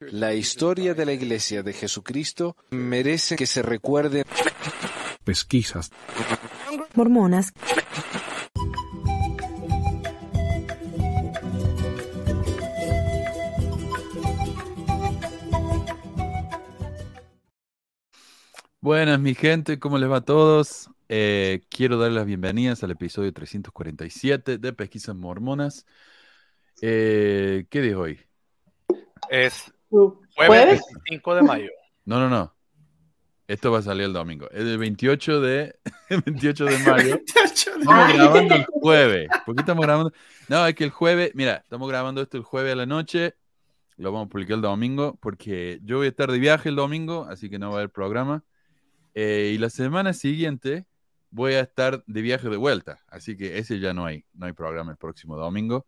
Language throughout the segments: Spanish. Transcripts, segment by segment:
La historia de la Iglesia de Jesucristo merece que se recuerde. Pesquisas. Mormonas. Buenas, mi gente, ¿cómo les va a todos? Eh, quiero dar las bienvenidas al episodio 347 de Pesquisas Mormonas. Eh, ¿Qué día hoy? Es ¿Jueves? jueves 25 de mayo. No, no, no. Esto va a salir el domingo. Es el 28 de, el 28 de mayo. Estamos grabando el jueves. ¿Por qué estamos grabando? No, es que el jueves, mira, estamos grabando esto el jueves a la noche. Lo vamos a publicar el domingo porque yo voy a estar de viaje el domingo, así que no va a haber programa. Eh, y la semana siguiente voy a estar de viaje de vuelta, así que ese ya no hay, no hay programa el próximo domingo.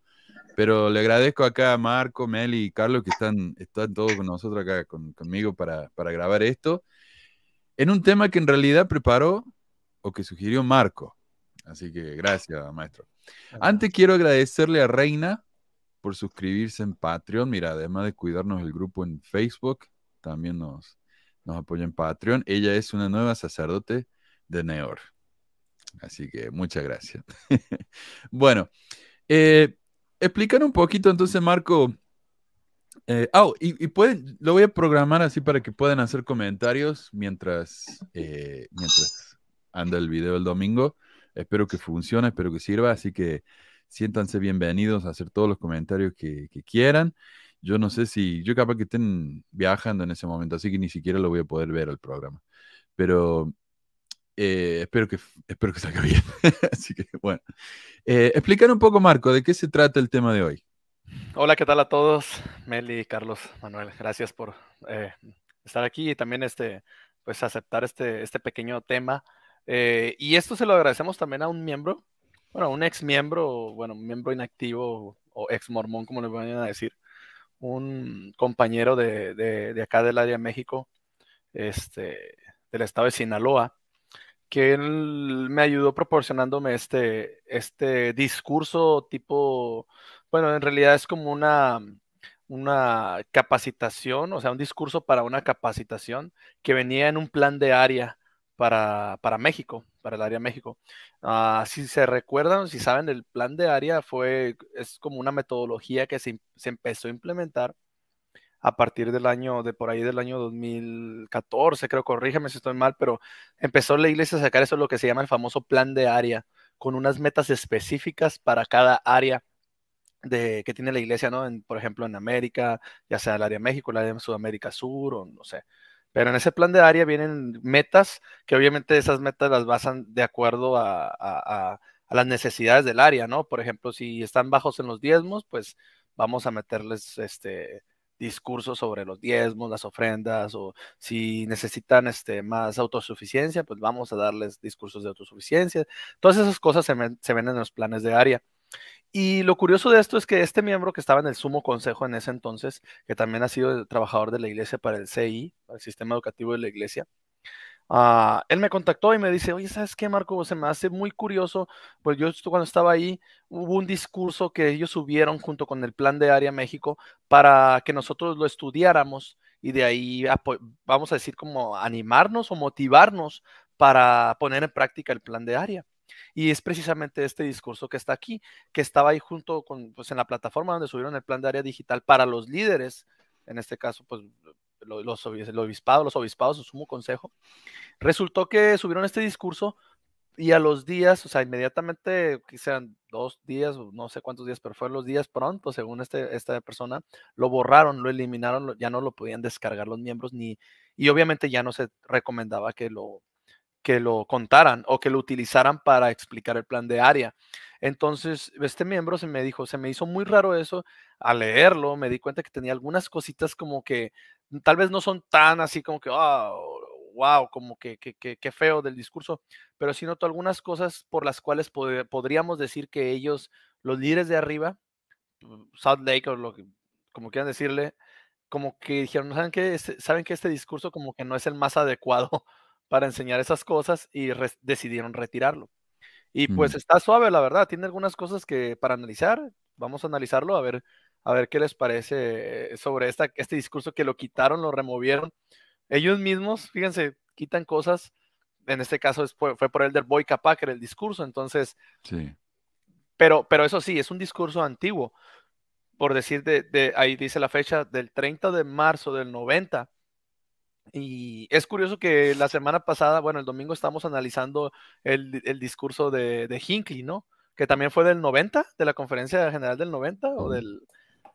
Pero le agradezco acá a Marco, Meli y Carlos que están, están todos con nosotros acá con- conmigo para, para grabar esto. En un tema que en realidad preparó o que sugirió Marco. Así que gracias, maestro. Antes quiero agradecerle a Reina por suscribirse en Patreon. Mira, además de cuidarnos el grupo en Facebook, también nos, nos apoya en Patreon. Ella es una nueva sacerdote de Neor. Así que muchas gracias. bueno, eh, explicar un poquito entonces, Marco. Eh, ah, y, y pueden, lo voy a programar así para que puedan hacer comentarios mientras, eh, mientras anda el video el domingo. Espero que funcione, espero que sirva, así que siéntanse bienvenidos a hacer todos los comentarios que quieran. Yo no sé si, yo capaz que estén viajando en ese momento, así que ni siquiera lo voy a poder ver el programa. Pero eh, espero que, espero que salga bien. así que bueno. Eh, explicar un poco, Marco, de qué se trata el tema de hoy. Hola, ¿qué tal a todos? Meli, Carlos, Manuel, gracias por eh, estar aquí y también este, pues aceptar este, este pequeño tema. Eh, y esto se lo agradecemos también a un miembro, bueno, un ex miembro, bueno, miembro inactivo o ex mormón, como le van a decir, un compañero de, de, de acá del área de México, este, del estado de Sinaloa, que él me ayudó proporcionándome este, este discurso tipo, bueno, en realidad es como una, una capacitación, o sea, un discurso para una capacitación que venía en un plan de área para, para México, para el área México. Ah, si se recuerdan, si saben, el plan de área fue, es como una metodología que se, se empezó a implementar a partir del año, de por ahí del año 2014, creo, corrígeme si estoy mal, pero empezó la iglesia a sacar eso, lo que se llama el famoso plan de área, con unas metas específicas para cada área de, que tiene la iglesia, ¿no? En, por ejemplo, en América, ya sea el área México, el área de Sudamérica Sur, o no sé. Pero en ese plan de área vienen metas, que obviamente esas metas las basan de acuerdo a, a- las necesidades del área, ¿no? Por ejemplo, si están bajos en los diezmos, pues vamos a meterles este discursos sobre los diezmos, las ofrendas, o si necesitan este, más autosuficiencia, pues vamos a darles discursos de autosuficiencia. Todas esas cosas se ven, en los planes de área. Y lo curioso de esto es que este miembro que estaba en el sumo consejo en ese entonces, que también ha sido trabajador de la iglesia para el CI, para el sistema educativo de la iglesia, ah, él me contactó y me dice, oye, ¿sabes qué, Marco? Se me hace muy curioso, pues yo cuando estaba ahí, hubo un discurso que ellos subieron junto con el Plan de Área México para que nosotros lo estudiáramos y de ahí, vamos a decir, como animarnos o motivarnos para poner en práctica el Plan de Área. Y es precisamente este discurso que está aquí, que estaba ahí junto con, pues en la plataforma donde subieron el plan de área digital para los líderes, en este caso, pues lo- los, obis- el obispado, los obispados, su sumo consejo. Resultó que subieron este discurso y a los días, o sea, inmediatamente, sean dos días, no sé cuántos días, pero fueron los días pronto, según este, esta persona, lo borraron, lo eliminaron, ya no lo podían descargar los miembros, ni, y obviamente ya no se recomendaba que lo, que lo contaran o que lo utilizaran para explicar el plan de área. Entonces, este miembro se me dijo, se me hizo muy raro eso. Al leerlo, me di cuenta que tenía algunas cositas como que tal vez no son tan así como que, oh, wow, como que, que, que, que feo del discurso, pero sí noto algunas cosas por las cuales pod- podríamos decir que ellos, los líderes de arriba, mm, Salt Lake o lo que, como quieran decirle, como que dijeron, ¿saben qué? Este- saben que este discurso como que no es el más adecuado para enseñar esas cosas y decidieron retirarlo. Y pues Mm. está suave, la verdad, tiene algunas cosas que para analizar, vamos a analizarlo, a ver, a ver qué les parece sobre esta, este discurso que lo quitaron, lo removieron. Ellos mismos, fíjense, quitan cosas. En este caso fue, por el del Boy Packer el discurso, entonces. Sí. Pero, pero eso sí, es un discurso antiguo. Por decir, de, ahí dice la fecha del 30 de marzo del 90. Y es curioso que la semana pasada, bueno, el domingo estamos analizando el, el discurso de, de Hinckley, ¿no? Que también fue del 90, de la conferencia general del 90 o del...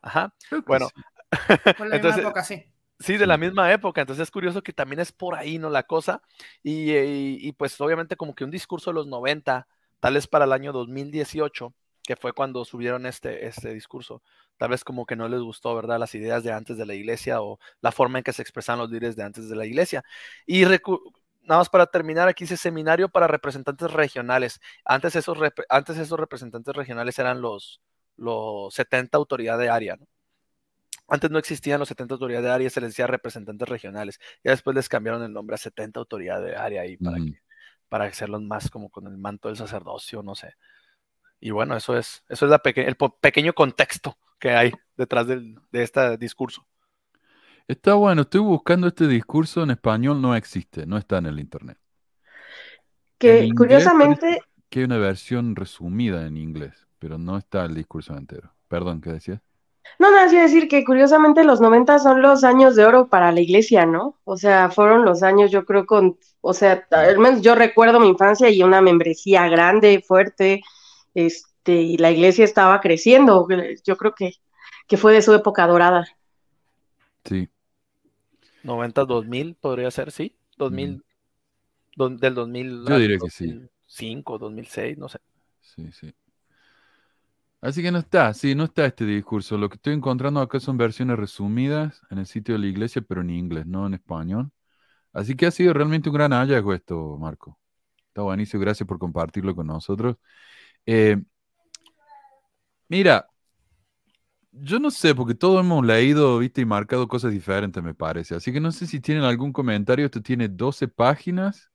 Ajá. Bueno. Fue la misma época, sí. Sí, de la misma época. Entonces es curioso que también es por ahí, ¿no? La cosa. Y, y, pues obviamente como que un discurso de los 90, tal vez para el año 2018, que fue cuando subieron este, este discurso, tal vez como que no les gustó, ¿verdad? Las ideas de antes de la iglesia o la forma en que se expresan los líderes de antes de la iglesia. Y nada más para terminar, aquí dice seminario para representantes regionales. Antes esos, antes esos representantes regionales eran los, los 70 autoridades de área, ¿no? Antes no existían los 70 autoridades de área, se les decía representantes regionales. Ya después les cambiaron el nombre a 70 autoridades de área ahí para, para hacerlos más como con el manto del sacerdocio, no sé. Y bueno, eso es, eso es la el pequeño contexto que hay detrás de este discurso. Está bueno, estoy buscando este discurso en español, no existe, no está en el internet. Que curiosamente... Que hay una versión resumida en inglés, pero no está el discurso entero. Perdón, ¿qué decías? No, nada, sí decir que curiosamente los 90 son los años de oro para la iglesia, ¿no? O sea, fueron los años, yo creo, con, o sea, al menos yo recuerdo mi infancia y una membresía grande, fuerte, este, y la iglesia estaba creciendo. Yo creo que, que fue de su época dorada. Sí. 90, 2000 podría ser, sí. 2000, del 2000. Yo diría que sí. 2005, 2006, no sé. Sí, sí. Así que no está, sí, no está este discurso. Lo que estoy encontrando acá son versiones resumidas en el sitio de la iglesia, pero en inglés, no en español. Así que ha sido realmente un gran hallazgo esto, Marco. Está buenísimo, gracias por compartirlo con nosotros. Eh, mira, yo no sé, porque todos hemos leído, viste, y marcado cosas diferentes, me parece. Así que no sé si tienen algún comentario. Esto tiene 12 páginas.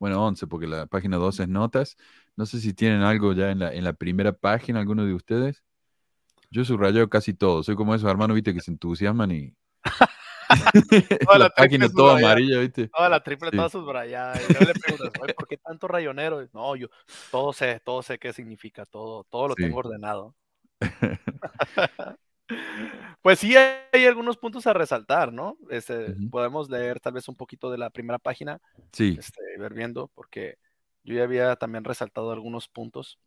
Bueno, 11, porque la página 12 es notas. No sé si tienen algo ya en la, en la primera página, alguno de ustedes. Yo subrayo casi todo. Soy como esos hermanos, viste, que se entusiasman y. Toda la, página toda amarilla, ¿viste? Toda la triple toda subrayada. Y yo le pregunto, ¿por qué tanto rayonero? No, yo todo sé, todo sé qué significa, todo, todo lo tengo ordenado. pues sí, hay algunos puntos a resaltar, ¿no? Este, Podemos leer tal vez un poquito de la primera página. Sí. Este, ver viendo, porque yo ya había también resaltado algunos puntos.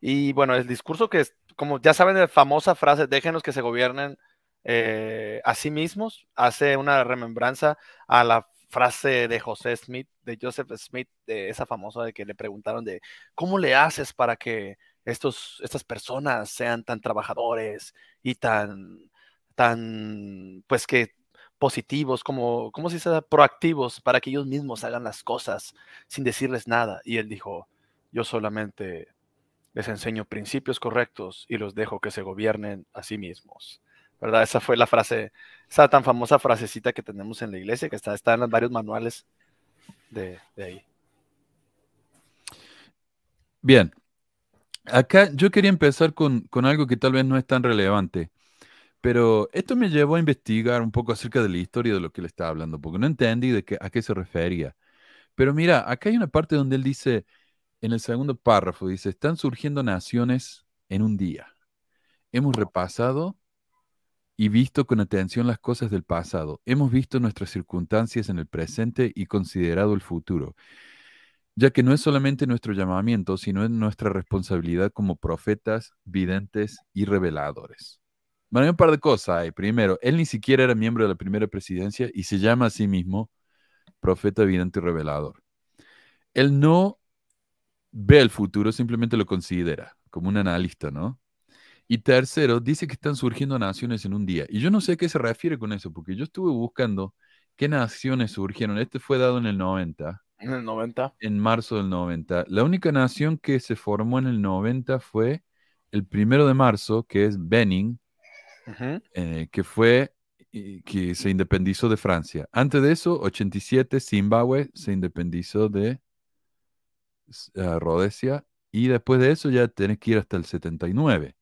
Y bueno, el discurso que, es, como ya saben, la famosa frase, déjenos que se gobiernen eh, a sí mismos, hace una remembranza a la frase de José Smith, de Joseph Smith, de esa famosa de que le preguntaron de, ¿cómo le haces para que estos, estas personas sean tan trabajadores y tan, tan, pues que positivos, como, ¿cómo se? Proactivos para que ellos mismos hagan las cosas sin decirles nada. Y él dijo, yo solamente les enseño principios correctos y los dejo que se gobiernen a sí mismos. ¿Verdad? Esa fue la frase, esa tan famosa frasecita que tenemos en la iglesia, que está, está en varios manuales de, de ahí. Bien. Acá yo quería empezar con, con algo que tal vez no es tan relevante. Pero esto me llevó a investigar un poco acerca de la historia de lo que le estaba hablando, porque no entendí de qué, a qué se refería. Pero mira, acá hay una parte donde él dice, en el segundo párrafo, dice, están surgiendo naciones en un día. Hemos repasado y visto con atención las cosas del pasado. Hemos visto nuestras circunstancias en el presente y considerado el futuro, ya que no es solamente nuestro llamamiento, sino es nuestra responsabilidad como profetas, videntes y reveladores. Bueno, hay un par de cosas. Primero, él ni siquiera era miembro de la primera presidencia y se llama a sí mismo profeta evidente y revelador. Él no ve el futuro, simplemente lo considera como un analista, ¿no? Y tercero, dice que están surgiendo naciones en un día. Y yo no sé a qué se refiere con eso, porque yo estuve buscando qué naciones surgieron. Este fue dado en el 90. En el 90. En marzo del 90. La única nación que se formó en el 90 fue el primero de marzo, que es Benin, eh, que fue que se independizó de Francia. Antes de eso, 87, Zimbabue se independizó de uh, Rhodesia y después de eso ya tenés que ir hasta el 79.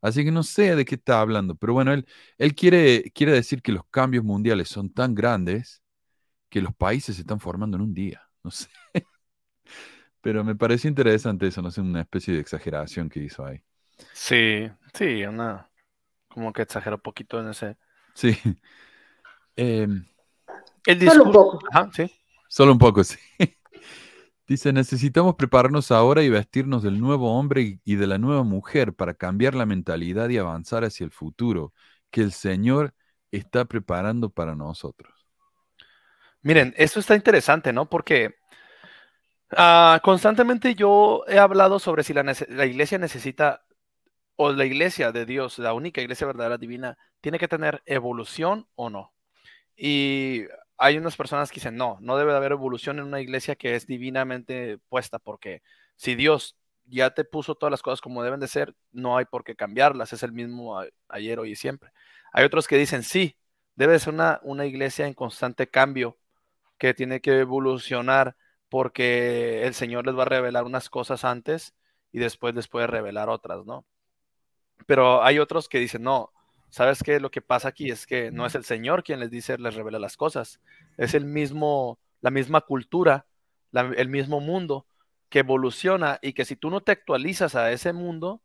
Así que no sé de qué está hablando, pero bueno, él, él quiere, quiere decir que los cambios mundiales son tan grandes que los países se están formando en un día. No sé. Pero me pareció interesante eso, no sé, una especie de exageración que hizo ahí. Sí, sí, una. Como que exageró un poquito en ese. Sí. Em, el discurso. Solo un poco. Ajá, sí. Solo un poco, sí. Dice, necesitamos prepararnos ahora y vestirnos del nuevo hombre y de la nueva mujer para cambiar la mentalidad y avanzar hacia el futuro que el Señor está preparando para nosotros. Miren, esto está interesante, ¿no? Porque ah, constantemente yo he hablado sobre si la, iglesia necesita, o la iglesia de Dios, la única iglesia verdadera divina, tiene que tener evolución o no. Y hay unas personas que dicen, no, no debe de haber evolución en una iglesia que es divinamente puesta, porque si Dios ya te puso todas las cosas como deben de ser, no hay por qué cambiarlas, es el mismo ayer, hoy y siempre. Hay otros que dicen, sí, debe ser una, una iglesia en constante cambio, que tiene que evolucionar porque el Señor les va a revelar unas cosas antes y después les puede revelar otras, ¿no? Pero hay otros que dicen, no, ¿Sabes qué? Lo que pasa aquí es que no es el Señor quien les dice, les revela las cosas. Es el mismo, la misma cultura, el mismo mundo que evoluciona y que si tú no te actualizas a ese mundo,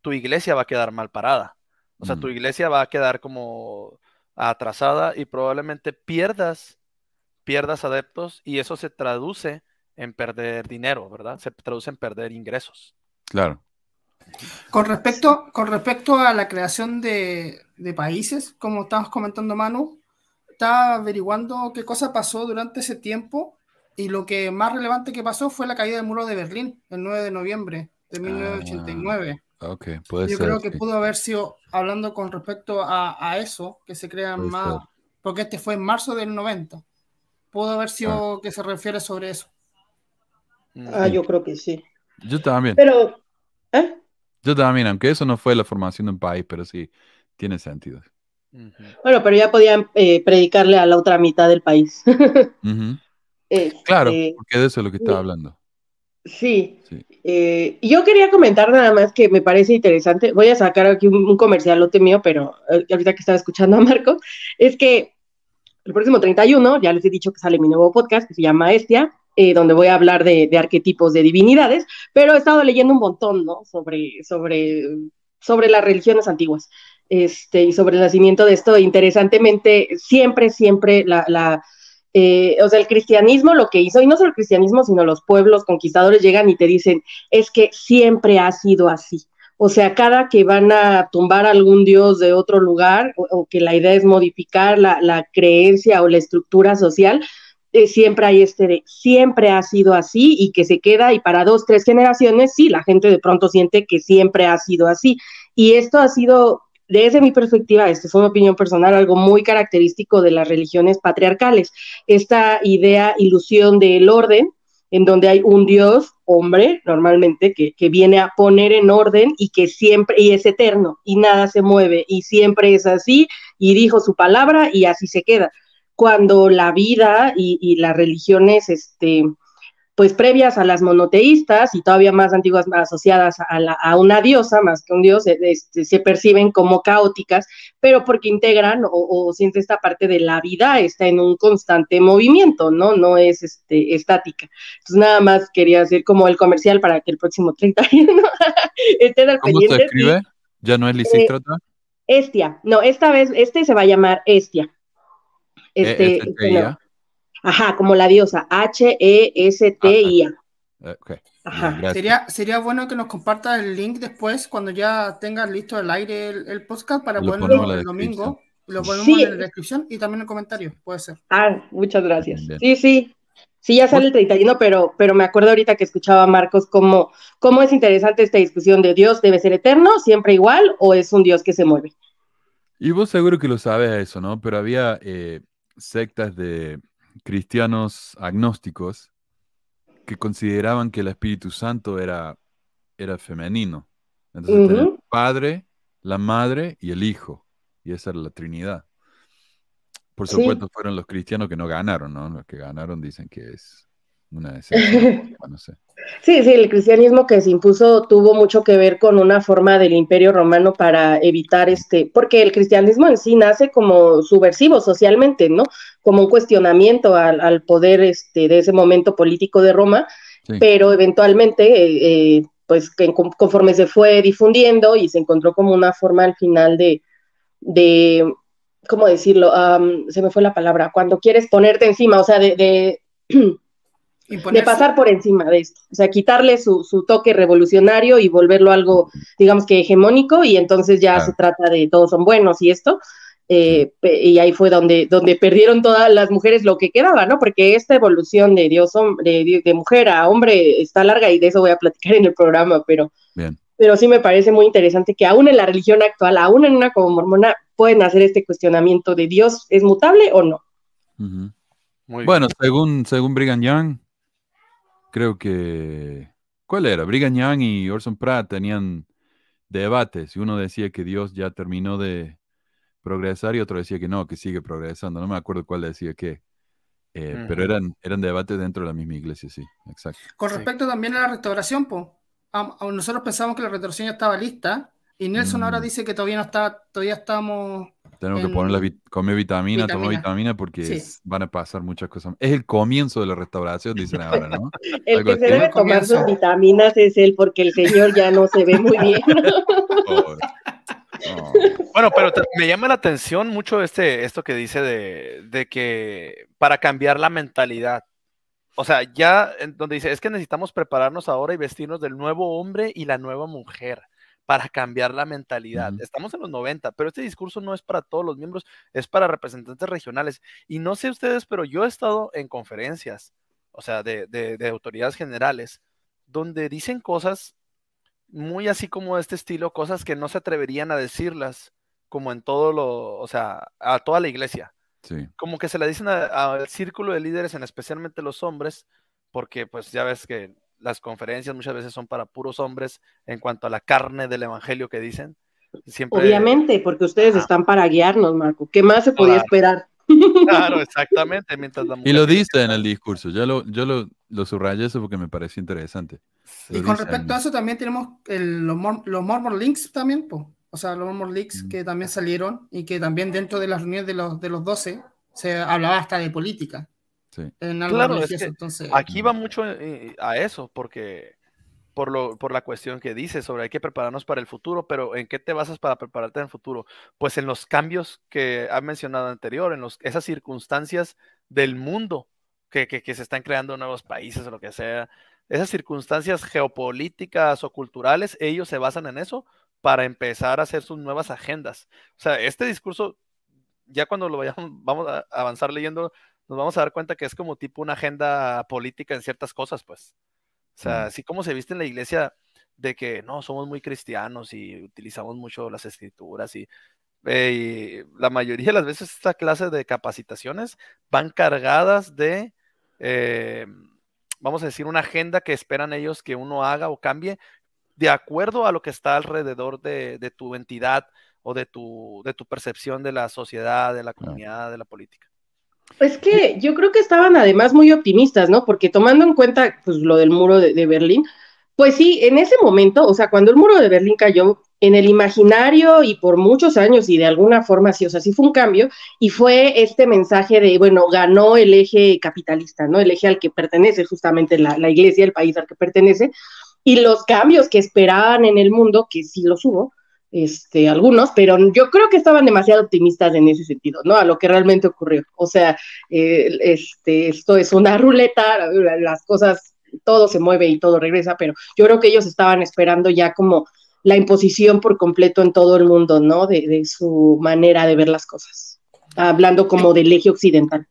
tu iglesia va a quedar mal parada. O sea, tu mm. iglesia va a quedar como atrasada y probablemente pierdas, pierdas adeptos y eso se traduce en perder dinero, ¿verdad? Se traduce en perder ingresos. Claro. Con respecto, con respecto a la creación de, países, como estabas comentando Manu, estaba averiguando qué cosa pasó durante ese tiempo y lo que más relevante que pasó fue la caída del muro de Berlín el 9 de noviembre de 1989. Ah, puede Yo creo que pudo haber sido hablando con respecto a, eso, que se crean más, porque este fue en marzo del 90. Pudo haber sido ah. que se refiere sobre eso. Ah, yo creo que sí. Yo también. Pero, ¿eh? Yo también, aunque eso no fue la formación de un país, pero sí tiene sentido. Bueno, pero ya podían eh, predicarle a la otra mitad del país. Este, claro, porque de eso es lo que estaba hablando. Sí. Eh, yo quería comentar nada más que me parece interesante. Voy a sacar aquí un, un comercialote mío, pero eh, ahorita que estaba escuchando a Marco, es que el próximo 31, ya les he dicho que sale mi nuevo podcast que se llama Estia, eh, donde voy a hablar de, arquetipos de divinidades, pero he estado leyendo un montón, ¿no? Sobre, sobre, sobre las religiones antiguas este, y sobre el nacimiento de esto. Interesantemente, siempre, siempre la, la eh, o sea, el cristianismo lo que hizo, y no solo el cristianismo, sino los pueblos conquistadores llegan y te dicen, es que siempre ha sido así. O sea, cada que van a tumbar algún dios de otro lugar, o, que la idea es modificar la, creencia o la estructura social, eh, siempre hay este siempre ha sido así y que se queda y para dos, tres generaciones, sí, la gente de pronto siente que siempre ha sido así. Y esto ha sido, desde mi perspectiva, esta es una opinión personal, algo muy característico de las religiones patriarcales. Esta idea, ilusión del orden, en donde hay un Dios, hombre, normalmente, que, que, viene a poner en orden y que siempre, y es eterno, y nada se mueve, y siempre es así, y dijo su palabra, y así se queda. Cuando la vida y, las religiones, este, pues previas a las monoteístas y todavía más antiguas, asociadas a, una diosa, más que un dios, e, este, se perciben como caóticas, pero porque integran o, o siente esta parte de la vida, está en un constante movimiento, ¿no? No es este, estática. Entonces nada más quería hacer como el comercial para que el próximo 31 estén al ¿Cómo se escribe? ¿Ya no es Lisístrata? Eh, Estia, no, esta vez, este se va a llamar Estia. Este, e ajá, como la diosa, H-E-S-T-I-A. Okay. Ajá. Sería, sería bueno que nos compartas el link después, cuando ya tengas listo el aire el, podcast, para ponerlo el domingo. Lo ponemos en la descripción y también en comentarios, puede ser. Ah, muchas gracias. Sí, sí. Sí, ya sale el 31, pero, pero me acuerdo ahorita que escuchaba a Marcos cómo, cómo es interesante esta discusión de Dios debe ser eterno, siempre igual, o es un Dios que se mueve. Y vos seguro que lo sabes eso, ¿no? Pero había eh, sectas de cristianos agnósticos que consideraban que el Espíritu Santo era, era femenino. Entonces, el Padre, la Madre y el Hijo. Y esa era la Trinidad. Por supuesto, fueron los cristianos que no ganaron, ¿no? Los que ganaron dicen que es una no sé. Sí, sí, el cristianismo que se impuso tuvo mucho que ver con una forma del imperio romano para evitar este, porque el cristianismo en sí nace como subversivo socialmente, ¿no? Como un cuestionamiento al, al poder este, de ese momento político de Roma, Sí. pero eventualmente, eh, eh, pues que con- conforme se fue difundiendo y se encontró como una forma al final de, de ¿cómo decirlo? Se me fue la palabra, cuando quieres ponerte encima, o sea, de, de de pasar por encima de esto, o sea, quitarle su, su toque revolucionario y volverlo algo, digamos que hegemónico, y entonces ya se trata de todos son buenos y esto, eh, y ahí fue donde, donde perdieron todas las mujeres lo que quedaba, ¿no? Porque esta evolución de Dios, de, de- mujer a hombre está larga y de eso voy a platicar en el programa, pero, Bien. pero sí me parece muy interesante que aún en la religión actual, aún en una como mormona, pueden hacer este cuestionamiento de Dios, ¿es mutable o no? Muy Bueno, según, según Brigham Young, creo que... ¿Cuál era? Brigham Young y Orson Pratt tenían debates y uno decía que Dios ya terminó de progresar y otro decía que no, que sigue progresando. No me acuerdo cuál decía qué. Eh, Pero eran, eran debates dentro de la misma iglesia, sí, exacto. Con Sí. respecto también a la restauración, pues, nosotros pensamos que la restauración ya estaba lista y Nelson ahora Mm. dice que todavía no está, todavía estamos Tenemos que En- poner la vit- comer vitamina, tomar Vitamina. vitamina porque Sí. es- van a pasar muchas cosas. Es el comienzo de la restauración, dicen ahora, ¿no? El Algo que se debe tomar sus vitaminas es él, porque el señor ya no se ve muy bien. Oh, oh. Bueno, pero te- me llama la atención mucho este, esto que dice de, de que para cambiar la mentalidad. O sea, ya en donde dice, es que necesitamos prepararnos ahora y vestirnos del nuevo hombre y la nueva mujer para cambiar la mentalidad. Estamos en los 90, pero este discurso no es para todos los miembros, es para representantes regionales. Y no sé ustedes, pero yo he estado en conferencias, o sea, de, de- de autoridades generales, donde dicen cosas muy así como de este estilo, cosas que no se atreverían a decirlas, como en todo lo, o sea, a toda la iglesia. Sí. Como que se le dicen al círculo de líderes, en especialmente los hombres, porque pues ya ves que las conferencias muchas veces son para puros hombres en cuanto a la carne del evangelio que dicen. Siempre, Obviamente, porque ustedes están para guiarnos, Marco. ¿Qué más se podía Claro. esperar? Claro, exactamente. Mientras la Y lo dice en el discurso. Yo lo, yo lo, lo subrayé eso porque me pareció interesante. Sí. Y con respecto a eso también tenemos el- los, los Mormon Links también, po. o sea, los Mormon Links Mm. que también salieron y que también dentro de las reuniones de los, de los 12 se hablaba hasta de política Sí. en algo Claro, es que Entonces, Aquí va mucho eh, a eso, porque por, lo, por la cuestión que dice sobre hay que prepararnos para el futuro, pero ¿en qué te basas para prepararte en el futuro? Pues en los cambios que ha mencionado anterior, en los, esas circunstancias del mundo que, que, que se están creando nuevos países o lo que sea, esas circunstancias geopolíticas o culturales, ellos se basan en eso para empezar a hacer sus nuevas agendas. O sea, este discurso, ya cuando lo vayamos, vamos a avanzar leyendo, nos vamos a dar cuenta que es como tipo una agenda política en ciertas cosas, pues. O sea, Mm. así como se viste en la iglesia de que no, somos muy cristianos y utilizamos mucho las escrituras y, eh, y la mayoría de las veces esta clase de capacitaciones van cargadas de, eh, vamos a decir, una agenda que esperan ellos que uno haga o cambie de acuerdo a lo que está alrededor de, de tu entidad o de tu, de tu percepción de la sociedad, de la comunidad, de la política. Es que yo creo que estaban además muy optimistas, ¿no? Porque tomando en cuenta pues, lo del muro de, Berlín, pues sí, en ese momento, o sea, cuando el muro de Berlín cayó, en el imaginario y por muchos años y de alguna forma sí, o sea, sí fue un cambio y fue este mensaje de, bueno, ganó el eje capitalista, ¿no? El eje al que pertenece justamente la, la iglesia, el país al que pertenece, y los cambios que esperaban en el mundo, que sí los hubo, este, algunos, pero yo creo que estaban demasiado optimistas en ese sentido, ¿no? A lo que realmente ocurrió. O sea, eh, este, esto es una ruleta, las cosas, todo se mueve y todo regresa, pero yo creo que ellos estaban esperando ya como la imposición por completo en todo el mundo, ¿no? De, de su manera de ver las cosas, hablando como del eje occidental.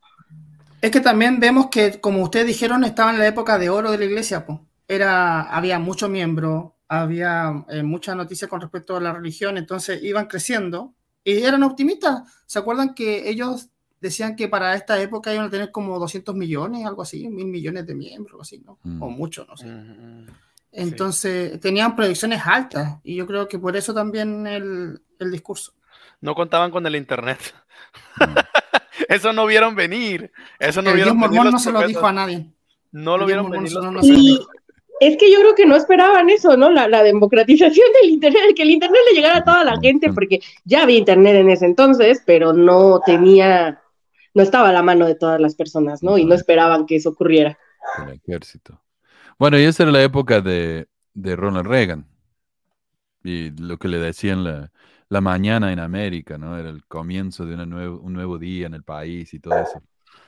Es que también vemos que, como ustedes dijeron, estaba en la época de oro de la iglesia, pues. Era, había muchos miembros, había eh, muchas noticias con respecto a la religión, entonces iban creciendo y eran optimistas. ¿Se acuerdan que ellos decían que para esta época iban a tener como 200 millones, algo así, mil millones de miembros, así, ¿no? Mm. O mucho, no sé. Mm, Entonces tenían proyecciones altas y yo creo que por eso también el, el discurso. No contaban con el internet. Eso no vieron venir. Eso no el vieron Dios venir mormón no se lo dijo a nadie. No lo vieron venir los Y. es que yo creo que no esperaban eso, ¿no? La, la democratización del Internet, que el Internet le llegara a toda la gente, porque ya había Internet en ese entonces, pero no tenía, no estaba a la mano de todas las personas, ¿no? Y no esperaban que eso ocurriera. El ejército. Bueno, y esa era la época de, de Ronald Reagan. Y lo que le decían la, la mañana en América, ¿no? Era el comienzo de una nuevo, un nuevo día en el país y todo eso.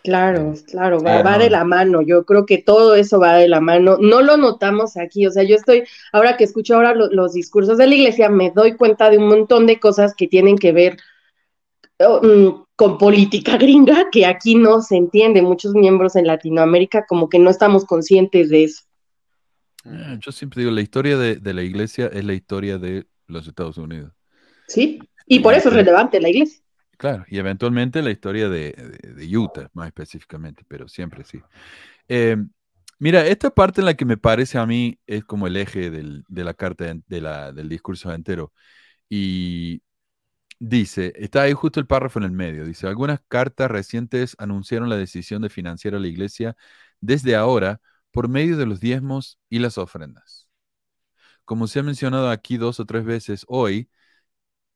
Claro, claro, va, va de la mano. Yo creo que todo eso va de la mano. No lo notamos aquí. O sea, yo estoy, ahora que escucho ahora lo- los discursos de la iglesia, me doy cuenta de un montón de cosas que tienen que ver oh, mm, con política gringa, que aquí no se entiende. Muchos miembros en Latinoamérica como que no estamos conscientes de eso. Eh, Yo siempre digo, la historia de, de la iglesia es la historia de los Estados Unidos. ¿Sí? Y por eso es relevante la iglesia. Claro, y eventualmente la historia de, Utah, más específicamente, pero siempre sí. Eh, mira, esta parte en la que me parece a mí es como el eje del- de la carta, del discurso entero. Y dice, está ahí justo el párrafo en el medio, dice, algunas cartas recientes anunciaron la decisión de financiar a la iglesia desde ahora por medio de los diezmos y las ofrendas. Como se ha mencionado aquí dos o tres veces hoy,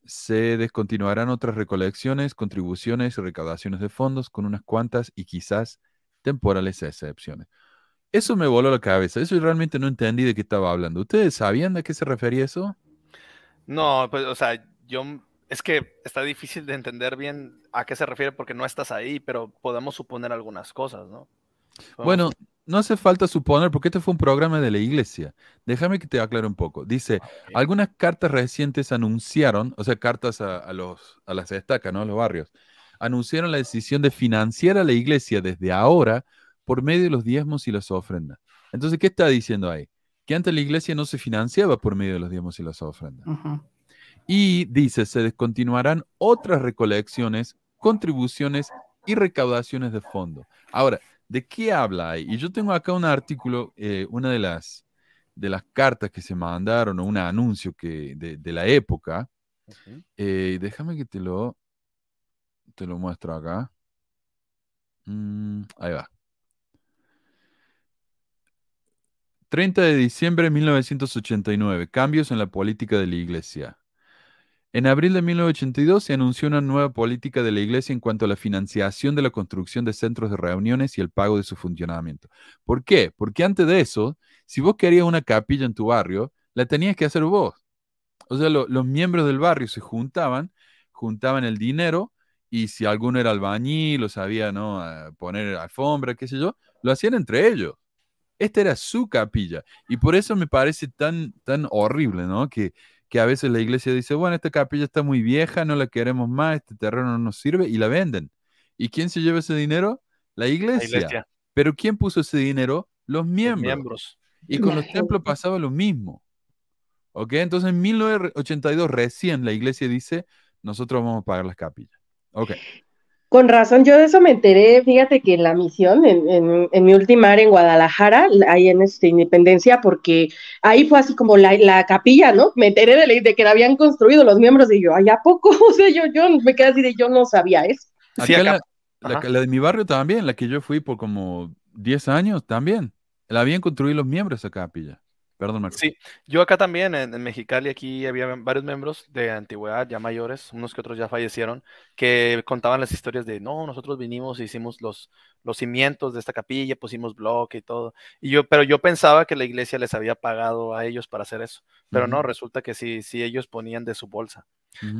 se descontinuarán otras recolecciones, contribuciones y recaudaciones de fondos con unas cuantas y quizás temporales excepciones. Eso me voló la cabeza. Eso realmente no entendí de qué estaba hablando. ¿Ustedes sabían de qué se refería eso? No, pues, o sea, yo es que está difícil de entender bien a qué se refiere porque no estás ahí, pero podemos suponer algunas cosas, ¿no? Podemos- Bueno, no hace falta suponer, porque este fue un programa de la iglesia. Déjame que te aclare un poco. Dice, Ok. algunas cartas recientes anunciaron, o sea, cartas a, a los, a las estacas, ¿no? A los barrios, anunciaron la decisión de financiar a la iglesia desde ahora por medio de los diezmos y las ofrendas. Entonces, ¿qué está diciendo ahí? Que antes la iglesia no se financiaba por medio de los diezmos y las ofrendas. Y dice, se descontinuarán otras recolecciones, contribuciones y recaudaciones de fondo. Ahora, ¿de qué habla ahí? Y yo tengo acá un artículo, eh, una de las, de las cartas que se mandaron o un anuncio que, de, de la época. Eh, déjame que te lo, te lo muestro acá. Mm, ahí va. 30 de diciembre de 1989. Cambios en la política de la Iglesia. En abril de 1982 se anunció una nueva política de la Iglesia en cuanto a la financiación de la construcción de centros de reuniones y el pago de su funcionamiento. ¿Por qué? Porque antes de eso, si vos querías una capilla en tu barrio, la tenías que hacer vos. O sea, lo- los miembros del barrio se juntaban, juntaban el dinero y si alguno era albañil o sabía ¿no? a poner alfombra, qué sé yo, lo hacían entre ellos. Esta era su capilla. Y por eso me parece tan, tan horrible, ¿no? Que, que a veces la iglesia dice, bueno, esta capilla está muy vieja, no la queremos más, este terreno no nos sirve, y la venden. ¿Y quién se lleva ese dinero? La La iglesia. Pero ¿quién puso ese dinero? Los los miembros. miembros. Y con los templos pasaba lo mismo. ¿Ok? Entonces en 1982 recién la iglesia dice, nosotros vamos a pagar las capillas. Ok. Con razón, yo de eso me enteré, fíjate que en la misión, en, en, en mi última área en Guadalajara, ahí en este, Independencia, porque ahí fue así como la, la capilla, ¿no? Me enteré de, la- de que la habían construido los miembros y yo, ¿ay, a poco? O sea, yo, yo me quedé así de, yo no sabía eso. Sí, Acá acá- la, la de mi barrio también, la que yo fui por como 10 años también. La habían construido los miembros esa capilla. Perdón, Marco. Sí, yo acá también, en, en Mexicali, aquí había varios miembros de antigüedad, ya mayores, unos que otros ya fallecieron, que contaban las historias de, no, nosotros vinimos, e hicimos los, los cimientos de esta capilla, pusimos bloque y todo. Y yo, pero yo pensaba que la iglesia les había pagado a ellos para hacer eso, pero no, resulta que sí, sí ellos ponían de su bolsa.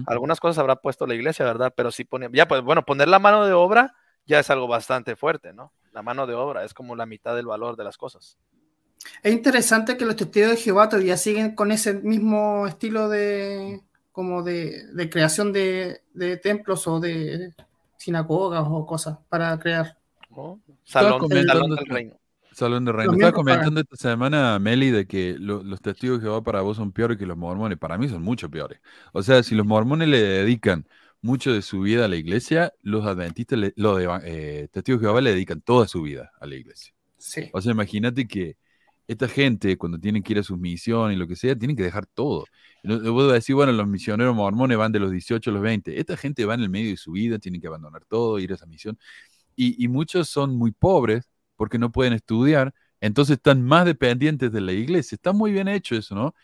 Algunas cosas habrá puesto la iglesia, ¿verdad? Pero sí ponían, ya pues bueno, poner la mano de obra ya es algo bastante fuerte, ¿no? La mano de obra es como la mitad del valor de las cosas. Es interesante que los testigos de Jehová todavía siguen con ese mismo estilo de como de, de creación de, de templos o de sinagogas o cosas para crear. ¿no? Estaba Salón, comentando salón del reino. Salón de Reino. Estaba comentando esta semana, Meli, de que lo- los testigos de Jehová para vos son peores que los mormones. Para mí son mucho peores. O sea, si los mormones le dedican mucho de su vida a la iglesia, los adventistas, le- los de, eh, testigos de Jehová le dedican toda su vida a la iglesia. Sí. O sea, imagínate que esta gente, cuando tienen que ir a sus misiones y lo que sea, tienen que dejar todo. Vos decir, bueno, los misioneros mormones van de los 18 a los 20. Esta gente va en el medio de su vida, tienen que abandonar todo, ir a esa misión. Y, y muchos son muy pobres, porque no pueden estudiar, entonces están más dependientes de la iglesia. Está muy bien hecho eso, ¿no?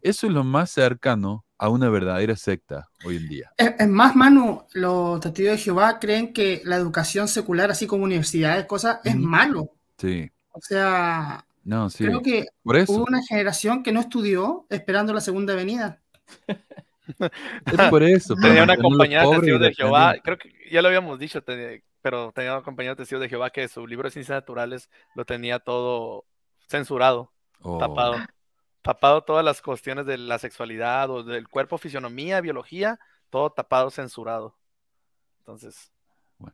Eso es lo más cercano a una verdadera secta hoy en día. Es, más, Manu, los testigos de Jehová creen que la educación secular, así como universidades, cosas, es malo. Sí. O sea, no, sí. creo que hubo una generación que no estudió esperando la segunda venida. es por eso. Tenía una compañía de testigos de Jehová, creo que ya lo habíamos dicho, pero tenía una compañía de testigos de Jehová que su libro de ciencias naturales lo tenía todo censurado, Oh. tapado. Tapado todas las cuestiones de la sexualidad o del cuerpo, fisionomía, biología, todo tapado, censurado. Entonces,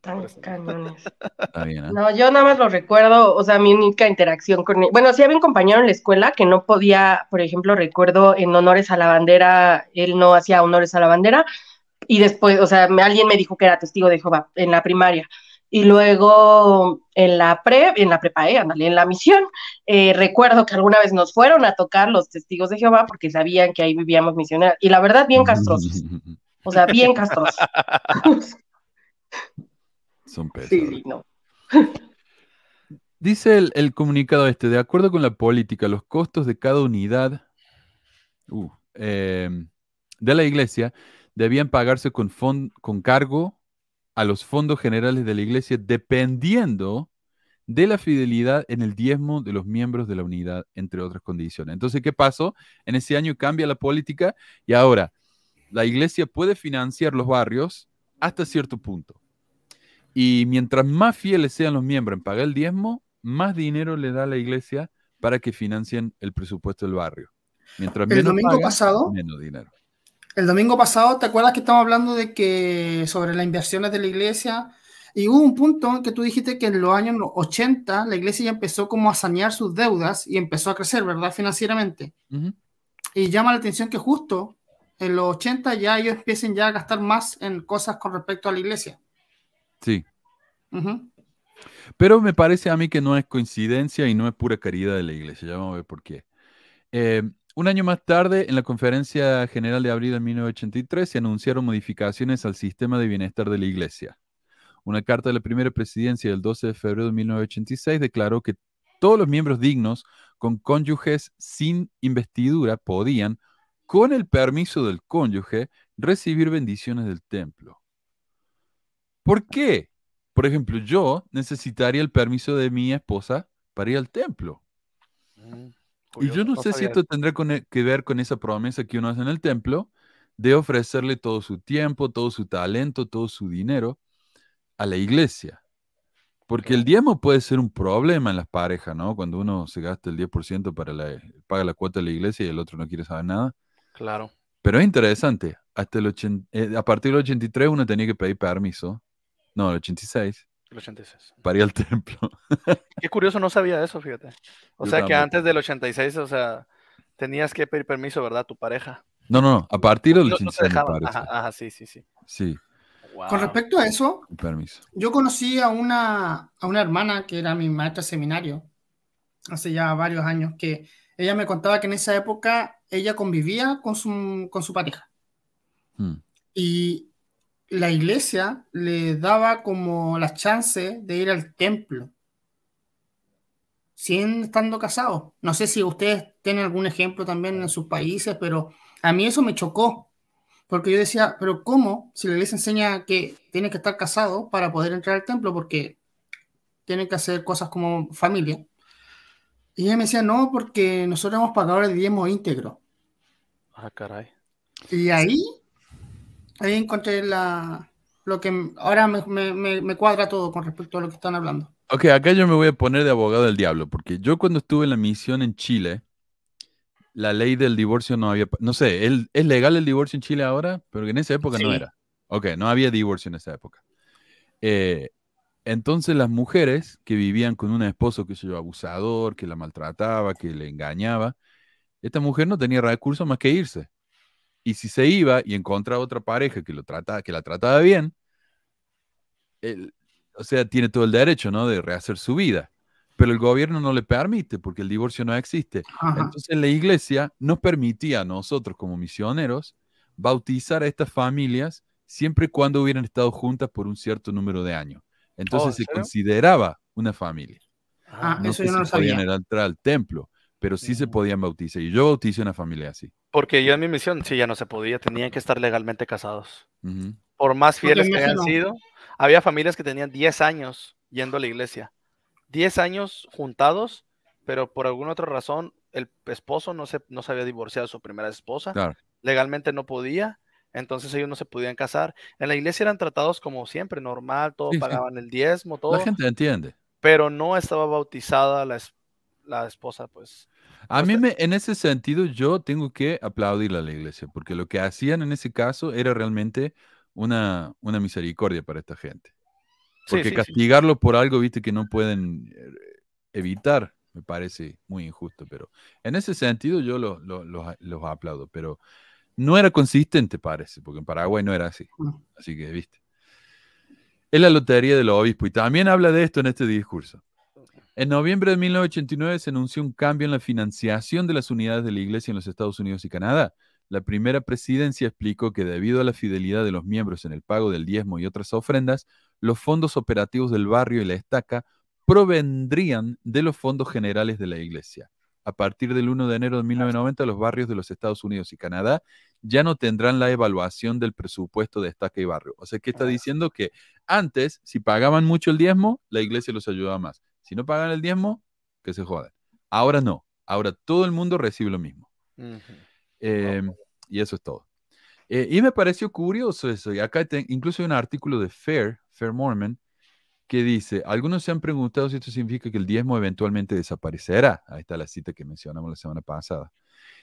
Tan Por eso. cañones. Está bien, ¿eh? No, yo nada más lo recuerdo, o sea, mi única interacción con él. Bueno, sí había un compañero en la escuela que no podía, por ejemplo, recuerdo en honores a la bandera, él no hacía honores a la bandera, y después, o sea, me- alguien me dijo que era testigo de Jehová en la primaria. Y luego en la pre, en la prepa, eh, ándale, en la misión, eh, recuerdo que alguna vez nos fueron a tocar los testigos de Jehová porque sabían que ahí vivíamos misioneros. Y la verdad, bien castrosos. O sea, bien castrosos. Son pesados. Sí, no. Dice el, el comunicado este, de acuerdo con la política, los costos de cada unidad uh, eh, de la iglesia debían pagarse con, con cargo a los fondos generales de la iglesia dependiendo de la fidelidad en el diezmo de los miembros de la unidad, entre otras condiciones. Entonces, ¿qué pasó? En ese año cambia la política y ahora la iglesia puede financiar los barrios hasta cierto punto. Y mientras más fieles sean los miembros en pagar el diezmo, más dinero le da a la iglesia para que financien el presupuesto del barrio. Mientras El domingo pasado- menos dinero. El domingo pasado, ¿te acuerdas que estamos hablando de que sobre las inversiones de la iglesia? Y hubo un punto en que tú dijiste que en los años 80 la iglesia ya empezó como a sanear sus deudas y empezó a crecer, ¿verdad? Financieramente. Y llama la atención que justo en los 80 ya ellos empiecen ya a gastar más en cosas con respecto a la iglesia. Sí. Pero me parece a mí que no es coincidencia y no es pura caridad de la iglesia. Ya vamos a ver por qué. Eh, un año más tarde, en la Conferencia General de Abril de 1983, se anunciaron modificaciones al sistema de bienestar de la iglesia. Una carta de la primera presidencia del 12 de febrero de 1986 declaró que todos los miembros dignos con cónyuges sin investidura podían, con el permiso del cónyuge, recibir bendiciones del templo. ¿Por qué? Por ejemplo, yo necesitaría el permiso de mi esposa para ir al templo. mm, Y yo no sé si esto tendrá e- que ver con esa promesa que uno hace en el templo de ofrecerle todo su tiempo, todo su talento, todo su dinero a la iglesia. Porque el diezmo puede ser un problema en las parejas, ¿no? Cuando uno se gasta el 10% para la, paga la cuota de la iglesia y el otro no quiere saber nada. Claro. Pero es interesante. Hasta el eh, a partir del 83 uno tenía que pedir permiso. No, el 86, El 86. para ir al templo. Qué curioso, no sabía eso, fíjate. O Yo sea que tampoco. antes del 86, o sea, tenías que pedir permiso, ¿verdad? Tu pareja. No, no, no. A partir del No, no te 86 me dejaban. parece. Ajá, ajá, sí, sí, sí. Sí, Wow. Con respecto a eso, permiso. yo conocí a una, a una hermana que era mi maestra de seminario hace ya varios años, que ella me contaba que en esa época ella convivía con su, con su pareja. Hmm. y la iglesia le daba como la chance de ir al templo sin estando casados. No sé si ustedes tienen algún ejemplo también en sus países, pero a mí eso me chocó, porque yo decía, pero ¿cómo? Si la iglesia enseña que tiene que estar casado para poder entrar al templo, porque tienen que hacer cosas como familia. Y ella me decía, no, porque nosotros hemos pagado el diezmo íntegro. Ah, caray. Y ahí, ahí encontré la, lo que ahora me, me- me- cuadra todo con respecto a lo que están hablando. Ok, acá yo me voy a poner de abogado del diablo, porque yo cuando estuve en la misión en Chile, la ley del divorcio no había, no sé, ¿el- ¿es legal el divorcio en Chile ahora? Pero en esa época no era. Ok, no había divorcio en esa época. Eh, entonces las mujeres que vivían con un esposo que se yo, abusador, que la maltrataba, que le engañaba, esta mujer no tenía recursos más que irse. Y si se iba y encontraba otra pareja que, lo trata, que la trataba bien, él- o sea, tiene todo el derecho, ¿no? De rehacer su vida. Pero el gobierno no le permite porque el divorcio no existe. Ajá. Entonces la iglesia nos permitía a nosotros como misioneros bautizar a estas familias siempre y cuando hubieran estado juntas por un cierto número de años. Entonces Oh, ¿en se consideraba una familia. Ah, no eso yo no lo sabía. entrar al templo, pero sí se podían bautizar. Y yo bauticé una familia así. Porque yo en mi misión, sí, ya no se podía, tenían que estar legalmente casados. Por más No fieles que hayan sido, había familias que tenían 10 años yendo a la iglesia. 10 años juntados, pero por alguna otra razón el esposo no se, no se había divorciado de su primera esposa. Claro. Legalmente no podía, entonces ellos no se podían casar. En la iglesia eran tratados como siempre, normal, todos Sí, sí. pagaban el diezmo, todo, La gente entiende. pero no estaba bautizada la, es- la esposa, pues. A O mí, sea- me, en ese sentido, yo tengo que aplaudirle a la iglesia, porque lo que hacían en ese caso era realmente una, una misericordia para esta gente. Porque sí, sí. castigarlo por algo, viste, que no pueden eh, evitar, me parece muy injusto. Pero en ese sentido, yo lo- lo- los, los aplaudo. Pero no era consistente, parece, porque en Paraguay no era así. Mm. Así que, viste. Es la lotería del obispo. Y también habla de esto en este discurso. En noviembre de 1989 se anunció un cambio en la financiación de las unidades de la iglesia en los Estados Unidos y Canadá. La primera presidencia explicó que debido a la fidelidad de los miembros en el pago del diezmo y otras ofrendas, los fondos operativos del barrio y la estaca provendrían de los fondos generales de la iglesia. A partir del 1 de enero de 1990, los barrios de los Estados Unidos y Canadá ya no tendrán la evaluación del presupuesto de estaca y barrio. O sea, que está diciendo que antes, si pagaban mucho el diezmo, la iglesia los ayudaba más. Si no pagan el diezmo, que se jodan. Ahora no. Ahora todo el mundo recibe lo mismo. Eh, y eso es todo. Eh, y me pareció curioso eso. Y acá te- incluso hay un artículo de Fair, Fair Mormon, que dice, algunos se han preguntado si esto significa que el diezmo eventualmente desaparecerá. Ahí está la cita que mencionamos la semana pasada.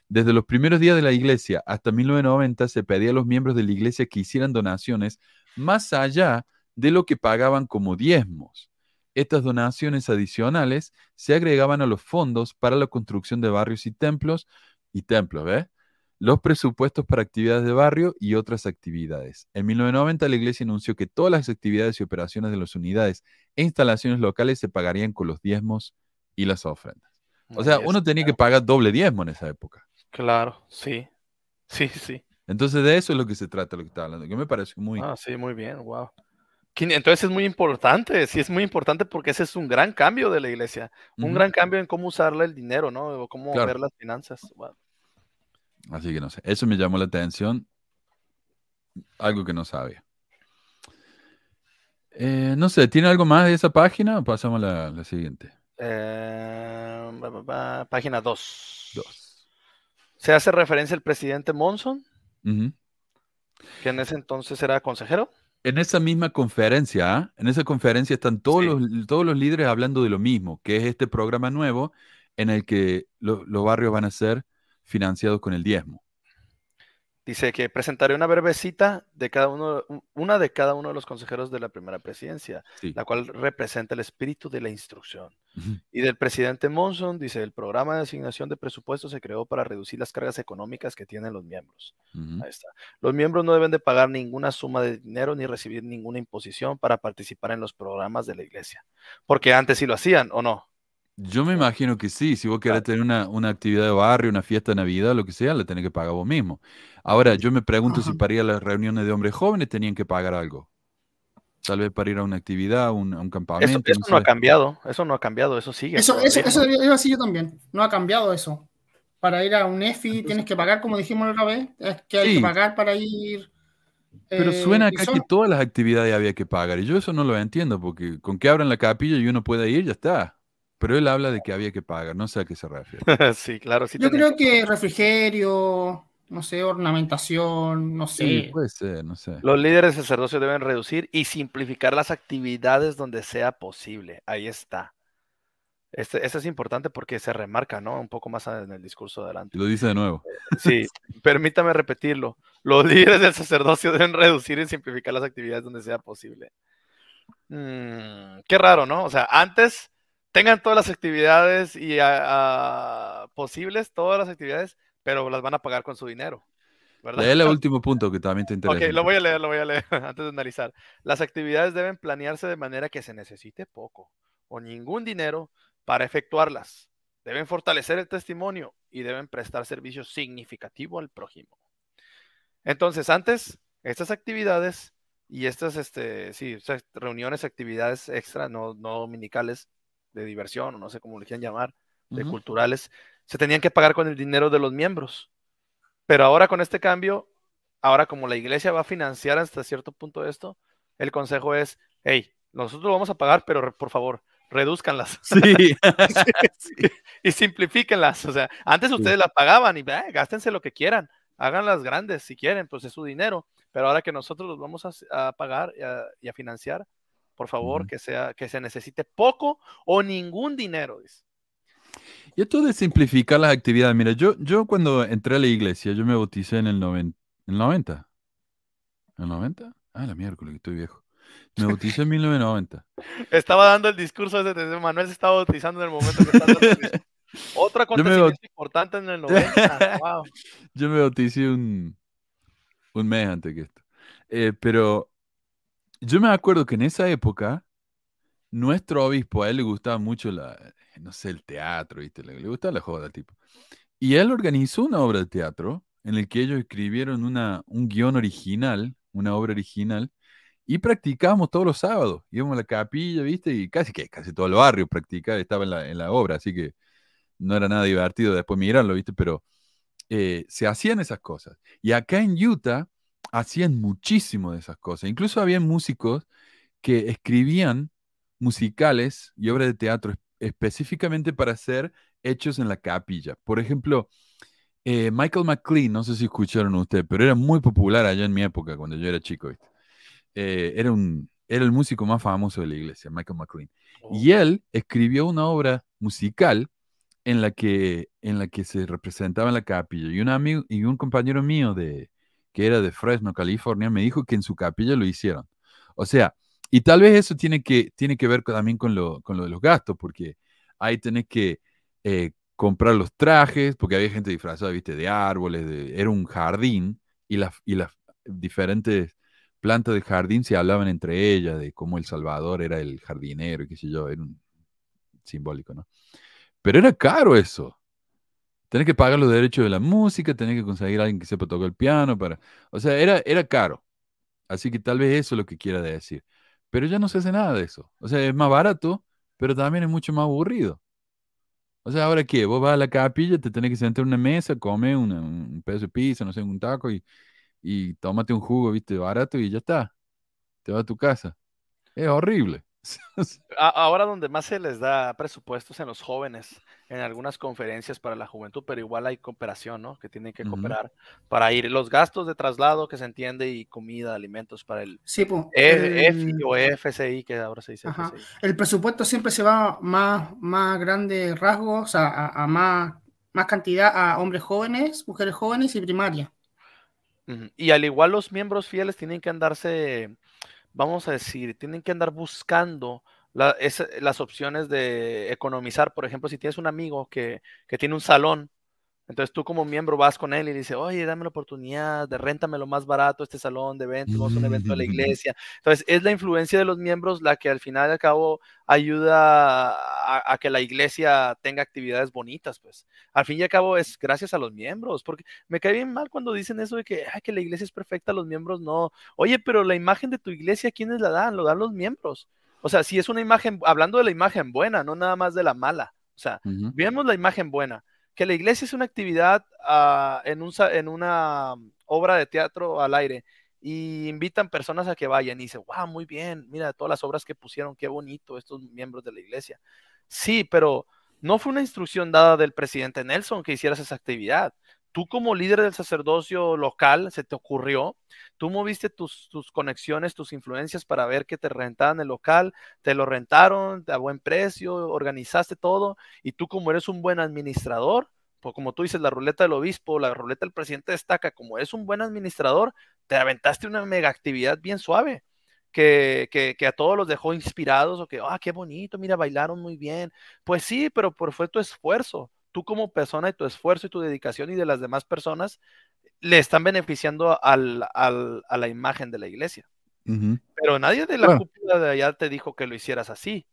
Desde los primeros días de la iglesia hasta 1990 se pedía a los miembros de la iglesia que hicieran donaciones más allá de lo que pagaban como diezmos. Estas donaciones adicionales se agregaban a los fondos para la construcción de barrios y templos y templos, ¿ves? Los presupuestos para actividades de barrio y otras actividades. En 1990 la iglesia anunció que todas las actividades y operaciones de las unidades e instalaciones locales se pagarían con los diezmos y las ofrendas. O sea, uno tenía que pagar doble diezmo en esa época. Claro, sí. Sí, sí. Entonces de eso es lo que se trata, lo que está hablando, que me parece muy... Ah, sí, muy bien, wow. Entonces es muy importante, sí es muy importante porque ese es un gran cambio de la iglesia, un gran cambio en cómo usarle el dinero, ¿no? O cómo Claro. ver las finanzas. Wow. Así que no sé, eso me llamó la atención, algo que no sabía. Eh, no sé, ¿tiene algo más de esa página o pasamos a la, la siguiente? Eh, ba, ba, ba, página 2. Dos. Se hace referencia al presidente Monson, que en ese entonces era consejero. En esa misma conferencia, en esa conferencia están todos, Sí. los, todos los líderes hablando de lo mismo, que es este programa nuevo en el que lo- los barrios van a ser financiados con el diezmo. Dice que presentaré una breve cita de cada uno, una de cada uno de los consejeros de la primera presidencia, Sí. la cual representa el espíritu de la instrucción. Y del presidente Monson, dice, el programa de asignación de presupuesto se creó para reducir las cargas económicas que tienen los miembros. Ahí está. Los miembros no deben de pagar ninguna suma de dinero ni recibir ninguna imposición para participar en los programas de la iglesia. Porque antes sí lo hacían, ¿o no? Yo me imagino que sí, si vos querés tener una, una actividad de barrio, una fiesta de Navidad, lo que sea, la tenés que pagar vos mismo. Ahora, yo me pregunto si para ir a las reuniones de hombres jóvenes tenían que pagar algo. Tal vez para ir a una actividad, un, a un campamento. eso no ha cambiado, eso no ha cambiado, eso sigue. Eso, eso, eso iba yo también. No ha cambiado eso. Para ir a un EFI tienes que pagar, como dijimos la otra vez, es que hay Sí. que pagar para ir. Pero eh, suena acá son- que todas las actividades había que pagar. Y yo eso no lo entiendo, porque con que abran la capilla y uno pueda ir, ya está. Pero él habla de que había que pagar, no sé a qué se refiere. sí, claro, sí. Yo creo que refrigerio, no sé, ornamentación, no sé. Sí, puede ser, no sé. Los líderes sacerdocios deben reducir y simplificar las actividades donde sea posible. Ahí está. Este, este es importante porque se remarca, ¿no? Un poco más en el discurso adelante. Y lo dice de nuevo. Sí, permítame repetirlo. Los líderes del sacerdocio deben reducir y simplificar las actividades donde sea posible. Mm, qué raro, ¿no? O sea, antes tengan todas las actividades y posibles, todas las actividades, pero las van a pagar con su dinero. ¿verdad? Lee el último punto que también te interesa. Ok, lo voy a leer, lo voy a leer antes de analizar. Las actividades deben planearse de manera que se necesite poco o ningún dinero para efectuarlas. Deben fortalecer el testimonio y deben prestar servicio significativo al prójimo. Entonces, antes, estas actividades y estas este, sí, reuniones, actividades extra, no, no dominicales, de diversión, o no sé cómo le quieran llamar, de culturales, se tenían que pagar con el dinero de los miembros. Pero ahora con este cambio, ahora como la iglesia va a financiar hasta cierto punto esto, el consejo es, hey, nosotros lo vamos a pagar, pero por favor, reduzcanlas. Sí. y simplifíquenlas. O sea, antes ustedes las pagaban y gástense lo que quieran, háganlas grandes si quieren, pues es su dinero. Pero ahora que nosotros los vamos a, pagar y a, financiar, por favor, que, sea, que se necesite poco o ningún dinero. Y esto de simplificar las actividades, mira, yo, yo cuando entré a la iglesia, yo me bauticé en el, 90. ¿El 90? ¿El 90? Ah, la miércoles, que estoy viejo. Me bauticé en 1990. Estaba dando el discurso de Manuel se estaba bautizando en el momento que estaba Otro acontecimiento importante en el 90. Wow. Yo me bauticé un, un mes antes que esto. Eh, pero yo me acuerdo que en esa época, nuestro obispo, a él le gustaba mucho la, no sé, el teatro, ¿viste? Le, gustaba la joda, tipo. Y él organizó una obra de teatro en el que ellos escribieron una, un guion original, una obra original, y practicábamos todos los sábados. Íbamos a la capilla, ¿viste? Y casi que casi todo el barrio practicaba, estaba en la, en la obra, así que no era nada divertido después mirarlo, ¿viste? Pero eh, se hacían esas cosas. Y acá en Utah hacían muchísimo de esas cosas. Incluso había músicos que escribían musicales y obras de teatro específicamente para ser hechos en la capilla. Por ejemplo, eh, Michael McLean, no sé si escucharon ustedes, pero era muy popular allá en mi época, cuando yo era chico. Eh, era, un, era el músico más famoso de la iglesia, Michael McLean. Y oh. él escribió una obra musical en la que, en la que se representaba en la capilla. Y un amigo y un compañero mío de, que era de Fresno, California, me dijo que en su capilla lo hicieron. O sea, y tal vez eso tiene que, tiene que ver también con lo, con lo de los gastos, porque ahí tenés que eh, comprar los trajes, porque había gente disfrazada, viste, de árboles, de, era un jardín, y las, y las diferentes plantas de jardín se hablaban entre ellas, de cómo El Salvador era el jardinero, y qué sé yo, era un simbólico, ¿no? Pero era caro eso. Tenés que pagar los derechos de la música, tenés que conseguir a alguien que sepa tocar el piano para... O sea, era, era caro. Así que tal vez eso es lo que quiera decir. Pero ya no se hace nada de eso. O sea, es más barato, pero también es mucho más aburrido. O sea, ¿ahora qué? Vos vas a la capilla, te tenés que sentar en una mesa, come un pedazo de pizza, no sé, un taco y, y tómate un jugo, viste, barato y ya está. Te vas a tu casa. Es horrible. Ahora donde más se les da presupuestos en los jóvenes, en algunas conferencias para la juventud, pero igual hay cooperación, ¿no? Que tienen que cooperar para ir los gastos de traslado que se entiende y comida, alimentos para el sí, el, o FCI, que ahora se dice. El presupuesto siempre se va más, más grandes rasgos, a, a, más, más cantidad a hombres jóvenes, mujeres jóvenes y primaria. Y al igual los miembros fieles tienen que andarse vamos a decir, tienen que andar buscando las opciones de economizar. Por ejemplo, si tienes un amigo que, que tiene un salón entonces tú como miembro vas con él y dices, oye, dame la oportunidad de réntame lo más barato este salón de eventos, un evento de la mm. iglesia. Entonces es la influencia de los miembros la que al final y al cabo ayuda a, que la iglesia tenga actividades bonitas, pues. Al fin y al cabo es gracias a los miembros, porque me cae bien mal cuando dicen eso de que, Ay, que la iglesia es perfecta, los miembros no. Oye, pero la imagen de tu iglesia, ¿quiénes la dan? Lo dan los miembros. O sea, si es una imagen, hablando de la imagen buena, no nada más de la mala. O sea, vemos la imagen buena que la iglesia es una actividad ah, en, un, en una obra de teatro al aire y invitan personas a que vayan y dicen, wow, muy bien, mira todas las obras que pusieron, qué bonito estos miembros de la iglesia. Sí, pero no fue una instrucción dada del presidente Nelson que hicieras esa actividad tú como líder del sacerdocio local, se te ocurrió, tú moviste tus, conexiones, tus influencias para ver que te rentaban el local, te lo rentaron a buen precio, organizaste todo, y tú como eres un buen administrador, pues como tú dices, la ruleta del obispo, la ruleta del presidente destaca, como eres un buen administrador, te aventaste una mega actividad bien suave. Que, que, a todos los dejó inspirados o que, ah, qué bonito, mira, bailaron muy bien. Pues sí, pero por, fue tu esfuerzo tú como persona y tu esfuerzo y tu dedicación y de las demás personas le están beneficiando al, a la imagen de la iglesia. Pero nadie de la cúpula de allá te dijo que lo hicieras así.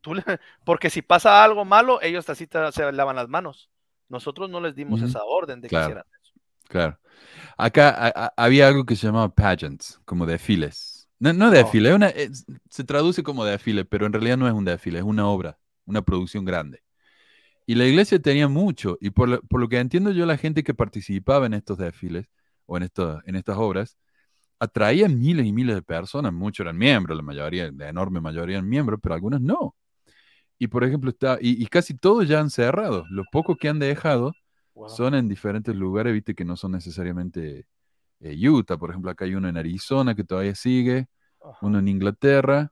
Tú porque si pasa algo malo, ellos así se lavan las manos. Nosotros no les dimos esa orden de que hicieran eso. Claro. Acá había algo que se llamaba pageants, como desfiles. No, no desfile, una, se traduce como desfile, pero en realidad no es un desfile, es una obra una producción grande. Y la iglesia tenía mucho, y por lo, por lo que entiendo yo, la gente que participaba en estos desfiles o en, estos, en estas obras, atraían miles y miles de personas, muchos eran miembros, la mayoría, la enorme mayoría eran miembros, pero algunos no. Y por ejemplo, está, y, casi todos ya han cerrado. Los pocos que han dejado son en diferentes lugares, viste, que no son necesariamente eh, Utah. Por ejemplo, acá hay uno en Arizona que todavía sigue, uno en Inglaterra,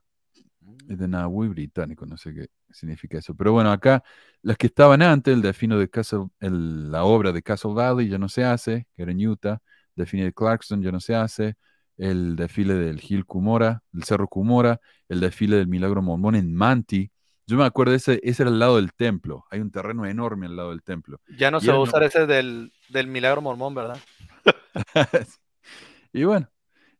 es de Nahui británico, no sé qué significa eso. Pero bueno, acá las que estaban antes, el defino de Castle, la obra de Castle Valley ya no se hace, que era en Utah, define de Clarkson ya no se hace, el desfile del Hill Cumora, el Cerro Cumora, el desfile del Milagro Mormón en Manti, yo me acuerdo, ese, ese era al lado del templo. Hay un terreno enorme al lado del templo. Ya no se va a usar ese del, milagro mormón, ¿verdad? y bueno,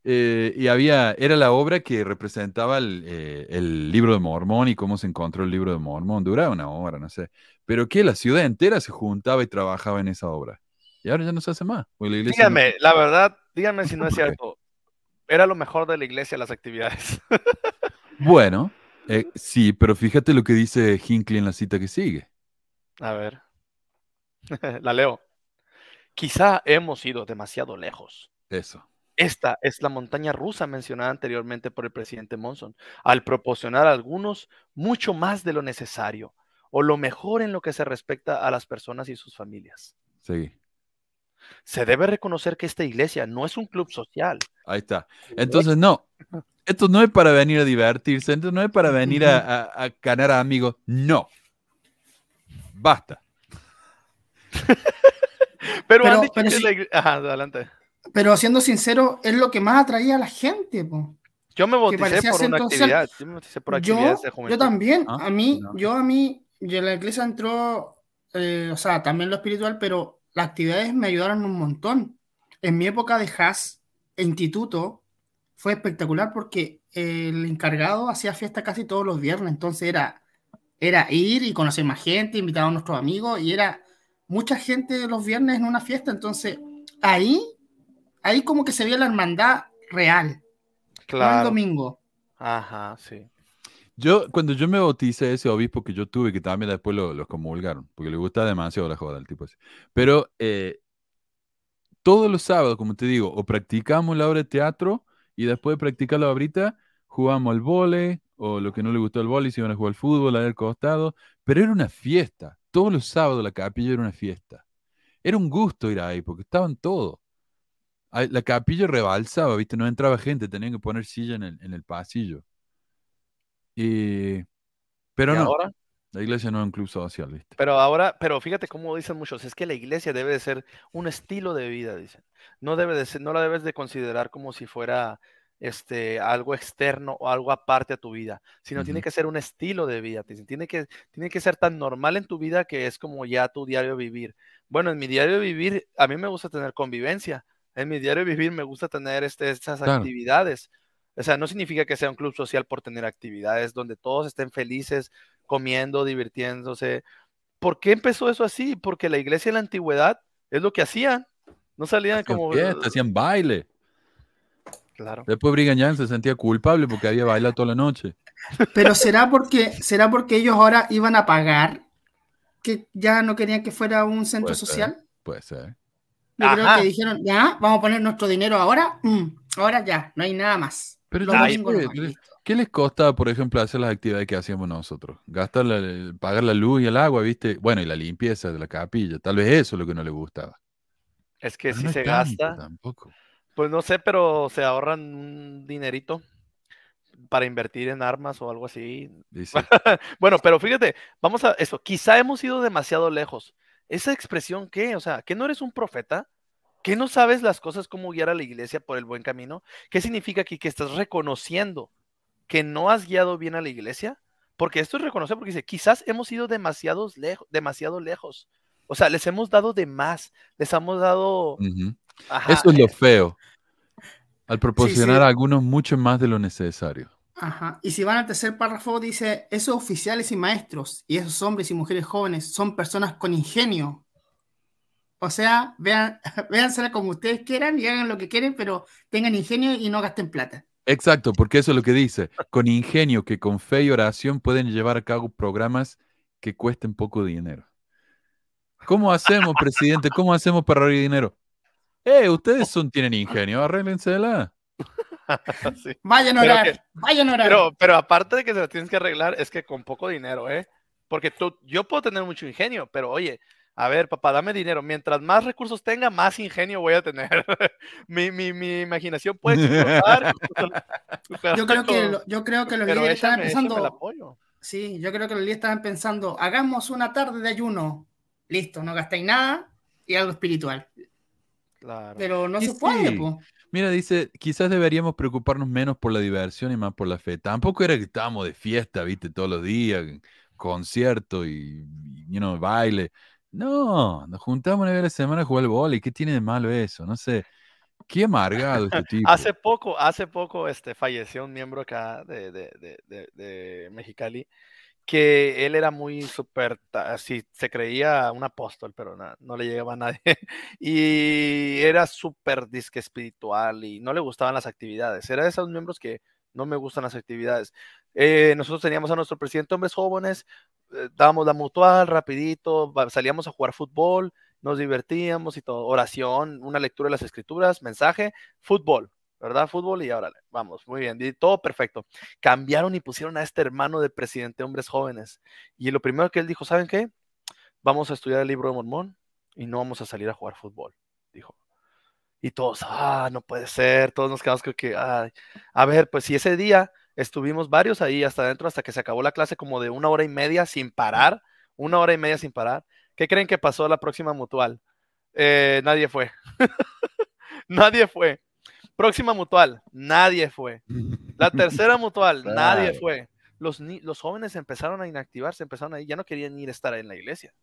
eh, y había, era la obra que representaba eh, el, libro de Mormón y cómo se encontró el libro de Mormón. Duraba una hora, no sé. Pero que la ciudad entera se juntaba y trabajaba en esa obra. Y ahora ya no se hace más. La díganme, la verdad, díganme si no es cierto. Era lo mejor de la iglesia las actividades. bueno, eh, sí, pero fíjate lo que dice Hinckley en la cita que sigue. A ver. la leo. Quizá hemos ido demasiado lejos. Eso. Esta es la montaña rusa mencionada anteriormente por el presidente Monson, al proporcionar a algunos mucho más de lo necesario o lo mejor en lo que se respecta a las personas y sus familias. Sí. Se debe reconocer que esta iglesia no es un club social. Ahí está. Entonces, no, esto no es para venir a divertirse, esto no es para venir a, ganar a amigos. No. Basta. pero, adelante. Pero siendo sincero, es lo que más atraía a la gente. Yo me bauticé por una actividad. Yo, también. Ah, a mí, yo a mí, yo la iglesia entró, eh, o sea, también lo espiritual, pero las actividades me ayudaron un montón. En mi época de jazz, e instituto, fue espectacular porque el encargado hacía fiesta casi todos los viernes, entonces era, era ir y conocer más gente, invitar a nuestros amigos y era mucha gente los viernes en una fiesta, entonces ahí, ahí como que se veía la hermandad real. Claro. el domingo. Ajá, sí. Yo, cuando yo me bauticé ese obispo que yo tuve, que también después lo, lo comulgaron, porque le gusta demasiado la joda al tipo ese. Pero eh, todos los sábados, como te digo, o practicamos la obra de teatro, y después de practicarlo ahorita, jugamos al vole o lo que no le gustó el vole, se iban a jugar al fútbol al costado, pero era una fiesta. Todos los sábados la capilla era una fiesta. Era un gusto ir ahí porque estaban todos. La capilla rebalsaba, ¿viste? No entraba gente, tenían que poner silla en el, pasillo. Y... Pero no. Ahora? La iglesia no es un club social, ¿viste? Pero ahora, pero fíjate cómo dicen muchos, es que la iglesia debe de ser un estilo de vida, dicen. No debe de ser, no la debes de considerar como si fuera este, algo externo o algo aparte a tu vida, sino tiene que ser un estilo de vida, tiene que, tiene que ser tan normal en tu vida que es como ya tu diario vivir. Bueno, en mi diario vivir, a mí me gusta tener convivencia, en mi diario vivir me gusta tener este, estas actividades. O sea, no significa que sea un club social por tener actividades donde todos estén felices, comiendo, divirtiéndose. ¿Por qué empezó eso así? Porque la iglesia en la antigüedad es lo que hacían. No salían como. hacían baile. Claro. Después Brigham se sentía culpable porque había bailado toda la noche. Pero será porque, será porque ellos ahora iban a pagar que ya no querían que fuera un centro social. puede ser. Yo creo que dijeron, ya, vamos a poner nuestro dinero ahora. Mm, ahora ya, no hay nada más. Pero ¿qué, les costaba, por ejemplo, hacer las actividades que hacíamos nosotros? Gastar pagar la luz y el agua, ¿viste? Bueno, y la limpieza de la capilla. Tal vez eso es lo que no le gustaba. Es que si se gasta. Tampoco. Pues no sé, pero se ahorran un dinerito para invertir en armas o algo así. bueno, pero fíjate, vamos a eso. Quizá hemos ido demasiado lejos. Esa expresión, ¿qué? O sea, ¿que no eres un profeta? ¿Que no sabes las cosas cómo guiar a la iglesia por el buen camino? ¿Qué significa aquí que estás reconociendo que no has guiado bien a la iglesia? Porque esto es reconocer, porque dice, quizás hemos ido demasiado lejos, demasiado lejos. O sea, les hemos dado de más, les hemos dado... Eso es lo feo. Al proporcionar a algunos mucho más de lo necesario. Ajá. Y si van al tercer párrafo, dice, esos oficiales y maestros y esos hombres y mujeres jóvenes son personas con ingenio, o sea, vean, véansela como ustedes quieran y hagan lo que quieren, pero tengan ingenio y no gasten plata. Exacto, porque eso es lo que dice. Con ingenio que con fe y oración pueden llevar a cabo programas que cuesten poco dinero. ¿Cómo hacemos, presidente? ¿Cómo hacemos para ahorrar dinero? Eh, ustedes son, tienen ingenio, arréglensela. sí. Vayan a orar, vayan a orar. Pero, pero aparte de que se lo tienes que arreglar, es que con poco dinero, ¿eh? Porque tú, yo puedo tener mucho ingenio, pero oye, a ver, papá, dame dinero. Mientras más recursos tenga, más ingenio voy a tener. mi, mi, mi, imaginación puede explotar. yo, creo que, yo creo que los líderes estaban pensando. Sí, yo creo que los líderes estaban pensando, hagamos una tarde de ayuno. Listo, no gastáis nada y algo espiritual. Claro. Pero no se puede, Mira, dice, quizás deberíamos preocuparnos menos por la diversión y más por la fe. Tampoco era que estábamos de fiesta, viste, todos los días, concierto y, you know, baile. No, nos juntamos una vez a la semana a jugar al vóley. ¿Qué tiene de malo eso? No sé. Qué amargado este tipo. hace poco, hace poco este, falleció un miembro acá de, de, de, de Mexicali que él era muy súper, así, se creía un apóstol, pero no le llegaba a nadie. y era súper disque espiritual y no le gustaban las actividades. Era de esos miembros que no me gustan las actividades. Eh, nosotros teníamos a nuestro presidente hombres jóvenes, eh, dábamos la mutual rapidito, salíamos a jugar fútbol, nos divertíamos y todo. Oración, una lectura de las escrituras, mensaje, fútbol, ¿verdad? Fútbol y ahora vamos, muy bien, todo perfecto. Cambiaron y pusieron a este hermano de presidente hombres jóvenes. Y lo primero que él dijo, ¿saben qué? Vamos a estudiar el libro de Mormón y no vamos a salir a jugar fútbol, dijo. Y todos, ah, no puede ser, todos nos quedamos con que, ay. a ver, pues si ese día estuvimos varios ahí hasta adentro, hasta que se acabó la clase como de una hora y media sin parar, una hora y media sin parar, ¿qué creen que pasó la próxima mutual? Eh, nadie fue. nadie fue. Próxima mutual, nadie fue. La tercera mutual, nadie fue. Los, los jóvenes empezaron a inactivarse, empezaron a ir, ya no querían ir a estar en la iglesia.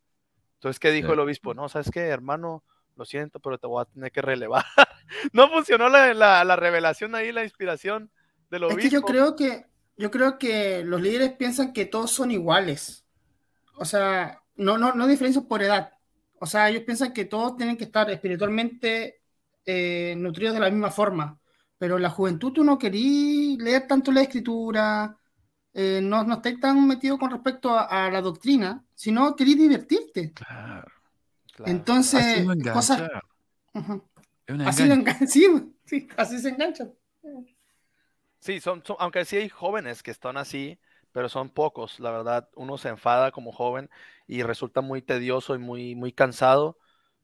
Entonces, ¿qué dijo el obispo? No, ¿sabes qué, hermano? lo siento, pero te voy a tener que relevar. no funcionó la, la, revelación ahí, la inspiración de lo Es que yo creo que, yo creo que los líderes piensan que todos son iguales. O sea, no, no, no diferencian por edad. O sea, ellos piensan que todos tienen que estar espiritualmente eh, nutridos de la misma forma. Pero en la juventud tú no querías leer tanto la escritura, eh, no, no estáis tan metido con respecto a, a la doctrina, sino querías divertirte. Claro. Entonces, así cosas. así, sí, así se enganchan. Sí, son, aunque sí hay jóvenes que están así, pero son pocos, la verdad. Uno se enfada como joven y resulta muy tedioso y muy, muy cansado,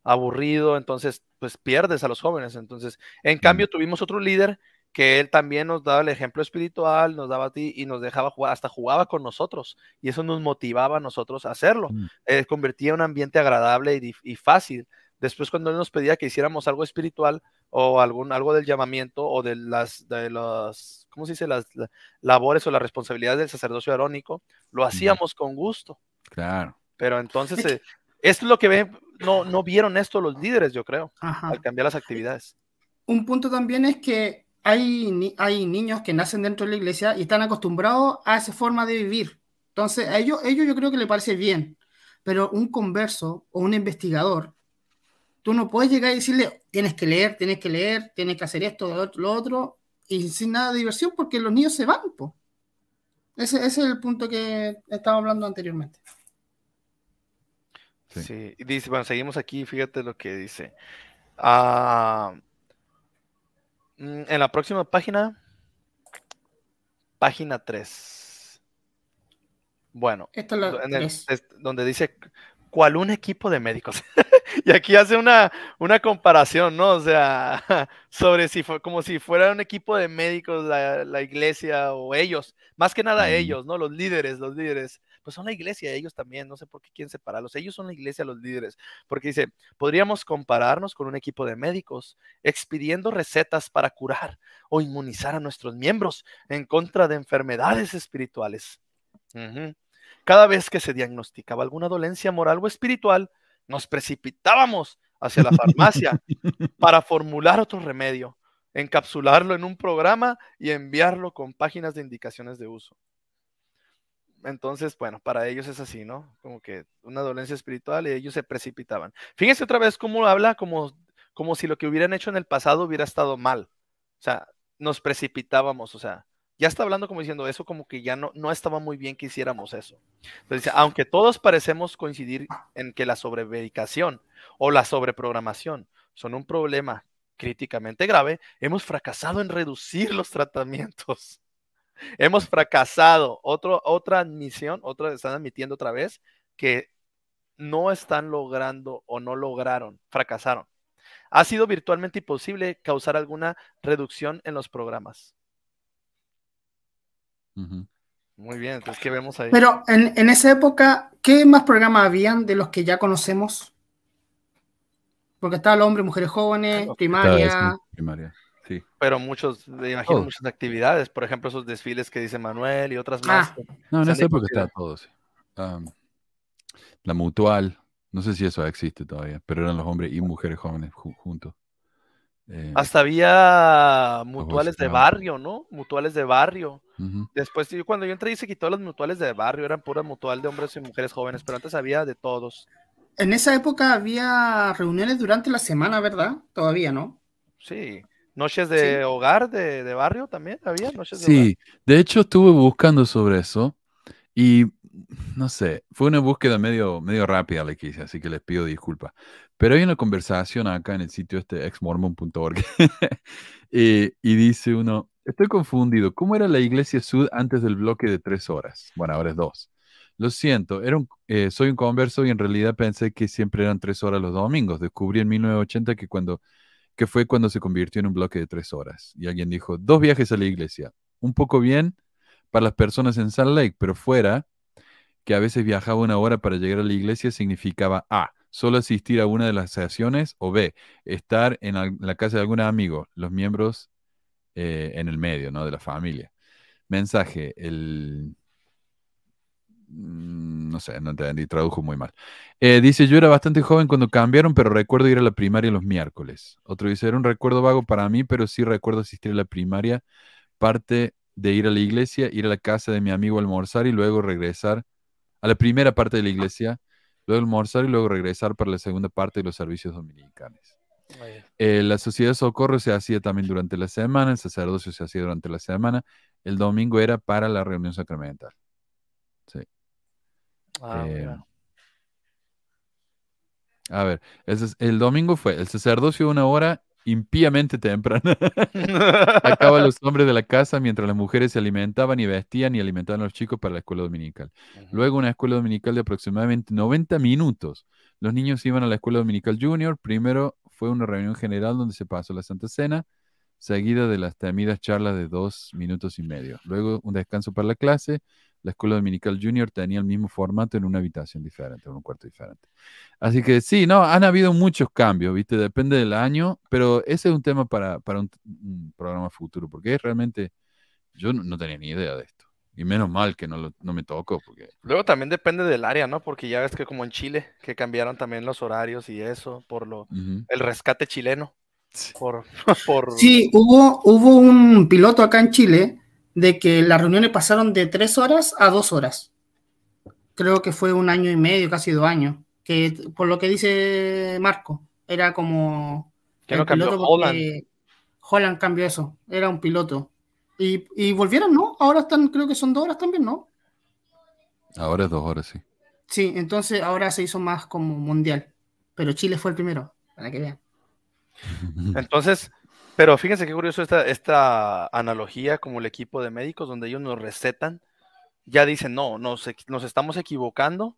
aburrido, entonces pues pierdes a los jóvenes. Entonces, en cambio, tuvimos otro líder que él también nos daba el ejemplo espiritual, nos daba a ti y nos dejaba jugar, hasta jugaba con nosotros y eso nos motivaba a nosotros a hacerlo. Mm. Eh, convertía un ambiente agradable y, fácil. Después cuando él nos pedía que hiciéramos algo espiritual o algún, algo del llamamiento o de las, de los, ¿cómo se dice? Las, labores o las responsabilidades del sacerdocio arónico, lo hacíamos con gusto. Claro. Pero entonces, eh, esto es lo que ven, no, no vieron esto los líderes, yo creo, al cambiar las actividades. Un punto también es que hay, hay niños que nacen dentro de la iglesia y están acostumbrados a esa forma de vivir. Entonces, a ellos, ellos yo creo que les parece bien, pero un converso o un investigador, tú no puedes llegar y decirle, tienes que leer, tienes que leer, tienes que hacer esto, lo otro, lo otro y sin nada de diversión porque los niños se van. Ese, ese, es el punto que estaba hablando anteriormente. Sí. dice, bueno, seguimos aquí, fíjate lo que dice. Ah, Mm, en la próxima página, página 3. Bueno, donde dice cuál un equipo de médicos. y aquí hace una, una comparación, ¿no? O sea, sobre si fue como si fuera un equipo de médicos la, la iglesia o ellos, más que nada ellos, ¿no? Los líderes, los líderes pues son la iglesia, ellos también, no sé por qué quieren separarlos, ellos son la iglesia, los líderes, porque dice, podríamos compararnos con un equipo de médicos expidiendo recetas para curar o inmunizar a nuestros miembros en contra de enfermedades espirituales. Cada vez que se diagnosticaba alguna dolencia moral o espiritual, nos precipitábamos hacia la farmacia para formular otro remedio, encapsularlo en un programa y enviarlo con páginas de indicaciones de uso. Entonces, bueno, para ellos es así, ¿no? Como que una dolencia espiritual y ellos se precipitaban. Fíjense otra vez cómo habla como, como si lo que hubieran hecho en el pasado hubiera estado mal. O sea, nos precipitábamos, o sea, ya está hablando como diciendo eso, como que ya no, no estaba muy bien que hiciéramos eso. Entonces, aunque todos parecemos coincidir en que la sobremedicación o la sobreprogramación son un problema críticamente grave, hemos fracasado en reducir los tratamientos. Hemos fracasado. Otro, otra admisión, otra, están admitiendo otra vez que no están logrando o no lograron, fracasaron. Ha sido virtualmente imposible causar alguna reducción en los programas. Muy bien, entonces, ¿qué vemos ahí? Pero en, en, esa época, ¿qué más programas habían de los que ya conocemos? Porque estaba el hombre, mujeres jóvenes, primaria. primaria, sí. Pero muchos, me imagino, muchas actividades, por ejemplo, esos desfiles que dice Manuel y otras más. Ah. No, en esa época estaba todo, sí. Um, la mutual, no sé si eso existe todavía, pero eran los hombres y mujeres jóvenes ju juntos. Eh, Hasta había mutuales de barrio, ¿no? Mutuales de barrio. uh -huh. Después, yo, cuando yo entré y se quitó las mutuales de barrio, eran pura mutual de hombres y mujeres jóvenes, pero antes había de todos. En esa época había reuniones durante la semana, ¿verdad? Todavía, ¿no? Sí. Noches de sí. hogar, de, de, barrio también había. Noches de sí, hogar. de hecho estuve buscando sobre eso y no sé, fue una búsqueda medio, medio rápida la que hice, así que les pido disculpas. Pero hay una conversación acá en el sitio este exmormon.org y, y dice uno, estoy confundido, ¿cómo era la iglesia sud antes del bloque de tres horas? Bueno, ahora es dos. Lo siento, era un, eh, soy un converso y en realidad pensé que siempre eran tres horas los domingos. Descubrí en 1980 que, cuando, que fue cuando se convirtió en un bloque de tres horas. Y alguien dijo, dos viajes a la iglesia. Un poco bien para las personas en Salt Lake, pero fuera, que a veces viajaba una hora para llegar a la iglesia, significaba A, solo asistir a una de las sesiones, o B, estar en la, casa de algún amigo, los miembros eh, en el medio, ¿no? De la familia. Mensaje, el no sé, no entendí, tradujo muy mal. Eh, dice, yo era bastante joven cuando cambiaron, pero recuerdo ir a la primaria los miércoles. Otro dice, era un recuerdo vago para mí, pero sí recuerdo asistir a la primaria, parte de ir a la iglesia, ir a la casa de mi amigo a almorzar y luego regresar a la primera parte de la iglesia, luego almorzar y luego regresar para la segunda parte de los servicios dominicales. Eh, la sociedad de socorro se hacía también durante la semana, el sacerdocio se hacía durante la semana, el domingo era para la reunión sacramental. Sí. Ah, eh, a ver, el, el, domingo fue el sacerdocio una hora impíamente temprana. Acaba los hombres de la casa mientras las mujeres se alimentaban y vestían y alimentaban a los chicos para la escuela dominical. Uh -huh. Luego una escuela dominical de aproximadamente 90 minutos. Los niños iban a la escuela dominical junior. Primero fue una reunión general donde se pasó la Santa Cena, seguida de las temidas charlas de dos minutos y medio. Luego un descanso para la clase, la escuela dominical junior tenía el mismo formato en una habitación diferente, en un cuarto diferente. Así que sí, no, han habido muchos cambios, ¿viste? Depende del año, pero ese es un tema para, para un, un, programa futuro, porque realmente yo no, no, tenía ni idea de esto. Y menos mal que no, lo, no me tocó. Porque... Luego también depende del área, ¿no? Porque ya ves que como en Chile, que cambiaron también los horarios y eso, por lo, uh -huh. el rescate chileno. Por, por... Sí, hubo, hubo un piloto acá en Chile de que las reuniones pasaron de tres horas a dos horas. Creo que fue un año y medio, casi dos años. Que por lo que dice Marco, era como. Que no cambió Holland. Holland cambió eso, era un piloto. Y, y, volvieron, ¿no? Ahora están, creo que son dos horas también, ¿no? Ahora es dos horas, sí. Sí, entonces ahora se hizo más como mundial. Pero Chile fue el primero, para que vean. Entonces, pero fíjense qué curioso esta, esta analogía como el equipo de médicos donde ellos nos recetan, ya dicen, no, nos, nos estamos equivocando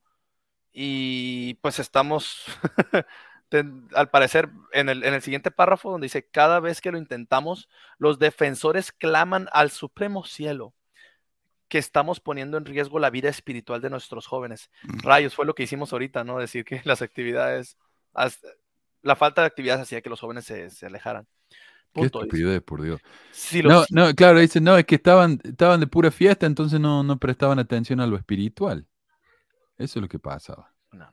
y pues estamos, al parecer, en el, en el siguiente párrafo donde dice, cada vez que lo intentamos, los defensores claman al supremo cielo que estamos poniendo en riesgo la vida espiritual de nuestros jóvenes. Rayos, fue lo que hicimos ahorita, ¿no? Decir que las actividades, la falta de actividades hacía que los jóvenes se, se alejaran. Punto, Qué estupidez, por Dios. Si no, no, claro, dicen, no, es que estaban, estaban de pura fiesta, entonces no, no prestaban atención a lo espiritual. Eso es lo que pasaba. No.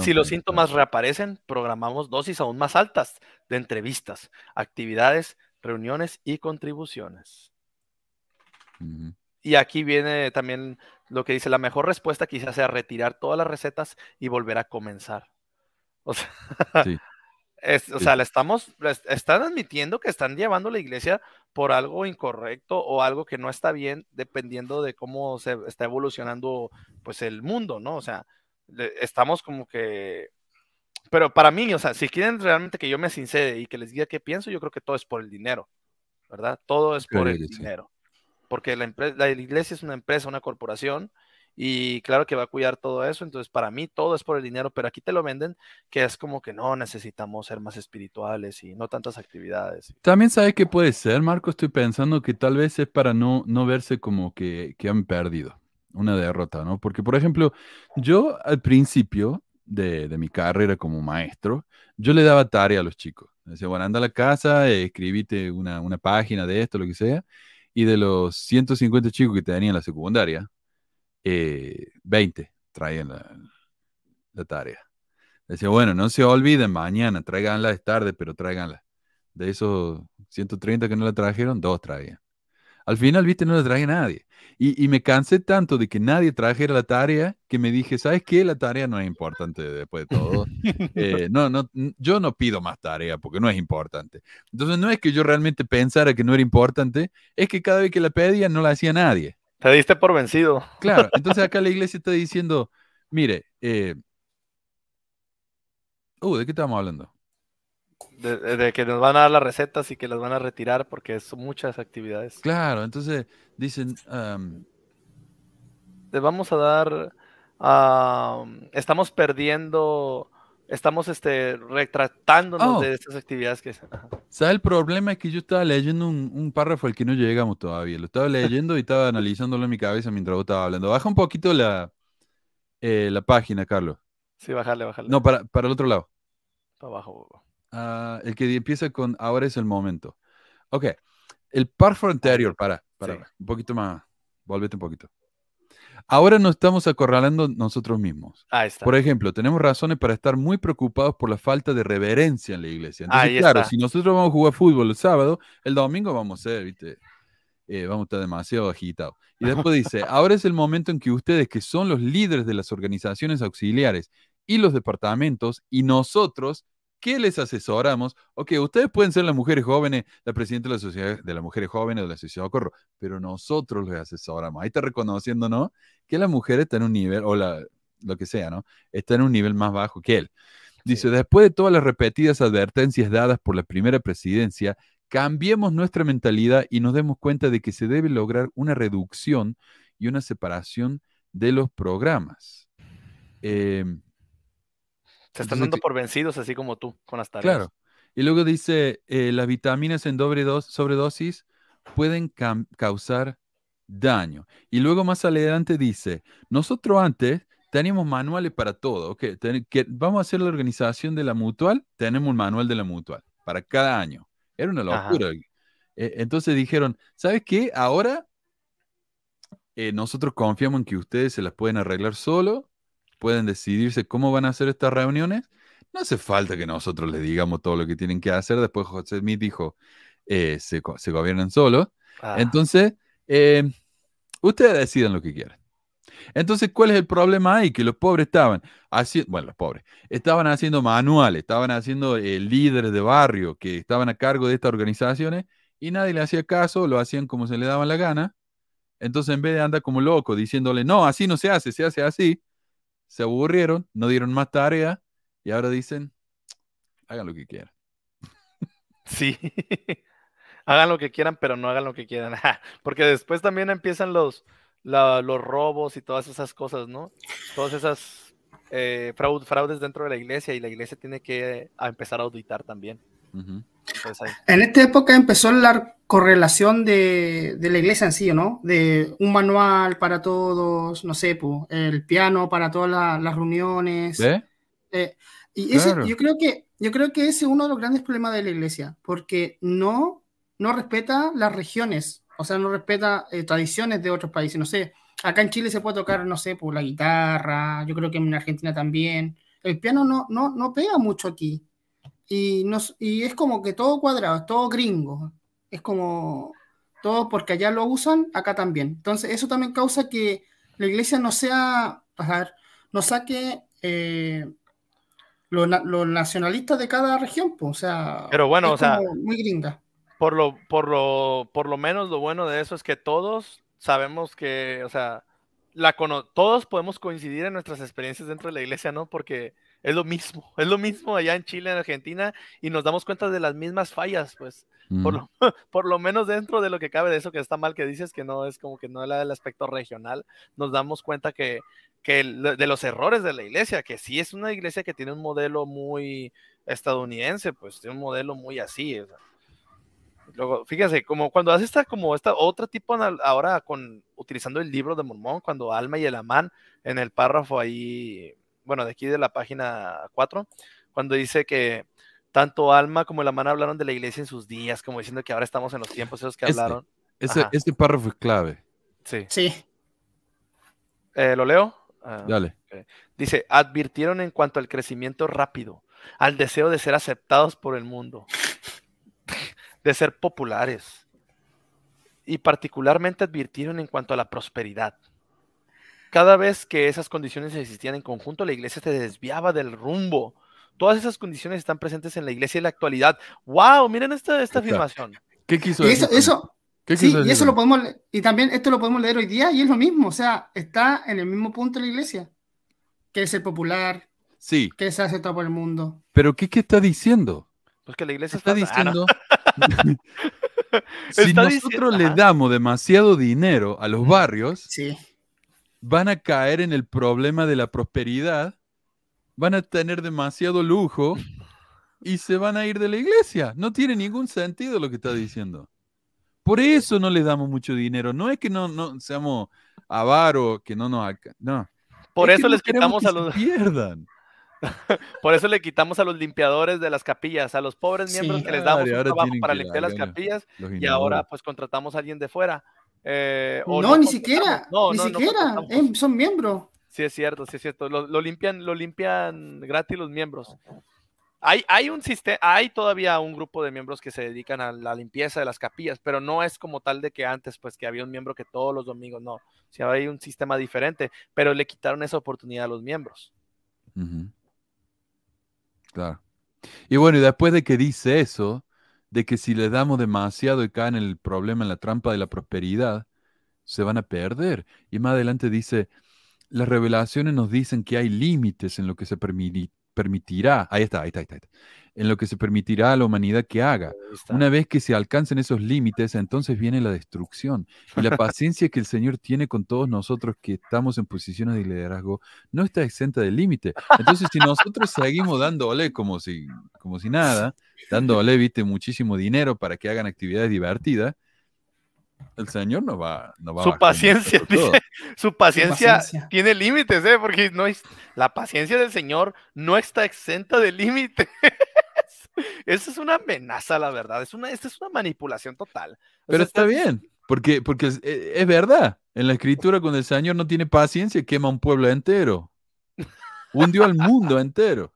Si los síntomas reaparecen, programamos dosis aún más altas de entrevistas, actividades, reuniones y contribuciones. Uh -huh. Y aquí viene también lo que dice, la mejor respuesta quizás sea retirar todas las recetas y volver a comenzar. O sea, sí. O sea, le estamos, están admitiendo que están llevando la iglesia por algo incorrecto o algo que no está bien, dependiendo de cómo se está evolucionando pues el mundo, ¿no? O sea, estamos como que pero para mí, o sea, si quieren realmente que yo me sincere y que les diga qué pienso, yo creo que todo es por el dinero, ¿verdad? Todo es por el dinero. Porque la, la iglesia es una empresa, una corporación, y claro que va a cuidar todo eso, entonces para mí todo es por el dinero, pero aquí te lo venden que es como que no necesitamos ser más espirituales y no tantas actividades. También sabes qué puede ser, Marco, estoy pensando que tal vez es para no, no verse como que, que han perdido una derrota, ¿no? Porque, por ejemplo, yo al principio de, de, mi carrera como maestro, yo le daba tarea a los chicos. Decía, bueno, anda a la casa, escribite una, una página de esto, lo que sea, y de los 150 chicos que tenían en la secundaria, 20 eh, traían la, tarea. Decía, bueno, no se olviden, mañana tráiganla, es tarde, pero tráiganla. De esos 130 que no la trajeron, dos traían. Al final, viste, no la traje nadie. Y, me cansé tanto de que nadie trajera la tarea que me dije, ¿sabes qué? La tarea no es importante después de todo. Eh, no, no, yo no pido más tarea porque no es importante. Entonces, no es que yo realmente pensara que no era importante, es que cada vez que la pedía no la hacía nadie. Te diste por vencido. Claro, entonces acá la iglesia está diciendo, mire, eh, uh, ¿de qué estamos hablando? De, que nos van a dar las recetas y que las van a retirar porque son muchas actividades. Claro, entonces dicen... Le vamos a dar... estamos perdiendo... Estamos este, retratándonos de oh. estas actividades que... ¿Sabes? El problema es que yo estaba leyendo un, párrafo al que no llegamos todavía. Lo estaba leyendo y estaba analizándolo en mi cabeza mientras vos estabas hablando. Baja un poquito la, eh, la página, Carlos. Sí, bajarle, bajarle. No, para, para el otro lado. Para abajo. Ah, el que empieza con ahora es el momento. Ok. El párrafo anterior, para, para, un poquito más. Volvete un poquito. Ahora nos estamos acorralando nosotros mismos. Por ejemplo, tenemos razones para estar muy preocupados por la falta de reverencia en la iglesia. Entonces, claro, si nosotros vamos a jugar fútbol el sábado, el domingo vamos a ser, ¿viste? Eh, vamos a estar demasiado agitados. Y después dice, ahora es el momento en que ustedes, que son los líderes de las organizaciones auxiliares y los departamentos, y nosotros, ¿qué les asesoramos? Ok, ustedes pueden ser las mujeres jóvenes, la presidenta de la sociedad de las mujeres jóvenes de la sociedad de pero nosotros les asesoramos. Ahí está reconociendo, ¿no? Que la mujer está en un nivel, o la, lo que sea, ¿no? Está en un nivel más bajo que él. Dice, después de todas las repetidas advertencias dadas por la primera presidencia, cambiemos nuestra mentalidad y nos demos cuenta de que se debe lograr una reducción y una separación de los programas. Eh, se están dando por vencidos, así como tú, con las tareas. Claro. Y luego dice, eh, las vitaminas en doble sobredosis pueden causar daño. Y luego más adelante dice, nosotros antes teníamos manuales para todo. Okay, que vamos a hacer la organización de la mutual, tenemos un manual de la mutual para cada año. Era una locura. Eh, entonces dijeron, ¿sabes qué? Ahora eh, nosotros confiamos en que ustedes se las pueden arreglar solo pueden decidirse cómo van a hacer estas reuniones. No hace falta que nosotros les digamos todo lo que tienen que hacer. Después José Smith dijo, eh, se, gobiernan solos. Ah. Entonces, eh, ustedes decidan lo que quieran. Entonces, ¿cuál es el problema ahí? Que los pobres estaban haciendo, bueno, los pobres, estaban haciendo manuales, estaban haciendo eh, líderes de barrio que estaban a cargo de estas organizaciones y nadie le hacía caso, lo hacían como se le daba la gana. Entonces, en vez de andar como loco diciéndole, no, así no se hace, se hace así, se aburrieron, no dieron más tarea y ahora dicen, hagan lo que quieran. Sí, hagan lo que quieran, pero no hagan lo que quieran. Porque después también empiezan los, los robos y todas esas cosas, ¿no? Todas esas eh, fraudes dentro de la iglesia y la iglesia tiene que empezar a auditar también. En esta época empezó la correlación de, la iglesia en sí, ¿no? De un manual para todos, no sé, el piano para todas las reuniones. Eh, y yo creo que yo creo que ese es uno de los grandes problemas de la iglesia, porque no, no respeta las regiones, o sea, no respeta eh, tradiciones de otros países, no sé. Acá en Chile se puede tocar, no sé, por la guitarra, yo creo que en Argentina también. El piano no, no, no pega mucho aquí y, nos, y es como que todo cuadrado, es todo gringo. Es como todo porque allá lo usan, acá también. Entonces, eso también causa que la iglesia no sea, a ver, no saque eh, los, nacionalistas de cada región, pues, o sea, pero bueno, o sea, muy gringa. Por lo, por lo, por lo menos lo bueno de eso es que todos sabemos que, o sea, la todos podemos coincidir en nuestras experiencias dentro de la iglesia, ¿no? Porque es lo mismo, es lo mismo allá en Chile, en Argentina, y nos damos cuenta de las mismas fallas, pues, por, lo, por, lo, menos dentro de lo que cabe de eso que está mal que dices, que no es como que no el aspecto regional, nos damos cuenta que, que de los errores de la iglesia, que sí es una iglesia que tiene un modelo muy estadounidense, pues tiene un modelo muy así. Luego, fíjense, como cuando hace esta, como esta otra tipo ahora con utilizando el libro de Mormón, cuando Alma y el Amán en el párrafo ahí, bueno, de aquí de la página 4, cuando dice que tanto Alma como el Amán hablaron de la iglesia en sus días, como diciendo que ahora estamos en los tiempos esos que este, hablaron. Ese, este párrafo es clave. Sí. Sí. Eh, ¿Lo leo? Ah, Dale. Dice, advirtieron en cuanto al crecimiento rápido, al deseo de ser aceptados por el mundo, de ser populares, y particularmente advirtieron en cuanto a la prosperidad. Cada vez que esas condiciones existían en conjunto, la iglesia se desviaba del rumbo. Todas esas condiciones están presentes en la iglesia en la actualidad. ¡Wow! Miren esta, esta afirmación. ¿Qué quiso decir? Eso, sí, y eso lo podemos y también esto lo podemos leer hoy día y es lo mismo, o sea, está en el mismo punto de la iglesia, que es el popular, sí. que se acepta por el mundo. Pero ¿qué, qué está diciendo? Pues que la iglesia está, diciendo. si nosotros le damos demasiado dinero a los barrios, sí. Van a caer en el problema de la prosperidad, van a tener demasiado lujo y se van a ir de la iglesia. No tiene ningún sentido lo que está diciendo. Por eso no le damos mucho dinero. No es que no, no seamos avaros, que no nos... No. Por eso les quitamos a los... Pierdan. Por eso le quitamos a los limpiadores de las capillas, a los pobres miembros que les damos un trabajo para limpiar las capillas y ahora pues contratamos a alguien de fuera. Eh, no, ni siquiera, ni siquiera, eh, son miembros. Sí es cierto, sí es cierto. Lo, lo, limpian, lo limpian gratis los miembros. Hay, un sistema, hay todavía un grupo de miembros que se dedican a la limpieza de las capillas, pero no es como tal de que antes, pues que había un miembro que todos los domingos, no. si hay un sistema diferente, pero le quitaron esa oportunidad a los miembros. Claro. Y bueno, y después de que dice eso, de que si le damos demasiado y caen en el problema, en la trampa de la prosperidad, se van a perder. Y más adelante dice, las revelaciones nos dicen que hay límites en lo que se permite permitirá, ahí está, ahí está, ahí está, en lo que se permitirá a la humanidad que haga. Una vez que se alcancen esos límites, entonces viene la destrucción. Y la paciencia que el Señor tiene con todos nosotros que estamos en posiciones de liderazgo no está exenta de límite. Entonces, si nosotros seguimos dándole como si, como si nada, dándole, viste, muchísimo dinero para que hagan actividades divertidas, el Señor no va, no va su, paciencia, su paciencia, tiene límites, ¿eh? porque no es, la paciencia del Señor no está exenta de límites. Esa es una amenaza, la verdad. Es una, esta es una manipulación total. Pero está, bien, porque, porque es, es, verdad. En la escritura, cuando el Señor no tiene paciencia, quema un pueblo entero. Hundió al mundo entero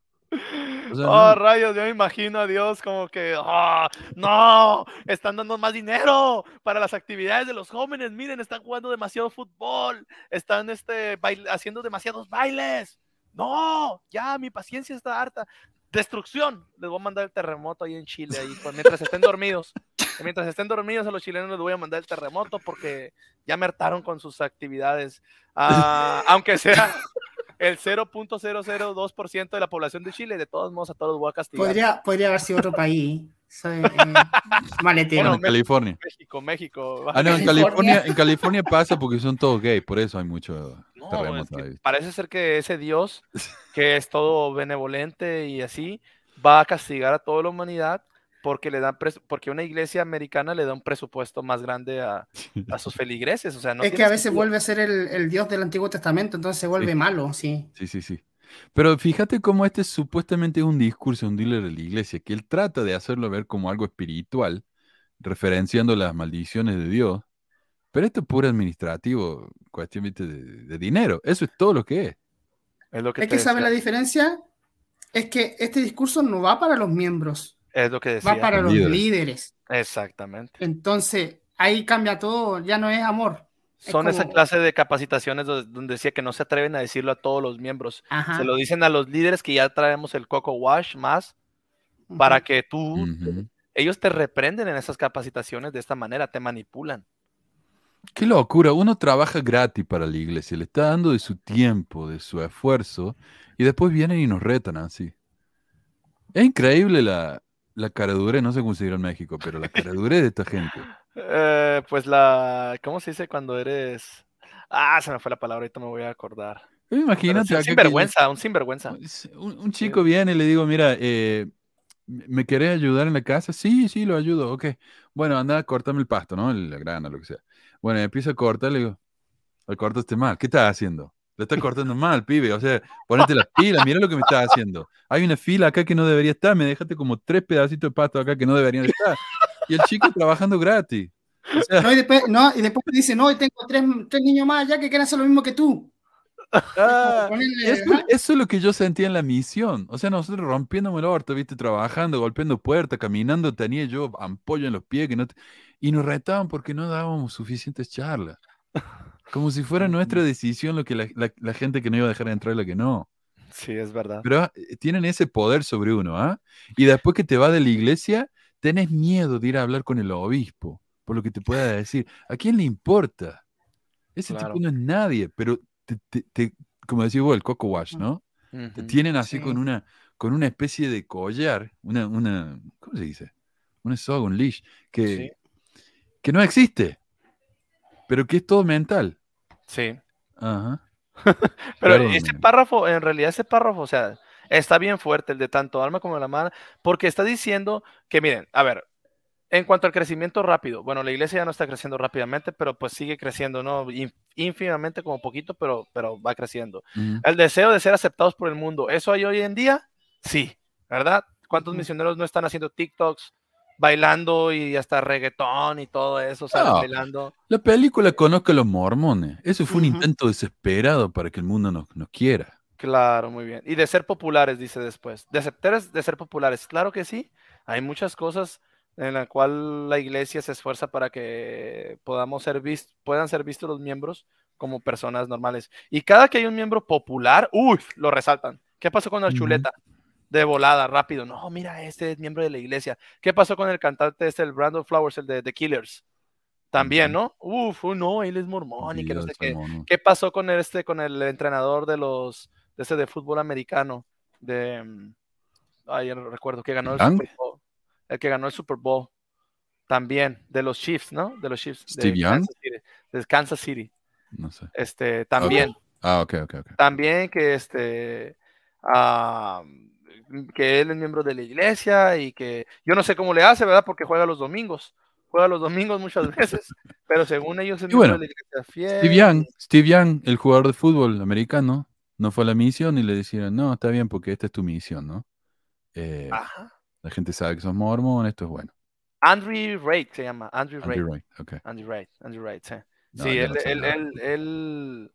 oh, rayos, yo me imagino a Dios como que, oh, no, están dando más dinero para las actividades de los jóvenes. Miren, están jugando demasiado fútbol, están este, haciendo demasiados bailes. No, ya mi paciencia está harta. Destrucción. Les voy a mandar el terremoto ahí en Chile, ahí, mientras estén dormidos. Mientras estén dormidos a los chilenos les voy a mandar el terremoto porque ya me hartaron con sus actividades. Ah, aunque sea el 0.002% de la población de Chile, de todos modos a todos los voy a castigar. Podría, podría haber sido otro país. Soy, eh, maletero. en California. México, México. Ah, no, en California, en California pasa porque son todos gays, por eso hay mucho terremoto ahí. Parece ser que ese Dios, que es todo benevolente y así, va a castigar a toda la humanidad porque le dan porque una iglesia americana le da un presupuesto más grande a, sus feligreses. O sea, no es que a veces vuelve a ser el, Dios del Antiguo Testamento, entonces se vuelve malo, sí. Sí, sí, sí. Pero fíjate cómo este supuestamente es un discurso, un dealer de la iglesia, que él trata de hacerlo ver como algo espiritual, referenciando las maldiciones de Dios. Pero esto es puro administrativo, cuestión de, dinero. Eso es todo lo que es. Es, lo que, es que sabe la diferencia, es que este discurso no va para los miembros es lo que decía. Va para los líderes. Exactamente. Entonces, ahí cambia todo, ya no es amor. Son esa clase de capacitaciones donde, decía que no se atreven a decirlo a todos los miembros. Se lo dicen a los líderes que ya traemos el Coco Wash más para que tú, ellos te reprenden en esas capacitaciones de esta manera, te manipulan. Qué locura, uno trabaja gratis para la iglesia, le está dando de su tiempo, de su esfuerzo, y después vienen y nos retan así. Es increíble la, la caradura, no sé cómo se dirá en México, pero la caradura de esta gente. Eh, pues la, ¿cómo se dice cuando eres? Ah, se me fue la palabra, ahorita me voy a acordar. Imagínate. Un sinvergüenza, un sinvergüenza. Un, chico viene y le digo, mira, eh, ¿me querés ayudar en la casa? Sí, sí, lo ayudo, ok. Bueno, anda, córtame el pasto, ¿no? La grana, lo que sea. Bueno, empieza a cortar, le digo, cortaste mal, ¿qué estás haciendo? Lo estás cortando mal, pibe, o sea, ponete las pilas, mira lo que me estás haciendo. Hay una fila acá que no debería estar, me dejaste como tres pedacitos de pasto acá que no deberían estar. Y el chico trabajando gratis. no, y después, no, y después dice, no, y tengo tres, tres niños más allá que quieren hacer lo mismo que tú. Ah, eso, es lo que yo sentía en la misión. O sea, nosotros rompiéndome el orto, viste, trabajando, golpeando puertas, caminando, tenía yo ampollo en los pies que no y nos retaban porque no dábamos suficientes charlas. Como si fuera nuestra decisión lo que la, gente que no iba a dejar de entrar y la que no. Sí, es verdad. Pero eh, tienen ese poder sobre uno, ¿ah? Y después que te va de la iglesia, tenés miedo de ir a hablar con el obispo, por lo que te pueda decir. ¿A quién le importa? Ese tipo no es nadie, pero te, como decía vos, el coco wash, ¿no? Te tienen así con, una, con una especie de collar, una, una ¿cómo se dice? Un soga, un leash, que, que no existe, pero que es todo mental. Sí. Ajá. pero ese párrafo, en realidad ese párrafo, o sea, está bien fuerte el de tanto alma como la mano, porque está diciendo que, miren, a ver, en cuanto al crecimiento rápido, bueno, la iglesia ya no está creciendo rápidamente, pero pues sigue creciendo, ¿no? Ínfimamente como poquito, pero, pero va creciendo. El deseo de ser aceptados por el mundo, ¿eso hay hoy en día? Sí, ¿verdad? ¿Cuántos misioneros no están haciendo TikToks, bailando y hasta reggaetón y todo eso, ¿sabes? bailando. La película Conozca a los mormones. Eso fue un intento desesperado para que el mundo nos, nos, quiera. Claro, muy bien. Y de ser populares, dice después. De aceptar de ser populares. Claro que sí. Hay muchas cosas en la cual la iglesia se esfuerza para que podamos ser puedan ser vistos los miembros como personas normales. Y cada que hay un miembro popular, uy, lo resaltan. ¿Qué pasó con la chuleta? De volada, rápido. No, mira, este es miembro de la iglesia. ¿Qué pasó con el cantante este, el Brandon Flowers, el de The Killers? También, ¿no? Uf, no, él es mormón y que no sé qué. ¿Qué pasó con este, con el entrenador de los, de ese de fútbol americano? De, mm, ay, no recuerdo que ganó el Super Bowl el que ganó el Super Bowl. También, de los Chiefs, ¿no? De los Chiefs. Steve Young. de Kansas City. No sé. Este, también. Ah, ok, ok, ok. También que este. Ah, que él es miembro de la iglesia y que yo no sé cómo le hace, ¿verdad? Porque juega los domingos. Juega los domingos muchas veces, pero según ellos es miembro de la iglesia fiel. Steve Young, Steve Young, el jugador de fútbol americano, no fue a la misión y le dijeron, no, está bien porque esta es tu misión, ¿no? Eh, Ajá. La gente sabe que son mormón, esto es bueno. Andrew Wright se llama, Andrew Wright. Andrew Wright, okay. Andrew Wright, Andrew Wright, sí. sí, él, él, él, él,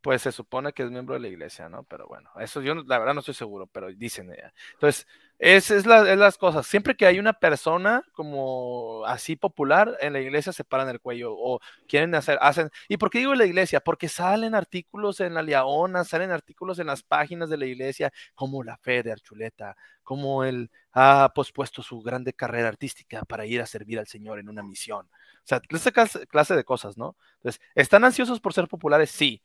pues se supone que es miembro de la iglesia, ¿no? Pero bueno, eso yo la verdad no estoy seguro, pero dicen ella. Entonces, esa es, la, es las cosas. Siempre que hay una persona como así popular en la iglesia, se paran el cuello o quieren hacer, hacen. ¿Y por qué digo la iglesia? Porque salen artículos en la Leona, salen artículos en las páginas de la iglesia, como la fe de Archuleta, como él ha pospuesto su grande carrera artística para ir a servir al Señor en una misión. O sea, esa clase de cosas, ¿no? Entonces, ¿están ansiosos por ser populares? Sí.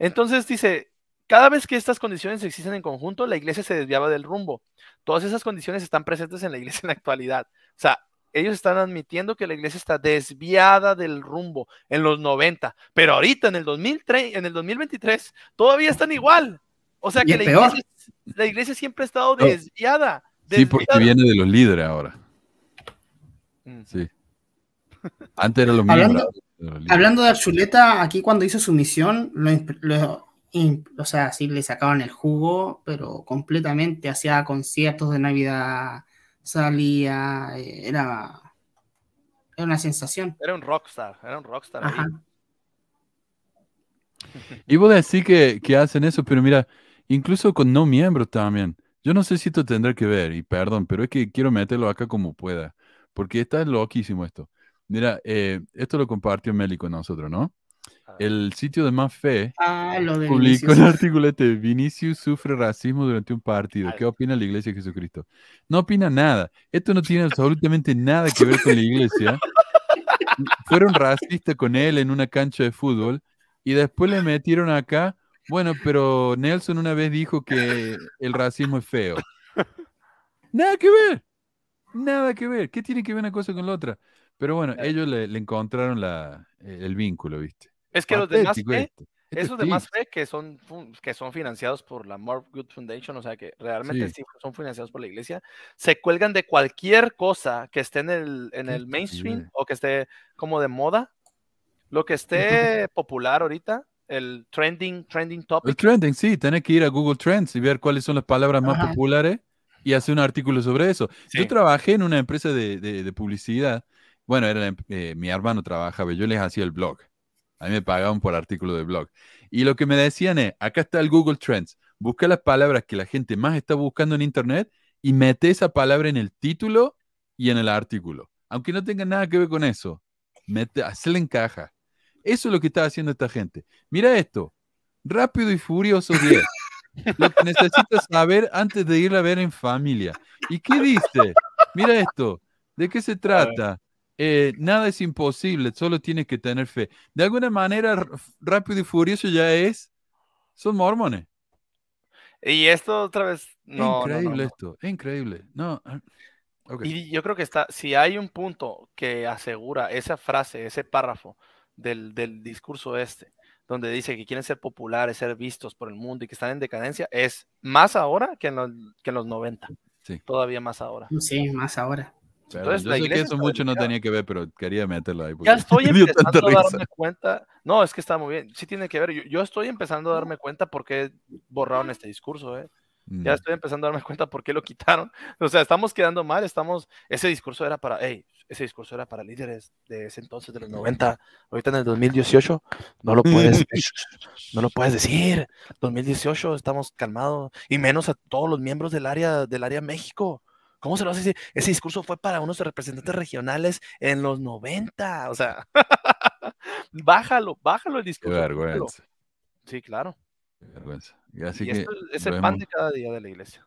Entonces dice, cada vez que estas condiciones existen en conjunto, la iglesia se desviaba del rumbo. Todas esas condiciones están presentes en la iglesia en la actualidad. O sea, ellos están admitiendo que la iglesia está desviada del rumbo en los 90, pero ahorita en el, 2003, en el 2023 todavía están igual. O sea que la iglesia, siempre ha estado desviada, Sí, porque viene de los líderes ahora. Mm. Sí. Antes era lo mismo. Hablando de Archuleta, aquí cuando hizo su misión, o sea, sí le sacaban el jugo, pero completamente hacía conciertos de Navidad, salía, eh, era, era una sensación. Era un rockstar, era un rockstar. Y vos decís que, que hacen eso, pero mira, incluso con no miembros también. Yo no sé si esto tendrá que ver, y perdón, pero es que quiero meterlo acá como pueda, porque está loquísimo esto. Mira, eh, esto lo compartió Meli con nosotros, ¿no? el sitio de Más Fe Ah, publicó Vinicius. un artículo este, Vinicius sufre racismo durante un partido. ¿Qué opina la Iglesia de Jesucristo? No opina nada. Esto no tiene absolutamente nada que ver con la Iglesia. Fueron racistas con él en una cancha de fútbol y después le metieron acá, bueno, pero Nelson una vez dijo que el racismo es feo. Nada que ver. Nada que ver. ¿Qué tiene que ver una cosa con la otra? Pero bueno, ellos le, le encontraron la, el vínculo, ¿viste? Es que los demás Patético esto. Esto esos es demás fe que son, que son financiados por la More Good Foundation, o sea que realmente Sí. sí. son financiados por la iglesia, se cuelgan de cualquier cosa que esté en el, en el mainstream o que esté como de moda, lo que esté popular ahorita, el trending, trending El topic. trending, sí, tenés que ir a Google Trends y ver cuáles son las palabras más Ajá. populares y hacer un artículo sobre eso. Yo Sí. trabajé en una empresa de, de- de publicidad. Bueno, era em- eh, mi hermano trabajaba, yo les hacía el blog. A mí me pagaban por artículo de blog. Y lo que me decían es, acá está el Google Trends, busca las palabras que la gente más está buscando en Internet y mete esa palabra en el título y en el artículo. Aunque no tenga nada que ver con eso, mete, hazle en caja. Eso es lo que está haciendo esta gente. Mira esto, Rápido y Furioso 10. Lo que necesitas saber antes de ir a ver en familia. ¿Y qué dice? Mira esto. ¿De qué se trata? Eh, nada es imposible, solo tienes que tener fe. De alguna manera, Rápido y Furioso ya es. Son mormones. Y esto otra vez, no, no, increíble no. esto. Es increíble. No. ah. Y yo creo que está, si hay un punto que asegura esa frase, ese párrafo del, del discurso este, donde dice que quieren ser populares, ser vistos por el mundo y que están en decadencia, es más ahora que en los, que en los 90. Sí. Todavía más ahora. Sí, más ahora. Entonces, yo la sé que eso mucho no tenía que ver, pero quería meterlo ahí. Ya estoy empezando a darme cuenta. No, es que está muy bien. Sí tiene que ver. Yo, yo estoy empezando a darme cuenta por qué borraron este discurso. ¿eh? Ya Mm. estoy empezando a darme cuenta por qué lo quitaron. O sea, estamos quedando mal. Estamos. Ese discurso era para. Hey, ese discurso era para líderes de ese entonces, de los 90. Ahorita en el 2018 no lo puedes. no lo puedes decir. 2018 estamos calmados y menos a todos los miembros del área del área México. ¿Cómo se lo hace? Ese discurso fue para unos representantes regionales en los 90. O sea, bájalo, bájalo el Qué discurso. bájalo. vergüenza. Sí, claro. Qué vergüenza. Y así y que esto es el pan de cada día de la iglesia.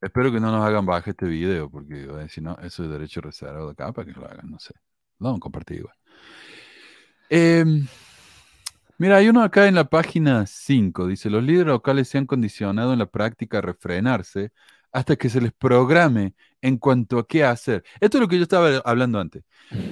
espero que no nos hagan bajar este video, porque a decir, no, eso es derecho reservado de acá para que lo hagan, no sé. Lo vamos a compartir igual. Em, mira, hay uno acá en la página 5, dice, los líderes locales se han condicionado en la práctica a refrenarse hasta que se les programe en cuanto a qué hacer. Esto es lo que yo estaba hablando antes.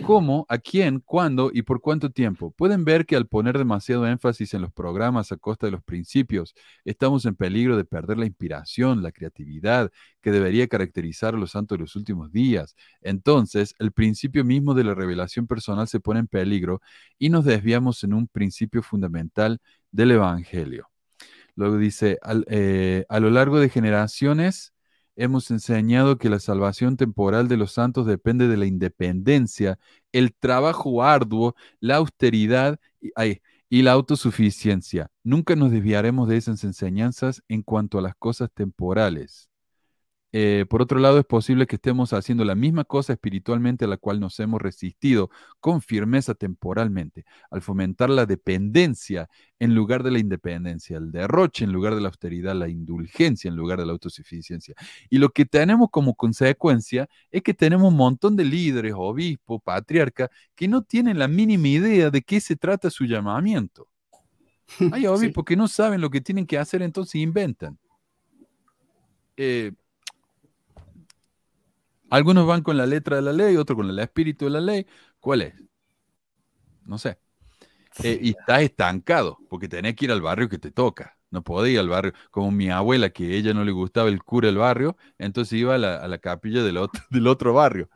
¿Cómo, a quién, cuándo y por cuánto tiempo? Pueden ver que al poner demasiado énfasis en los programas a costa de los principios, estamos en peligro de perder la inspiración, la creatividad que debería caracterizar a los santos de los últimos días. Entonces, el principio mismo de la revelación personal se pone en peligro y nos desviamos en un principio fundamental del Evangelio. Luego dice, eh, a lo largo de generaciones hemos enseñado que la salvación temporal de los santos depende de la independencia, el trabajo arduo, la austeridad y, la autosuficiencia. Nunca nos desviaremos de esas enseñanzas en cuanto a las cosas temporales. Eh, por otro lado, es posible que estemos haciendo la misma cosa espiritualmente a la cual nos hemos resistido con firmeza temporalmente, al fomentar la dependencia en lugar de la independencia, el derroche en lugar de la austeridad, la indulgencia en lugar de la autosuficiencia. Y lo que tenemos como consecuencia es que tenemos un montón de líderes, obispos, patriarcas, que no tienen la mínima idea de qué se trata su llamamiento. Hay obispos que no saben lo que tienen que hacer, entonces inventan. Eh, algunos van con la letra de la ley, otros con el espíritu de la ley. ¿Cuál es? No sé. Eh, y estás estancado, porque tenés que ir al barrio que te toca. No podés ir al barrio, como mi abuela, que a ella no le gustaba el cura del barrio, entonces iba a la, a la capilla del otro, del otro barrio.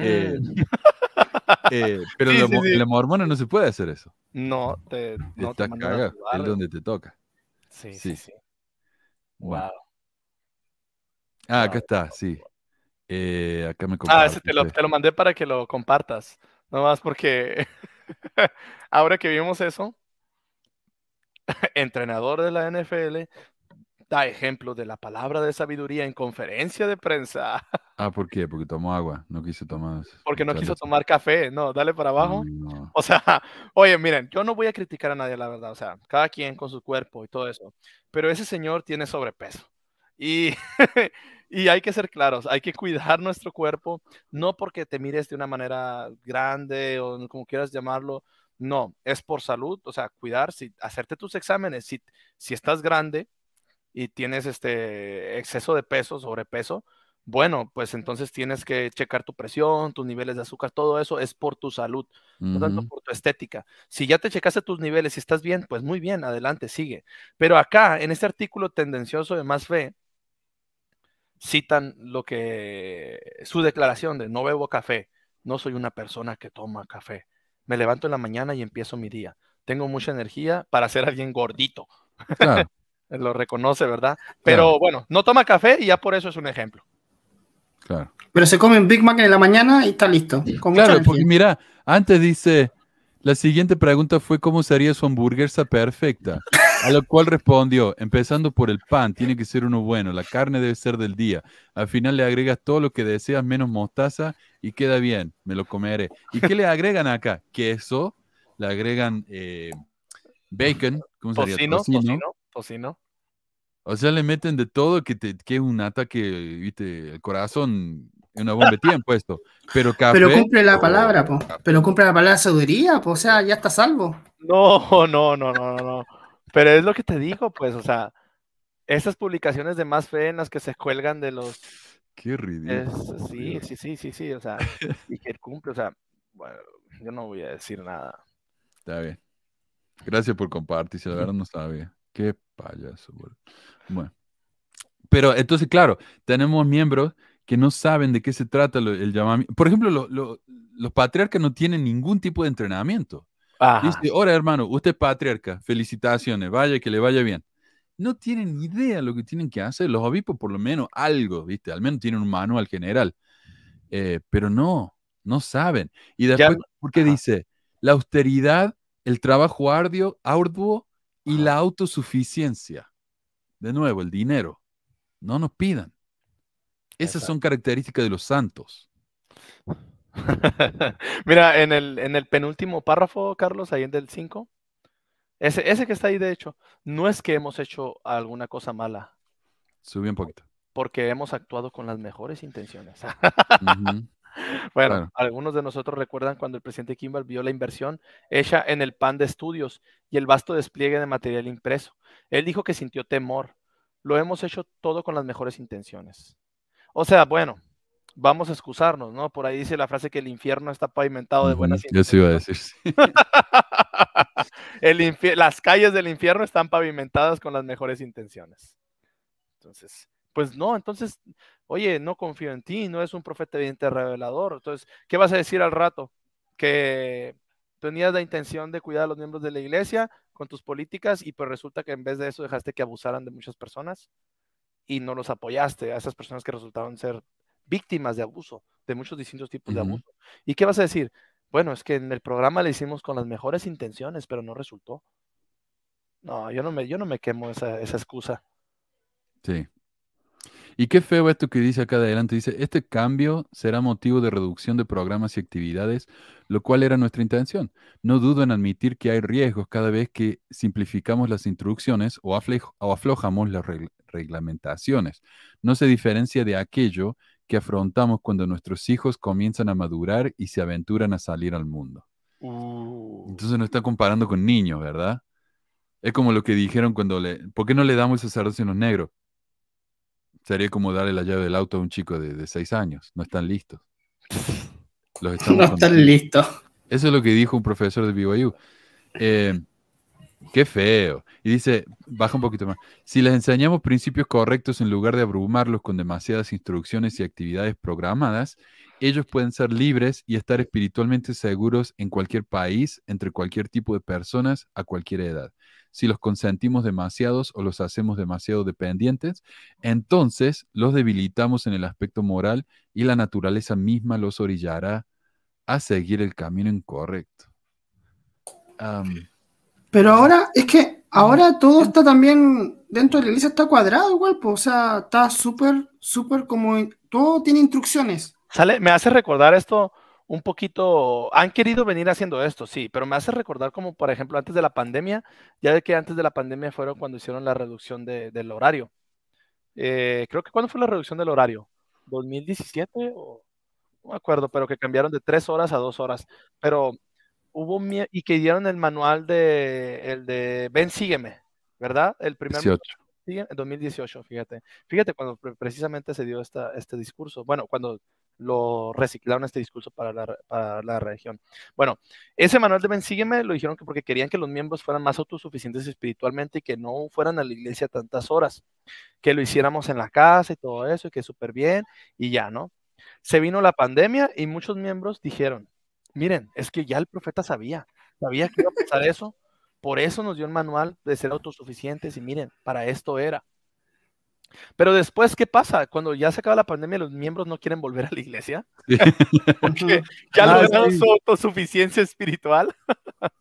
Eh, Mm, eh, pero Sí, la, sí, mo- sí. en la mormona no se puede hacer eso. no, te, no Estás cagado, es donde te toca. Sí, sí. sí. Wow. Ah, acá está, sí. Eh, acá me Ah, ese te lo, comparte. te lo mandé para que lo compartas. No más porque ahora que vimos eso, entrenador de la NFL da ejemplo de la palabra de sabiduría en conferencia de prensa. Ah, ¿por qué? Porque tomó agua, no quiso tomar. Porque no quiso tomar café, no, dale para abajo. O sea, oye, miren, yo no voy a criticar a nadie, la verdad, o sea, cada quien con su cuerpo y todo eso, pero ese señor tiene sobrepeso. Y, y hay que ser claros, hay que cuidar nuestro cuerpo, no porque te mires de una manera grande o como quieras llamarlo, no, es por salud, o sea, cuidar, si, hacerte tus exámenes, si, si estás grande y tienes este exceso de peso, sobrepeso, bueno, pues entonces tienes que checar tu presión, tus niveles de azúcar, todo eso es por tu salud, no tanto por tu estética. Si ya te checaste tus niveles y estás bien, pues muy bien, adelante, sigue. Pero acá, en este artículo tendencioso de Más Fe, citan lo que su declaración de no bebo café, no soy una persona que toma café. Me levanto en la mañana y empiezo mi día. Tengo mucha energía para ser alguien gordito. Lo reconoce, ¿verdad? Pero bueno, no toma café y ya por eso es un ejemplo. Pero se come un Big Mac en la mañana y está listo. claro, porque mira, antes dice, la siguiente pregunta fue cómo sería su hamburguesa perfecta. A lo cual respondió, empezando por el pan, tiene que ser uno bueno, la carne debe ser del día. Al final le agregas todo lo que deseas menos mostaza y queda bien, me lo comeré. ¿Y qué le agregan acá? Queso, le agregan eh, bacon, ¿cómo sería? Tocino, tocino, o sea, le meten de todo que, te, que es un ataque, viste, el corazón, una bomba de tiempo puesto. Pero Pero cumple la palabra, po. Pero cumple la palabra de sabiduría, po. O sea, ya está salvo. No, no, no, no, no. Pero es lo que te digo, pues, o sea, esas publicaciones de más fe en las que se cuelgan de los. Qué ridículo. sí, sí, sí, sí, sí, o sea, y que cumple, o sea, bueno, yo no voy a decir nada. Está bien. Gracias por compartir, si la verdad no sabía. Qué payaso, Bueno. Pero entonces, claro, tenemos miembros que no saben de qué se trata el llamamiento. Por ejemplo, los patriarcas no tienen ningún tipo de entrenamiento. Dice, ahora hermano, usted es patriarca, felicitaciones, vaya que le vaya bien. No tienen ni idea lo que tienen que hacer. Los obispos por lo menos algo, ¿viste? Al menos tienen un manual general. Eh, pero no, no saben. Y después, ¿por qué dice? La austeridad, el trabajo arduo, arduo y la autosuficiencia. De nuevo, el dinero. No nos pidan. Esas son características de los santos. Mira, en el, en el penúltimo párrafo, Carlos, ahí en del 5, ese, ese que está ahí, de hecho, no es que hemos hecho alguna cosa mala. Subí un poquito. Porque hemos actuado con las mejores intenciones. Bueno, algunos de nosotros recuerdan cuando el presidente Kimball vio la inversión hecha en el pan de estudios y el vasto despliegue de material impreso. Él dijo que sintió temor. Lo hemos hecho todo con las mejores intenciones. O sea, bueno, vamos a excusarnos, ¿no? Por ahí dice la frase que el infierno está pavimentado de buenas intenciones. Yo sí iba a decir. las calles del infierno están pavimentadas con las mejores intenciones. Entonces, pues no, entonces, oye, no confío en ti, no es un profeta evidente revelador. Entonces, ¿qué vas a decir al rato? Que tenías la intención de cuidar a los miembros de la iglesia con tus políticas y pues resulta que en vez de eso dejaste que abusaran de muchas personas y no los apoyaste a esas personas que resultaron ser víctimas de abuso, de muchos distintos tipos de abuso. ¿Y qué vas a decir? Bueno, es que en el programa le hicimos con las mejores intenciones, pero no resultó. No, yo no me, yo no me quemo esa, esa excusa. Sí, y qué feo esto que dice acá adelante. Dice, este cambio será motivo de reducción de programas y actividades, lo cual era nuestra intención. No dudo en admitir que hay riesgos cada vez que simplificamos las instrucciones o, aflojamos las reglamentaciones. No se diferencia de aquello que afrontamos cuando nuestros hijos comienzan a madurar y se aventuran a salir al mundo. Uh. Entonces nos está comparando con niños, ¿verdad? Es como lo que dijeron cuando le... ¿Por qué no le damos el sacerdocio a los negros? Sería como darle la llave del auto a un chico de, seis años. No están listos. no están listos. Eso es lo que dijo un profesor de BYU. Eh, qué feo. Y dice, baja un poquito más. Si les enseñamos principios correctos en lugar de abrumarlos con demasiadas instrucciones y actividades programadas, ellos pueden ser libres y estar espiritualmente seguros en cualquier país, entre cualquier tipo de personas, a cualquier edad si los consentimos demasiados o los hacemos demasiado dependientes, entonces los debilitamos en el aspecto moral y la naturaleza misma los orillará a seguir el camino incorrecto. Pero ahora es que ahora todo está también dentro de la iglesia está cuadrado igual, pues, o sea, está súper, súper como, todo tiene instrucciones. Sale, me hace recordar esto un poquito, han querido venir haciendo esto, sí, pero me hace recordar como, por ejemplo, antes de la pandemia, ya de que antes de la pandemia fueron cuando hicieron la reducción del horario. Eh, creo que cuando fue la reducción del horario, 2017 o no me acuerdo, pero que cambiaron de tres horas a dos horas. Pero hubo y que dieron el manual de el de Ven Sígueme, ¿verdad? El primer 18. en 2018, fíjate. Fíjate cuando precisamente se dio esta, este discurso. Bueno, cuando lo reciclaron este discurso para la, para la región. Bueno, ese manual de Ven Sígueme lo dijeron que porque querían que los miembros fueran más autosuficientes espiritualmente y que no fueran a la iglesia tantas horas, que lo hiciéramos en la casa y todo eso, y que súper bien, y ya, ¿no? Se vino la pandemia y muchos miembros dijeron, miren, es que ya el profeta sabía, sabía que iba a pasar eso, por eso nos dio el manual de ser autosuficientes y miren, para esto era. Pero después, ¿qué pasa? Cuando ya se acaba la pandemia, los miembros no quieren volver a la iglesia. Porque ya Ah, lograron sí. su autosuficiencia espiritual.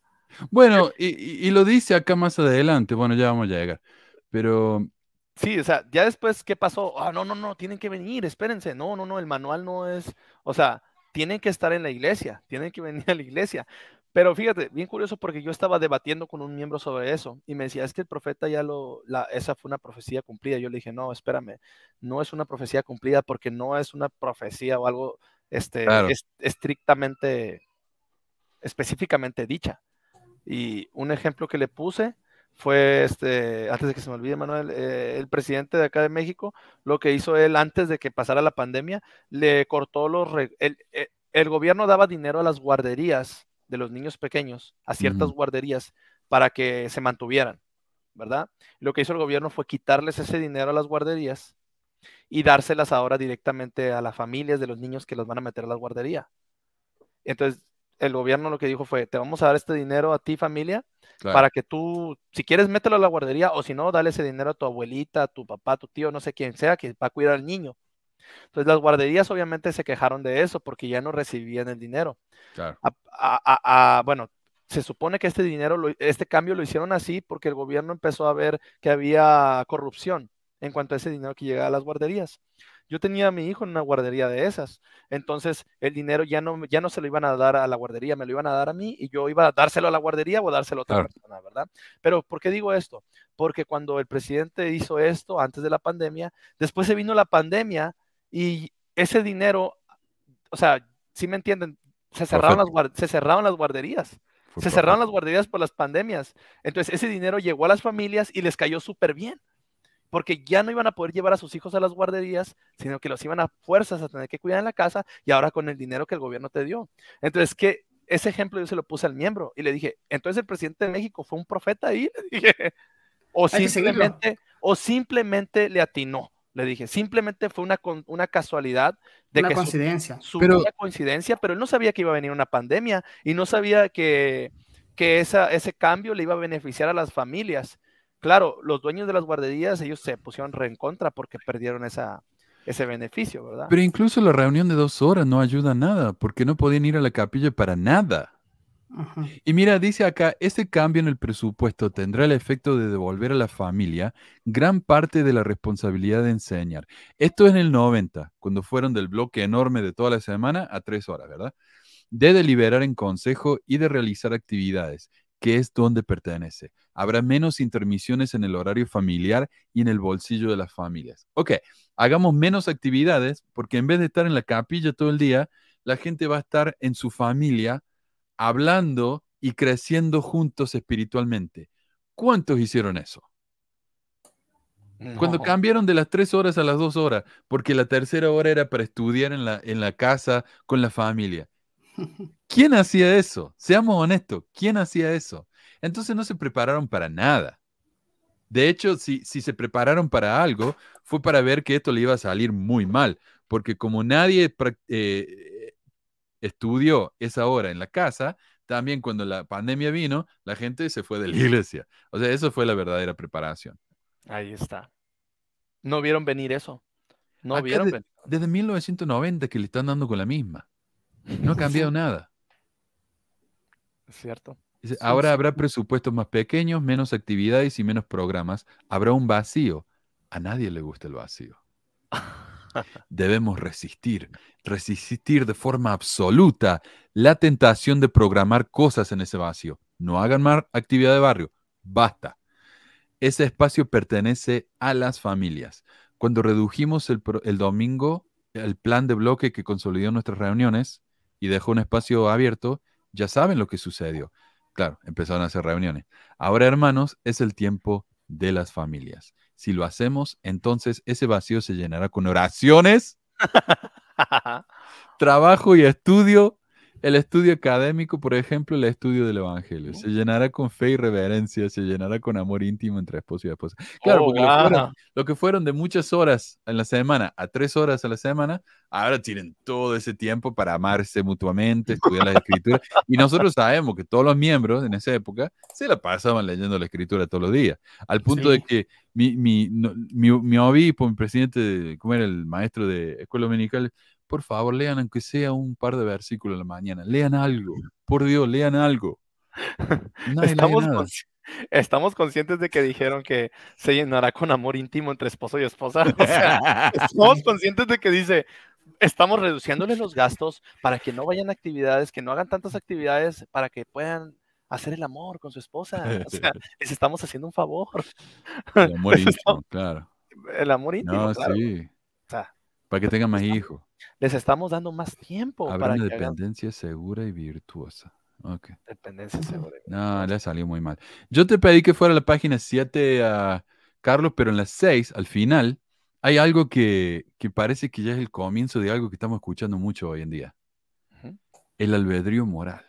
Bueno, y, lo dice acá más adelante, bueno, ya vamos a llegar. Pero Sí, o sea, ya después, ¿qué pasó? Ah, no, no, no, tienen que venir, espérense. No, no, no, el manual no es, o sea, tienen que estar en la iglesia, tienen que venir a la iglesia. Pero fíjate, bien curioso porque yo estaba debatiendo con un miembro sobre eso y me decía, es que el profeta ya lo, la, esa fue una profecía cumplida. Yo le dije, no, espérame, no es una profecía cumplida porque no es una profecía o algo este, Claro. estrictamente, específicamente dicha. Y un ejemplo que le puse fue, este, antes de que se me olvide, Manuel, eh, el presidente de acá de México, lo que hizo él antes de que pasara la pandemia, le cortó los... el, el- el gobierno daba dinero a las guarderías de los niños pequeños, a ciertas guarderías, para que se mantuvieran, ¿verdad? Lo que hizo el gobierno fue quitarles ese dinero a las guarderías y dárselas ahora directamente a las familias de los niños que los van a meter a la guardería. Entonces, el gobierno lo que dijo fue, te vamos a dar este dinero a ti familia claro, para que tú, si quieres, mételo a la guardería o si no, dale ese dinero a tu abuelita, a tu papá, a tu tío, no sé quién sea, que va a cuidar al niño. Entonces, las guarderías obviamente se quejaron de eso porque ya no recibían el dinero. claro. A- a- a- a- bueno, se supone que este dinero, lo- este cambio lo hicieron así porque el gobierno empezó a ver que había corrupción en cuanto a ese dinero que llegaba a las guarderías. Yo tenía a mi hijo en una guardería de esas, entonces el dinero ya no, ya no se lo iban a dar a la guardería, me lo iban a dar a mí y yo iba a dárselo a la guardería o dárselo a otra Claro. persona, ¿verdad? Pero ¿por qué digo esto? Porque cuando el presidente hizo esto antes de la pandemia, después se vino la pandemia y ese dinero, o sea, si me entienden, se cerraron, las, se cerraron las guarderías. Se cerraron las guarderías por las pandemias. Entonces, ese dinero llegó a las familias y les cayó súper bien. Porque ya no iban a poder llevar a sus hijos a las guarderías, sino que los iban a fuerzas a tener que cuidar en la casa y ahora con el dinero que el gobierno te dio. Entonces, que ese ejemplo yo se lo puse al miembro y le dije, entonces el presidente de México fue un profeta ahí. Le dije, o seguirlo. simplemente, o simplemente le atinó. Le dije, simplemente fue una, una casualidad de Una que su- coincidencia. su Pero- coincidencia, pero él no sabía que iba a venir una pandemia y no sabía que, que esa, ese cambio le iba a beneficiar a las familias. Claro, los dueños de las guarderías, ellos se pusieron re en contra porque perdieron esa, ese beneficio, ¿verdad? Pero incluso la reunión de dos horas no ayuda a nada, porque no podían ir a la capilla para nada. Y mira, dice acá, este cambio en el presupuesto tendrá el efecto de devolver a la familia gran parte de la responsabilidad de enseñar. Esto es en el 90, cuando fueron del bloque enorme de toda la semana a tres horas, ¿verdad? De deliberar en consejo y de realizar actividades, que es donde pertenece. Habrá menos intermisiones en el horario familiar y en el bolsillo de las familias. Ok, hagamos menos actividades porque en vez de estar en la capilla todo el día, la gente va a estar en su familia hablando y creciendo juntos espiritualmente. ¿Cuántos hicieron eso? Cuando cambiaron de las tres horas a las dos horas, porque la tercera hora era para estudiar en la, en la casa con la familia. ¿Quién hacía eso? Seamos honestos, ¿quién hacía eso? Entonces no se prepararon para nada. De hecho, si, si se prepararon para algo, fue para ver que esto le iba a salir muy mal, porque como nadie eh, estudió esa hora en la casa, también cuando la pandemia vino, la gente se fue de la iglesia. O sea, eso fue la verdadera preparación. Ahí está. No vieron venir eso. No Acá vieron de- venir. Desde 1990 que le están dando con la misma. No ha cambiado nada. Es cierto. Dice, ahora habrá presupuestos más pequeños, menos actividades y menos programas. Habrá un vacío. A nadie le gusta el vacío. Debemos resistir, resistir de forma absoluta la tentación de programar cosas en ese vacío. No hagan más actividad de barrio. Basta. Ese espacio pertenece a las familias. Cuando redujimos el, el domingo el plan de bloque que consolidó nuestras reuniones y dejó un espacio abierto, ya saben lo que sucedió. Claro, empezaron a hacer reuniones. Ahora, hermanos, es el tiempo de las familias. Si lo hacemos, entonces ese vacío se llenará con oraciones, trabajo y estudio el estudio académico, por ejemplo, el estudio del Evangelio, se llenará con fe y reverencia, se llenará con amor íntimo entre esposo y esposa. Claro, Oh, porque lo, fueron, wow. lo que fueron de muchas horas en la semana a tres horas a la semana, ahora tienen todo ese tiempo para amarse mutuamente, estudiar la escritura. Y nosotros sabemos que todos los miembros en esa época se la pasaban leyendo la escritura todos los días, al punto de que mi, mi, no- mi, mi obispo, mi presidente, de, ¿cómo era el maestro de escuela dominical? Por favor, lean aunque sea un par de versículos a la mañana. Lean algo. Por Dios, lean algo. Nadie lee Estamos, nada. consci- estamos conscientes de que dijeron que se llenará con amor íntimo entre esposo y esposa. O sea, estamos conscientes de que dice, estamos reduciéndole los gastos para que no vayan a actividades, que no hagan tantas actividades para que puedan hacer el amor con su esposa. O sea, les estamos haciendo un favor. El amor íntimo, claro. El amor íntimo, No, claro. sí. O sea, Para que tengan más hijos. Les estamos dando más tiempo Habrá para una que hagan dependencia segura y virtuosa. Ok. dependencia segura. No, le ha salido muy mal. Yo te pedí que fuera a la página 7 a Carlos, pero en la 6, al final, hay algo que, que parece que ya es el comienzo de algo que estamos escuchando mucho hoy en día. El albedrío moral.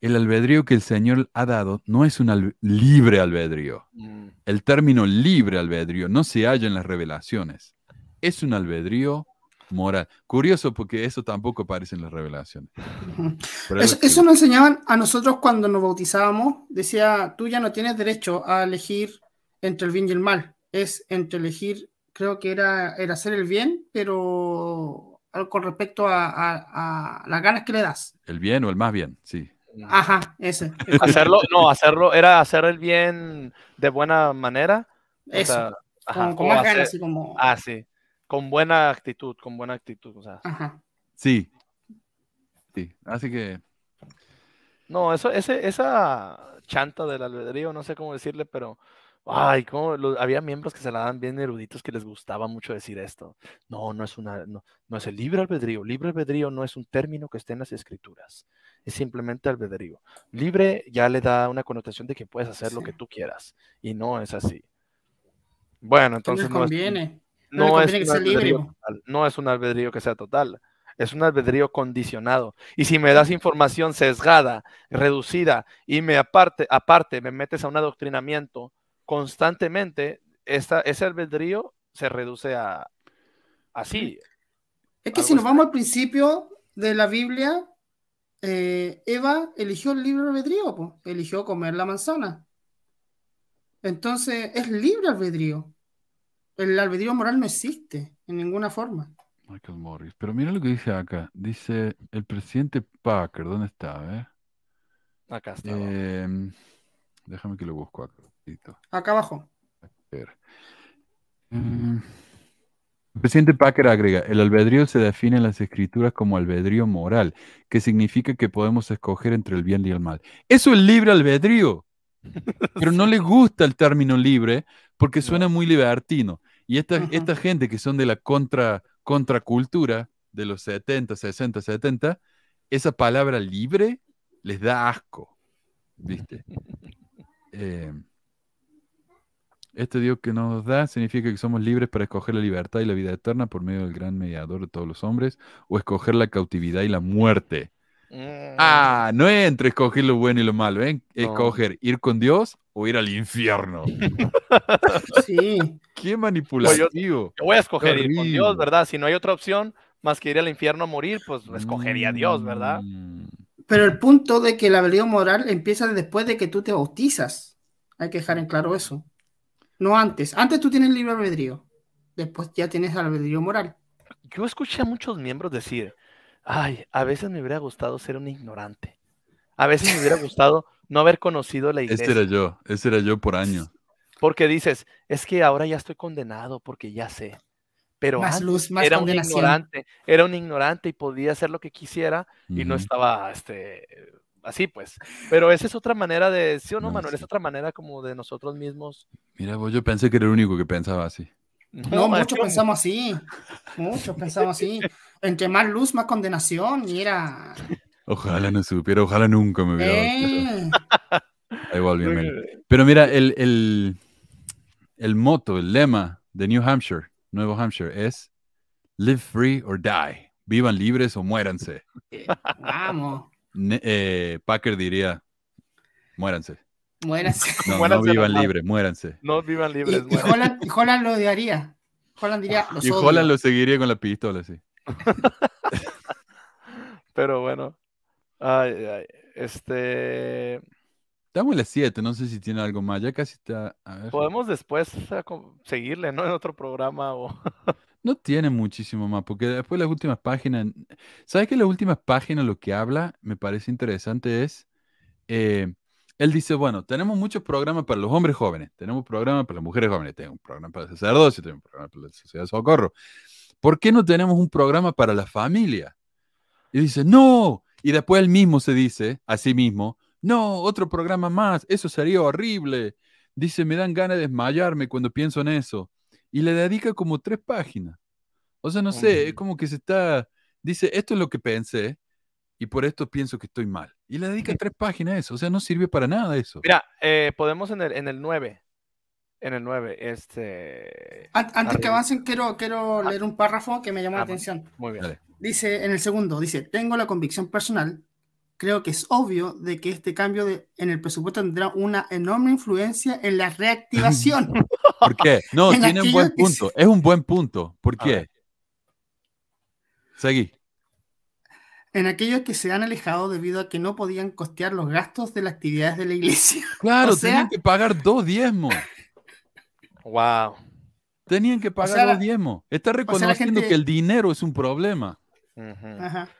El albedrío que el Señor ha dado no es un al- libre albedrío. Mm, El término libre albedrío no se halla en las revelaciones. Es un albedrío moral. Curioso porque eso tampoco aparece en las revelaciones. Pero Eso, nos enseñaban a nosotros cuando nos bautizábamos. Decía, tú ya no tienes derecho a elegir entre el bien y el mal. Es entre elegir, creo que era, era hacer el bien, pero algo con respecto a, a- a las ganas que le das. El bien o el más bien, sí. Ajá, ese. Hacerlo, no, hacerlo, era hacer el bien de buena manera. o Eso. sea, ajá, Con, con o más hacer- ganas, así como. Ah, sí. Con buena actitud, con buena actitud. O sea, Ajá. Sí. Sí. Así que no, eso, ese, esa chanta del albedrío, no sé cómo decirle, pero. Ay, cómo lo- había miembros que se la dan bien eruditos que les gustaba mucho decir esto. No, no es una, no, no es el libre albedrío. Libre albedrío no es un término que esté en las escrituras. Es simplemente albedrío. Libre ya le da una connotación de que puedes hacer lo que tú quieras. Y no es así. Bueno, No entonces les no es, conviene. No, es un albedrío po. total, no es un albedrío que sea total, es un albedrío condicionado. Y si me das información sesgada, reducida y me aparte, aparte me metes a un adoctrinamiento constantemente, esta, ese albedrío se reduce a así. Es que si nos vamos al principio de la Biblia, eh, Eva eligió el libre albedrío, po. eligió comer la manzana. Entonces, es libre albedrío. El albedrío moral no existe en ninguna forma. Michael Morris. Pero mira lo que dice acá. Dice el presidente Packer. ¿Dónde está? A ver. Acá está. Em, déjame que lo busco acá. Acá abajo. A ver. Mm. El presidente Packer agrega, el albedrío se define en las escrituras como albedrío moral, que significa que podemos escoger entre el bien y el mal. Eso es libre albedrío, pero no le gusta el término libre porque suena muy libertino. Y esta, esta gente que son de la contra, contracultura de los 70, 60, 70, esa palabra libre les da asco, ¿viste? Eh, este Dios que nos da significa que somos libres para escoger la libertad y la vida eterna por medio del gran mediador de todos los hombres, o escoger la cautividad y la muerte. Mm, Ah, no es entre escoger lo bueno y lo malo, ¿eh? No. Escoger ir con Dios o ir al infierno. Sí. Qué manipulativo. yo voy a escoger ir con Dios. ¿verdad? Si no hay otra opción más que ir al infierno a morir, pues escogería a Dios, ¿verdad? Mm, Pero el punto de que el albedrío moral empieza después de que tú te bautizas. Hay que dejar en claro eso. No antes. Antes tú tienes libre albedrío. Después ya tienes albedrío moral. Yo escuché a muchos miembros decir, ay, a veces me hubiera gustado ser un ignorante. A veces me hubiera gustado no haber conocido la Este iglesia. era yo, ese era yo por años. Porque dices, es que ahora ya estoy condenado porque ya sé. Pero Más antes luz, más era un ignorante, era un ignorante y podía hacer lo que quisiera y no estaba este, así, pues. Pero esa es otra manera de, ¿sí o no, No, Manuel? Es otra manera como de nosotros mismos. Mira, vos, yo pensé que era el único que pensaba así. No, muchos yo- pensamos así. Muchos pensamos así. Entre más luz, más condenación. Y era. Ojalá no supiera, ojalá nunca me hubiera cuenta. Eh, Mel. Pero mira, el, el, el moto, el lema de New Hampshire, Nuevo Hampshire, es Live free or die. Vivan libres o muéranse. vamos. Ne- eh, Packer diría, muéranse. Muérase. No, no Muéranse vivan libres, muéranse. No vivan Y, libres. y. Holland, y Holland lo odiaría. Holland diría, los Y odio. Holland lo seguiría con la pistola, sí. Pero bueno. Ay, ay, Este. Estamos en las 7, no sé si tiene algo más. Ya casi está. A ver. Podemos después seguirle, ¿no? En otro programa o. No tiene muchísimo más, porque después las últimas páginas. ¿Sabes que las últimas páginas lo que habla, me parece interesante, es. eh, él dice: Bueno, tenemos muchos programas para los hombres jóvenes, tenemos programas para las mujeres jóvenes, tenemos un programa para el sacerdocio, tenemos un programa para la sociedad de socorro. ¿Por qué no tenemos un programa para la familia? Y dice: No. Y después él mismo se dice a sí mismo: No, otro programa más, eso sería horrible. Dice: Me dan ganas de desmayarme cuando pienso en eso y le dedica como tres páginas. O sea, no sé, es como que se está, dice, esto es lo que pensé y por esto pienso que estoy mal. Y le dedica tres páginas a eso, o sea, no sirve para nada eso. Mira, eh, podemos en el, en el 9. En el 9, este. An- Antes que avancen, quiero, quiero leer un párrafo que me llamó Ah, la bueno. atención. Muy bien. Dale. Dice en el segundo, dice, tengo la convicción personal, creo que es obvio de que este cambio de- en el presupuesto tendrá una enorme influencia en la reactivación. ¿Por qué? No, En tiene un buen punto, es un buen punto. ¿Por A qué? Seguí. en aquellos que se han alejado debido a que no podían costear los gastos de las actividades de la iglesia. Claro, O sea- tenían que pagar dos diezmos. Wow. Tenían que pagar sea, la- diezmos. Está reconociendo gente- que el dinero es un problema. Ajá.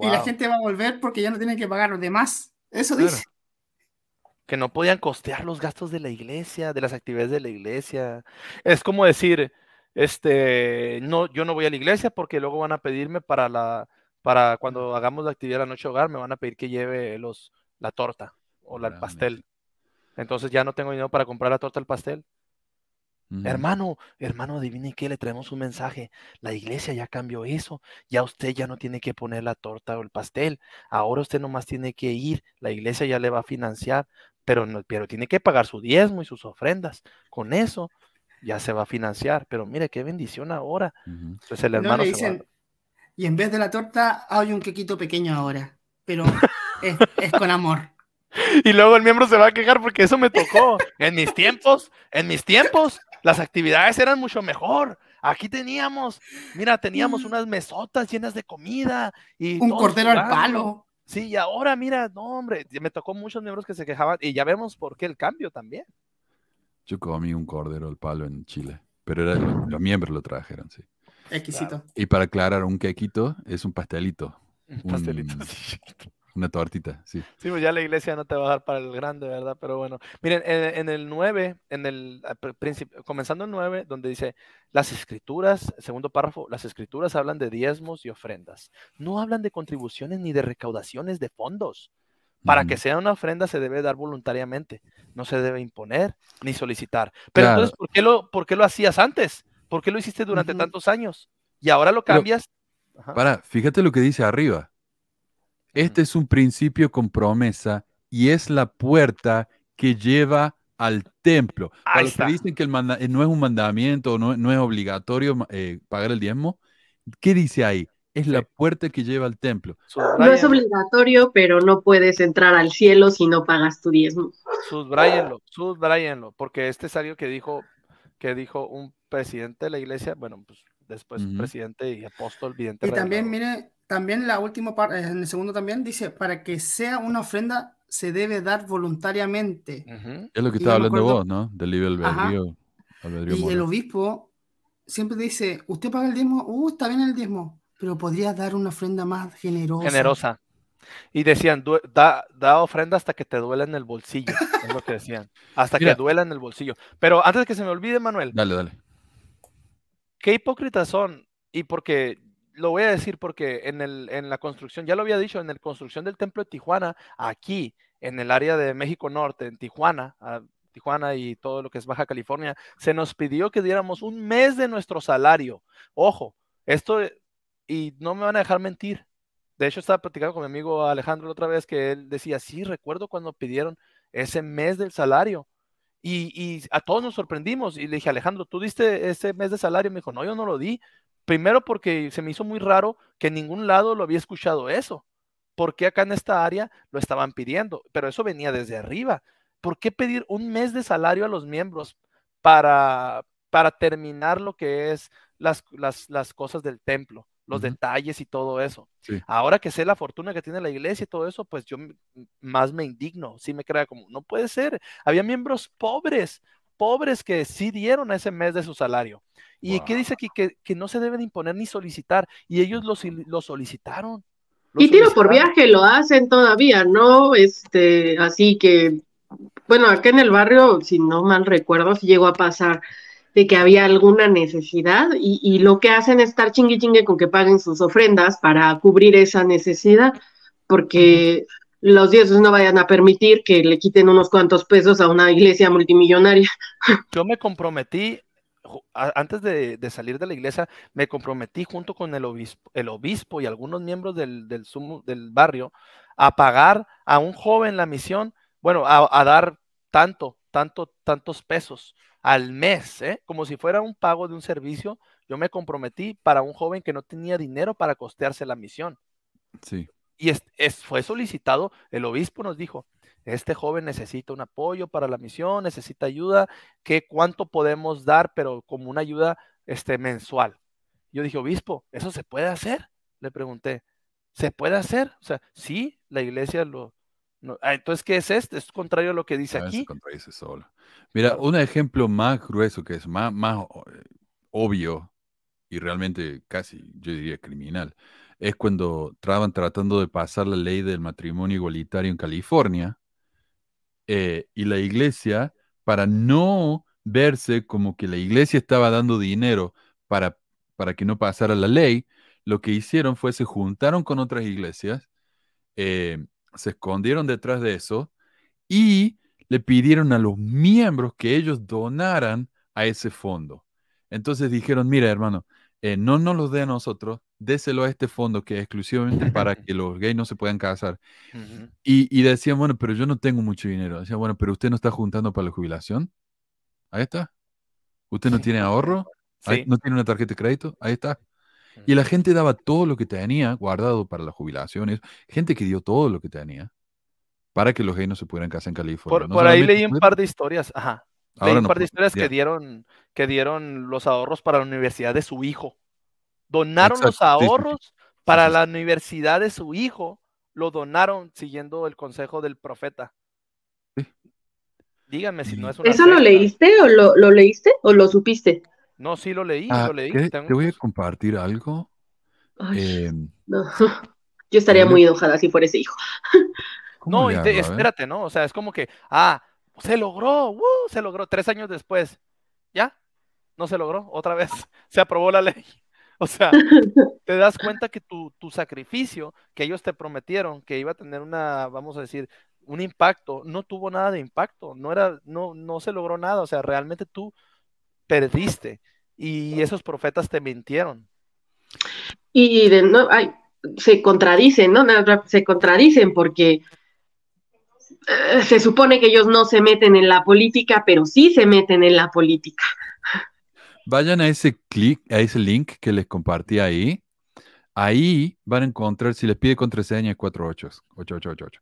Y la gente va a volver porque ya no tienen que pagar los demás. Eso Claro. dice. Que no podían costear los gastos de la iglesia, de las actividades de la iglesia. Es como decir, este, no, yo no voy a la iglesia porque luego van a pedirme para la, para cuando hagamos la actividad de la noche hogar, me van a pedir que lleve los, la torta o la, el pastel. Entonces ya no tengo dinero para comprar la torta, el pastel. Hermano, hermano, adivine qué, le traemos un mensaje. La iglesia ya cambió eso. Ya usted ya no tiene que poner la torta o el pastel. Ahora usted nomás tiene que ir. La iglesia ya le va a financiar, pero, no, pero tiene que pagar su diezmo y sus ofrendas. Con eso ya se va a financiar. Pero mire qué bendición ahora. Entonces el No hermano le se va- dicen, y en vez de la torta hay un quequito pequeño ahora, pero es, es con amor. Y luego el miembro se va a quejar porque eso me tocó. En mis tiempos, en mis tiempos, las actividades eran mucho mejor. Aquí teníamos, mira, teníamos unas mesotas llenas de comida y Un cordero al palo. Sí, y ahora mira, no, hombre, me tocó muchos miembros que se quejaban y ya vemos por qué el cambio también. Yo comí un cordero al palo en Chile, pero era, los miembros lo trajeron, sí. Exquisito. Y para aclarar, un quequito es un pastelito, Un pastelito. una tortita, sí. Sí, pues ya la iglesia no te va a dar para el grande, ¿verdad? Pero bueno, miren, en, en el 9, en el ah, comenzando el 9, donde dice, las escrituras, segundo párrafo, las escrituras hablan de diezmos y ofrendas. No hablan de contribuciones ni de recaudaciones de fondos. Para que Ujú. sea una ofrenda se debe dar voluntariamente, no se debe imponer ni solicitar. Pero Claro. entonces, ¿por qué, lo, ¿por qué lo hacías antes? ¿Por qué lo hiciste durante tantos años? Y ahora lo Pero- cambias. Ajá. Para, fíjate lo que dice arriba. Este es un principio con promesa y es la puerta que lleva al templo. Para Ahí los que dicen que el manda- eh, no es un mandamiento, no, no es obligatorio eh, pagar el diezmo, ¿qué dice ahí? Es la puerta que lleva al templo. No es obligatorio, pero no puedes entrar al cielo si no pagas tu diezmo. Subrayenlo, subrayenlo, porque este es algo que dijo, que dijo un presidente de la iglesia, bueno, pues después un Ujú. presidente y apóstol, vidente. Y también, mire, también la última parte, en el segundo también dice, para que sea una ofrenda se debe dar voluntariamente. Es lo que estaba hablando acuerdo- vos, ¿no? Del libre albedrío. albedrío Y el obispo siempre dice, usted paga el diezmo, uh, está bien el diezmo, pero podría dar una ofrenda más generosa. Generosa. Y decían, da, da, ofrenda hasta que te duela en el bolsillo. Es lo que decían. Hasta que duela en el bolsillo. Pero antes de que se me olvide, Manuel. Dale, dale. Qué hipócritas son. Y porque, lo voy a decir porque en, el, en la construcción, ya lo había dicho, en la construcción del templo de Tijuana, aquí, en el área de México Norte, en Tijuana, Tijuana y todo lo que es Baja California, se nos pidió que diéramos un mes de nuestro salario. Ojo, esto, y no me van a dejar mentir, de hecho, estaba platicando con mi amigo Alejandro otra vez que él decía, sí, recuerdo cuando pidieron ese mes del salario. Y, a todos nos sorprendimos. Y le dije, Alejandro, ¿tú diste ese mes de salario? Me dijo, no, yo no lo di. Primero porque se me hizo muy raro que en ningún lado lo había escuchado eso. ¿Por qué acá en esta área lo estaban pidiendo? Pero eso venía desde arriba. ¿Por qué pedir un mes de salario a los miembros para, para terminar lo que es las, las, las cosas del templo? los detalles y todo eso. Ahora que sé la fortuna que tiene la iglesia y todo eso, pues yo más me indigno, sí me crea como, no puede ser. Había miembros pobres, pobres que sí dieron ese mes de su salario. ¿Y qué dice aquí? Que, que, no se deben imponer ni solicitar. Y ellos lo, lo solicitaron. y tiro por viaje lo hacen todavía, ¿no? Este, así que, bueno, acá en el barrio, si no mal recuerdo, si llegó a pasar de que había alguna necesidad y, lo que hacen es estar chingue chingue con que paguen sus ofrendas para cubrir esa necesidad, porque los dioses no vayan a permitir que le quiten unos cuantos pesos a una iglesia multimillonaria. Yo me comprometí, antes de, salir de la iglesia, me comprometí junto con el obispo, el obispo y algunos miembros del, del, del barrio a pagar a un joven la misión, bueno, a, a dar tanto, tanto, tantos pesos al mes, ¿eh? como si fuera un pago de un servicio. Yo me comprometí para un joven que no tenía dinero para costearse la misión. Sí. Y es, fue solicitado, el obispo nos dijo, este joven necesita un apoyo para la misión, necesita ayuda, ¿qué cuánto podemos dar, pero como una ayuda este, mensual? Yo dije, obispo, ¿eso se puede hacer? Le pregunté, ¿se puede hacer? O sea, sí, la iglesia lo, Ah, entonces, ¿qué es esto? Es contrario a lo que dice aquí. solo. Mira, un ejemplo más grueso que es más, más eh, obvio y realmente casi, yo diría, criminal, es cuando estaban tratando de pasar la ley del matrimonio igualitario en California eh, y la iglesia, para no verse como que la iglesia estaba dando dinero para, para que no pasara la ley, lo que hicieron fue se juntaron con otras iglesias. Eh, se escondieron detrás de eso y le pidieron a los miembros que ellos donaran a ese fondo. Entonces dijeron, mira hermano, eh, no nos los dé a nosotros, déselo a este fondo que es exclusivamente para que los gays no se puedan casar. y, decían, bueno, pero yo no tengo mucho dinero. Decían, bueno, pero usted no está juntando para la jubilación. Ahí está. ¿Usted no tiene ahorro? ¿No tiene una tarjeta de crédito? Ahí está. Y la gente daba todo lo que tenía guardado para las jubilaciones. Gente que dio todo lo que tenía para que los gays no se pudieran casar en California. Por, ahí leí un par de historias, ajá. Leí un par de historias que dieron, que dieron los ahorros para la universidad de su hijo. Donaron los ahorros para la universidad de su hijo. Lo donaron siguiendo el consejo del profeta. Díganme si no es una. ¿Eso lo leíste o lo, lo leíste o lo supiste? No, sí lo leí, ah, lo leí. Te voy a compartir algo. Em, Yo estaría muy enojada si fuera ese hijo. No, espérate, ¿no? O sea, es como que, ah, se logró, uh, se logró. Tres años después, ¿ya? No se logró, otra vez se aprobó la ley. O sea, te das cuenta que tu, tu sacrificio que ellos te prometieron que iba a tener una, vamos a decir, un impacto, no tuvo nada de impacto, no era, no, no se logró nada. O sea, realmente tú perdiste y esos profetas te mintieron. Y de, no, se contradicen, ¿no? Se contradicen porque eh, se supone que ellos no se meten en la política, pero sí se meten en la política. Vayan a ese clic, a ese link que les compartí ahí. Ahí van a encontrar, si les pide contraseña, 4888.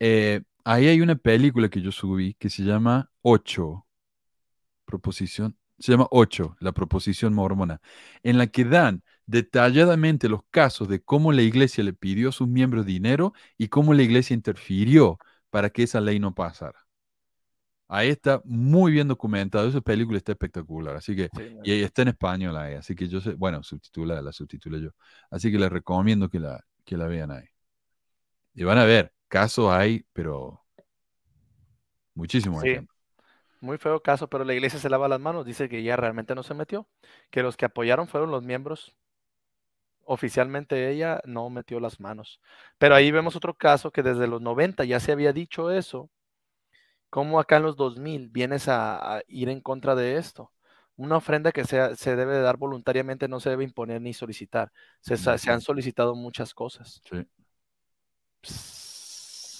Eh, ahí hay una película que yo subí que se llama 8. Proposición se llama 8, la proposición mormona, en la que dan detalladamente los casos de cómo la iglesia le pidió a sus miembros dinero y cómo la iglesia interfirió para que esa ley no pasara. Ahí está muy bien documentado, esa película está espectacular, así que, y está en español ahí, así que yo sé, bueno, subtitula, la subtitulé yo, así que les recomiendo que la, que la vean ahí. Y van a ver, casos hay, pero muchísimos Sí. ejemplos. Muy feo caso, pero la iglesia se lava las manos, dice que ella realmente no se metió, que los que apoyaron fueron los miembros. Oficialmente ella no metió las manos. Pero ahí vemos otro caso que desde los 90 ya se había dicho eso. ¿Cómo acá en los 2000 vienes a, a ir en contra de esto? Una ofrenda que sea- se debe de dar voluntariamente no se debe imponer ni solicitar. Se, sa- se han solicitado muchas cosas. Sí.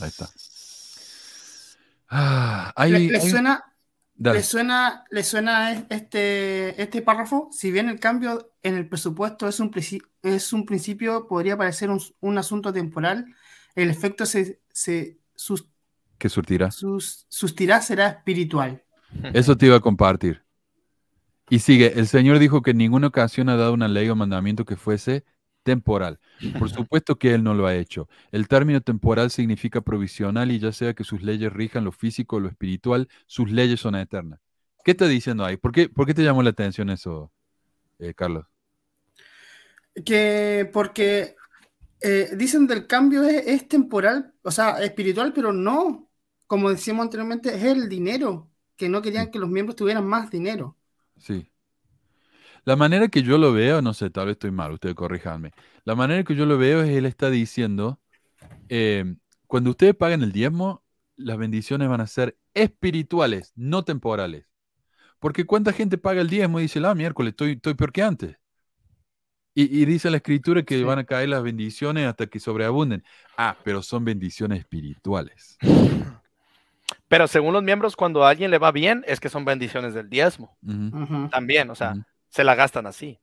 Ahí está. Ah, hay- ¿Le, le hay- suena, dale. ¿Le suena, le suena este, este párrafo? Si bien el cambio en el presupuesto es un, es un principio, podría parecer un, un asunto temporal, el efecto se, se sus- que surtirá. sus- sustirá será espiritual. Eso te iba a compartir. Y sigue, el Señor dijo que en ninguna ocasión ha dado una ley o mandamiento que fuese temporal. Por supuesto que Él no lo ha hecho. El término temporal significa provisional y ya sea que sus leyes rijan lo físico o lo espiritual, sus leyes son eternas. ¿Qué está diciendo ahí? ¿Por qué, por qué te llamó la atención eso, eh, Carlos? Que porque eh, dicen del cambio es, es temporal, o sea, espiritual, pero no, como decíamos anteriormente, es el dinero, que no querían que los miembros tuvieran más dinero. Sí. La manera que yo lo veo, no sé, tal vez estoy mal, ustedes corríjanme. La manera que yo lo veo es él está diciendo, eh, cuando ustedes pagan el diezmo, las bendiciones van a ser espirituales, no temporales. Porque cuánta gente paga el diezmo y dice, ah, miércoles, estoy, estoy peor que antes. Y, y dice la escritura que Sí. van a caer las bendiciones hasta que sobreabunden. Ah, pero son bendiciones espirituales. Pero según los miembros, cuando a alguien le va bien, es que son bendiciones del diezmo. Ujú, Ujú. También, o sea, ujú. se la gastan así.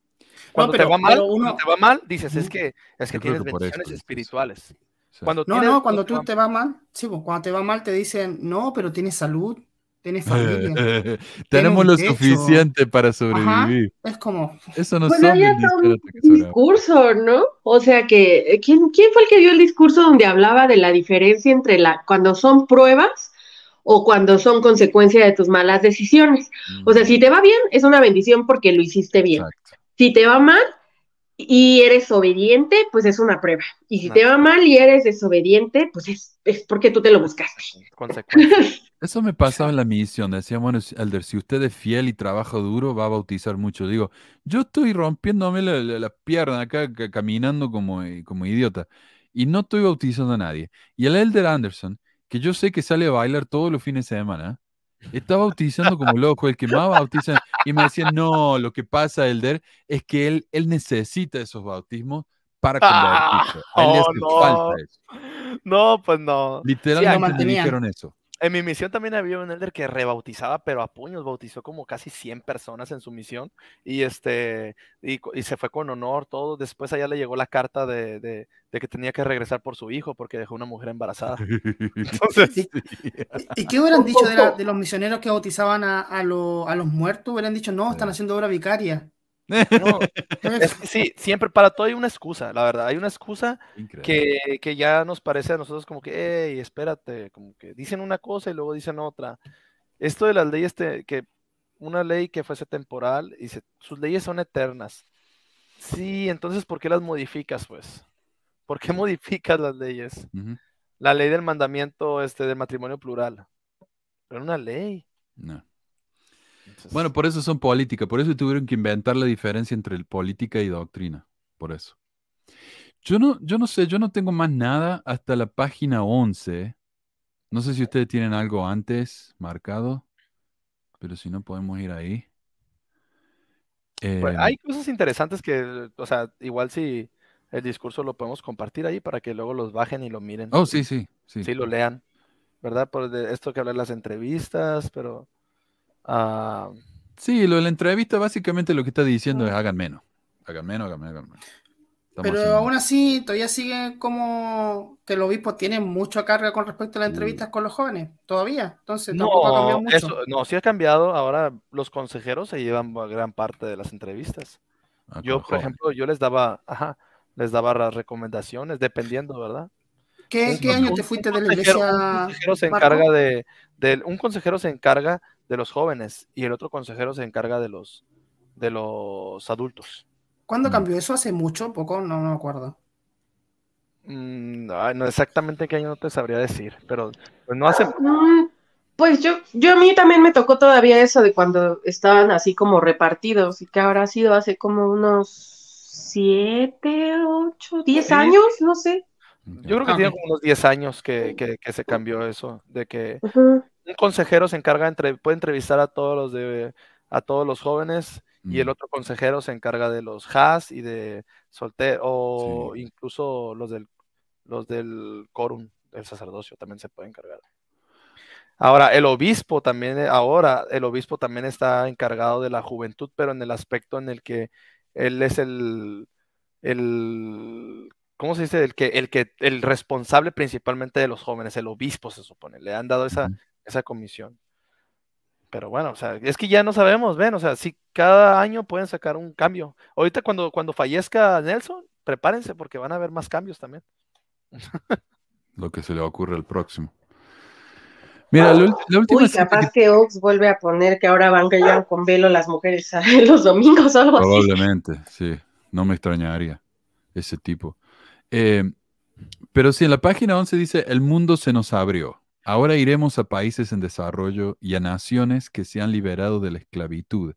Cuando pero- te va mal, uno- cuando te va mal, dices, es que, es que Yo tienes que bendiciones eso. espirituales. Sí. Cuando No, tienes- no, cuando tú te va mal, sí, pues, cuando te va mal te dicen, no, pero tienes salud, tienes familia. Tenemos un lo techo. suficiente para sobrevivir. es como, Eso no Bueno, está bendiciones un discurso, ¿no? O sea que, eh, ¿quién, quién fue el que dio el discurso donde hablaba de la diferencia entre la, cuando son pruebas o cuando son consecuencia de tus malas decisiones? O sea, si te va bien, es una bendición porque lo hiciste bien. Exacto. Si te va mal y eres obediente, pues es una prueba. Y si No. te va mal y eres desobediente, pues es, es porque tú te lo buscaste. Eso me pasaba en la misión. Decían, bueno, Elder, si usted es fiel y trabaja duro, va a bautizar mucho. Digo, yo estoy rompiéndome la, la- la pierna acá, ca- caminando como, como idiota, y no estoy bautizando a nadie. Y el Elder Anderson, que yo sé que sale a bailar todos los fines de semana, está bautizando como loco, el que más bautiza. Y me decían, no, lo que pasa, Elder, es que él, él necesita esos bautismos para Ah, convertirse. A él le oh, no. falta eso. No, pues no. Literalmente le mantenían. dijeron eso. En mi misión también había un elder que rebautizaba, pero a puños, bautizó como casi 100 personas en su misión y este y, se fue con honor todo. Después allá le llegó la carta de, de- de que tenía que regresar por su hijo porque dejó una mujer embarazada. Entonces, ¿y, y qué hubieran dicho de, la- de los misioneros que bautizaban a, a lo- a los muertos? Hubieran dicho, no, están haciendo obra vicaria. No, es que sí, siempre para todo hay una excusa, la verdad, hay una excusa que, que ya nos parece a nosotros como que, hey, espérate, como que dicen una cosa y luego dicen otra. Esto de las leyes, te- que una ley que fuese temporal, dice, sus leyes son eternas. Sí, entonces, ¿por qué las modificas, pues? ¿Por qué modificas las leyes? La ley del mandamiento este, del matrimonio plural. Pero una ley. No. Entonces, Bueno, por eso son política, por eso tuvieron que inventar la diferencia entre el política y doctrina, por eso. Yo no, yo no sé, yo no tengo más nada hasta la página 11. No sé si ustedes tienen algo antes marcado, pero si no podemos ir ahí. pues, Eh, hay cosas interesantes que, o sea, igual si el discurso lo podemos compartir ahí para que luego los bajen y lo miren. oh, sí, sí, sí. sí lo lean, ¿verdad? Por de esto que hablar las entrevistas, pero ah, Sí, lo de la entrevista básicamente lo que está diciendo es hagan menos. Hagan menos, hagan menos, hagan menos. Estamos Pero haciendo- aún así, todavía sigue como que los obispos tienen mucha carga con respecto a las Mm. entrevistas con los jóvenes, todavía. Entonces tampoco ha cambiado no, mucho. eso, no, sí ha cambiado. Ahora los consejeros se llevan gran parte de las entrevistas. Ah, Yo, por jóvenes. ejemplo, yo les daba, ajá, les daba las recomendaciones, dependiendo, ¿verdad? ¿Qué, año te fuiste de la iglesia? Un consejero se encarga de, un consejero se encarga de los jóvenes y el otro consejero se encarga de los de los adultos. ¿Cuándo Mm. cambió eso? ¿Hace mucho? ¿Poco? No, no me acuerdo. Mm, no exactamente qué año no te sabría decir, pero pues no hace. Mm, Pues yo, yo a mí también me tocó todavía eso de cuando estaban así como repartidos y que ahora ha sido hace como unos siete, ocho, diez Sí. años, no sé. Yo creo que Ah, tiene como unos 10 años que, que- que se cambió eso, de que. Un consejero se encarga, entre, puede entrevistar a todos los de a todos los jóvenes y el Mm. otro consejero se encarga de los has y de soltero o incluso los del los del quórum del sacerdocio también se puede encargar. Ahora, el obispo también, eh, ahora el obispo también está encargado de la juventud, pero en el aspecto en el que él es el, el, ¿cómo se dice? El que, el que, el responsable principalmente de los jóvenes, el obispo se supone, le han dado esa. Esa comisión. Pero bueno, o sea, es que ya no sabemos, ven, o sea, si cada año pueden sacar un cambio. Ahorita cuando, cuando fallezca Nelson, prepárense porque van a haber más cambios también. Lo que se le ocurre al próximo. Mira, la, ul- la última Uy, capaz que- que Ox vuelve a poner que ahora van que llevan con velo las mujeres a- los domingos o algo así. Probablemente, sí. No me extrañaría ese tipo. Eh, pero sí, en la página 11 dice, el mundo se nos abrió. Ahora iremos a países en desarrollo y a naciones que se han liberado de la esclavitud,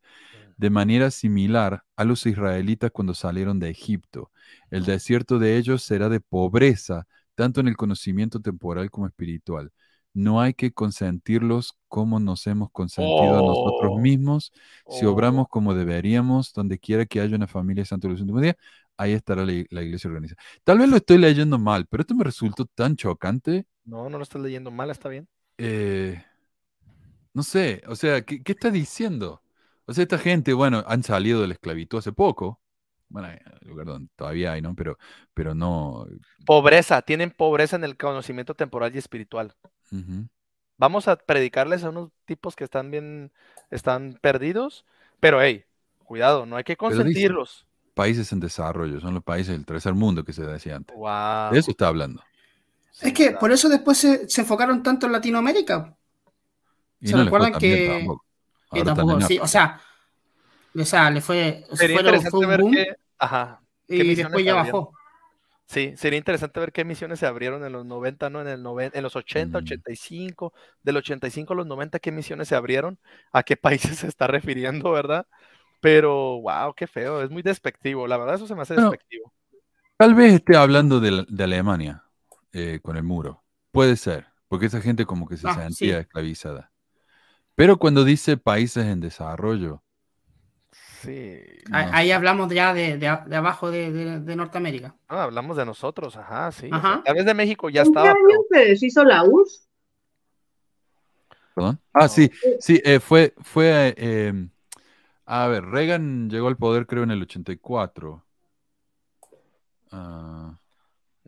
de manera similar a los israelitas cuando salieron de Egipto. El desierto de ellos será de pobreza, tanto en el conocimiento temporal como espiritual. No hay que consentirlos como nos hemos consentido a nosotros Oh. mismos, si Oh. obramos como deberíamos, donde quiera que haya una familia santa de los últimos días, ahí estará la, la iglesia organizada. Tal vez lo estoy leyendo mal, pero esto me resultó tan chocante. No, no lo estás leyendo mal, está bien. eh, no sé, o sea, ¿qué, qué está diciendo? O sea, esta gente, bueno, han salido de la esclavitud hace poco. Bueno, lugar donde todavía hay, ¿no? Pero, pero no. Pobreza, tienen pobreza en el conocimiento temporal y espiritual. Vamos a predicarles a unos tipos que están bien, están perdidos, pero hey, cuidado, no hay que consentirlos. Países en desarrollo, son los países del tercer mundo que se decía antes. Wow. De eso está hablando. Es que por eso después se, se enfocaron tanto en Latinoamérica. Y ¿Se no recuerdan tan bien que- tampoco. Que tampoco, sí, o sea, o sea, le fue, Sería fue, interesante fue un ver boom ajá, qué y después ya abrieron. bajó. Sí, sería interesante ver qué misiones se abrieron en los 90, ¿no? En, el noven- en los 80, Mm. 85, del 85 a los 90, qué misiones se abrieron, a qué países se está refiriendo, ¿verdad? Pero, wow, qué feo, es muy despectivo, la verdad eso se me hace Bueno, despectivo. Tal vez esté hablando de, de Alemania eh, con el muro. Puede ser, porque esa gente como que se Ah, sentía sí. esclavizada. Pero cuando dice países en desarrollo, Sí, Ahí, no ahí sé. hablamos ya de, de, de abajo de, de- de Norteamérica. Ah, hablamos de nosotros, ajá, sí. o sea, Ajá. tal vez de México ya ¿En qué estaba, año pero- se deshizo la URSS? ¿Perdón? Ah, No. sí, sí, eh, fue, fue, eh, a ver, Reagan llegó al poder creo en el 84. Ah,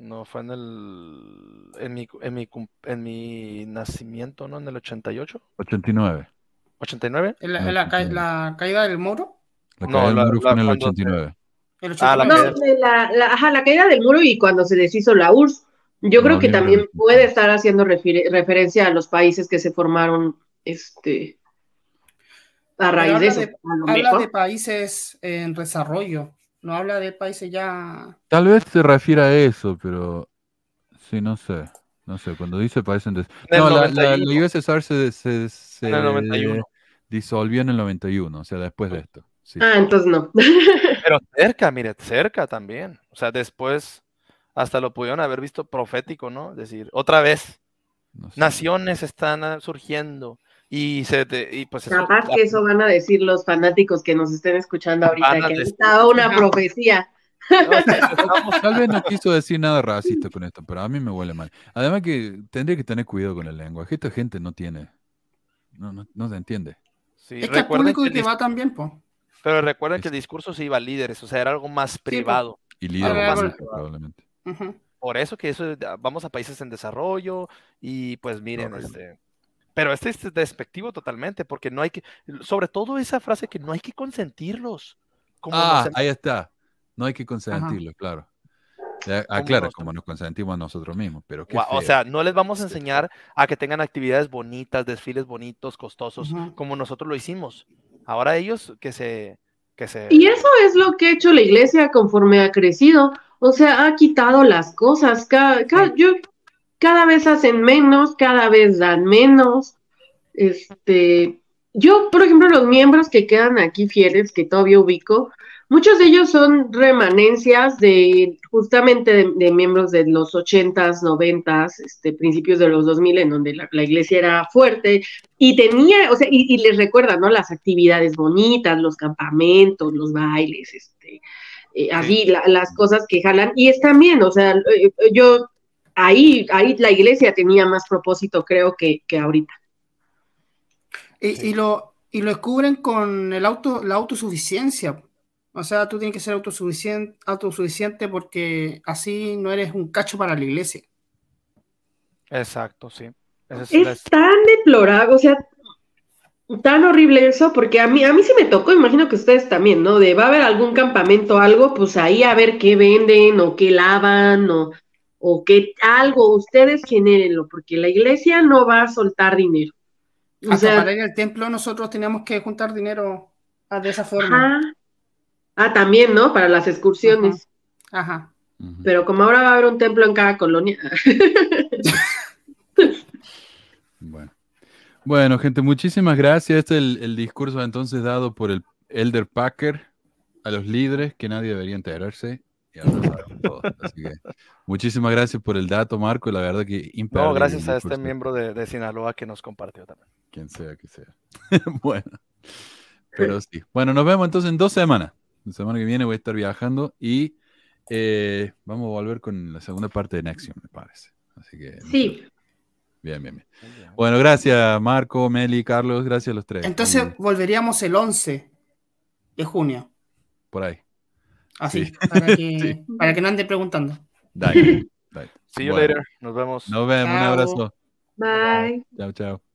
no fue en el, en mi, en mi, en mi nacimiento, ¿no? En el 88, 89. 89. En la, Ah, en la ca- la caída del muro. La No, caída del la- muro la- fue en el cuando se- 89. El Ah, la 89. No, de la, la- ajá, la caída del muro y cuando se deshizo la URSS. Yo creo que también puede estar haciendo referencia a los países que se formaron este, a raíz habla de eso. de- Habla mejor. de países en desarrollo. No habla de países ya. Tal vez se refiere a eso, pero sí, no sé. No sé, cuando dice países No, la, la, 91. la USSR se, se, se En el 91. disolvió en el 91, o sea, después de esto. Sí. Ah, entonces no. Pero cerca, mire, cerca también. O sea, después hasta lo pudieron haber visto profético, ¿no? Es decir, otra vez, no sé. naciones están surgiendo y se te- y pues eso, Capaz que eso van a decir los fanáticos que nos estén escuchando ahorita, que decir- estaba una profecía. Tal vez no quiso decir nada racista con esto, pero a mí me huele mal. Además que tendría que tener cuidado con el lenguaje. Esta gente no tiene, no, no, no se entiende. sí, Es que público que que va también, pues. Pero recuerden que el discurso se iba a líderes, o sea, era algo más privado. Y líder Ahora, político, ahora. probablemente. Ujú. Por eso que eso, vamos a países en desarrollo y pues miren, Horrible. este, pero este es despectivo totalmente, porque no hay que, sobre todo esa frase que no hay que consentirlos. Como Ah, nos- ahí está. No hay que consentirlo, claro. Aclara, nos- como nos consentimos a nosotros mismos, pero qué Gua- o sea, no les vamos a enseñar a que tengan actividades bonitas, desfiles bonitos, costosos, Ujú. como nosotros lo hicimos. Ahora ellos que se, que se, Y eso es lo que ha hecho la iglesia conforme ha crecido. o sea, ha quitado las cosas. Cada, cada, yo, cada vez hacen menos, cada vez dan menos. Este, yo, por ejemplo, los miembros que quedan aquí fieles, que todavía ubico, muchos de ellos son remanencias de justamente de, miembros de los ochentas, noventas, este, principios de los 2000, en donde la, iglesia era fuerte y tenía, o sea, y, les recuerda, ¿no? Las actividades bonitas, los campamentos, los bailes, este, eh, así, las cosas que jalan, y están bien, o sea, eh, yo, ahí, ahí la iglesia tenía más propósito, creo, que, que ahorita. Y, lo, y lo descubren con el auto, la autosuficiencia. O sea, tú tienes que ser autosuficiente, autosuficiente porque así no eres un cacho para la iglesia. Exacto, sí. Es, tan deplorable, o sea, tan horrible eso, porque a mí, a mí sí me tocó, imagino que ustedes también, ¿no? De va a haber algún campamento o algo, pues ahí a ver qué venden o qué lavan o, o qué algo, ustedes genérenlo, porque la iglesia no va a soltar dinero. O sea, para ir al templo nosotros teníamos que juntar dinero ah, de esa forma. Ah, también, ¿no? Para las excursiones. Ajá. Pero como ahora va a haber un templo en cada colonia. bueno. Bueno, gente, muchísimas gracias. Este es el, discurso entonces dado por el Elder Packer a los líderes que nadie debería enterarse. Así que, muchísimas gracias por el dato, Marco. La verdad que No, gracias a este miembro de, de Sinaloa que nos compartió también. Quien sea que sea. bueno, pero sí. Bueno, nos vemos entonces en dos semanas. La semana que viene voy a estar viajando y eh, vamos a volver con la segunda parte de Nexion, me parece. Así que. Sí. Bien, bien, bien. Bueno, gracias Marco, Meli, Carlos, gracias a los tres. Entonces volveríamos el 11 de junio. Por ahí. Así, para, que, para que no ande preguntando. Dale. dale. See you later. Nos vemos. Nos vemos. Un abrazo. Bye. Chao, chao.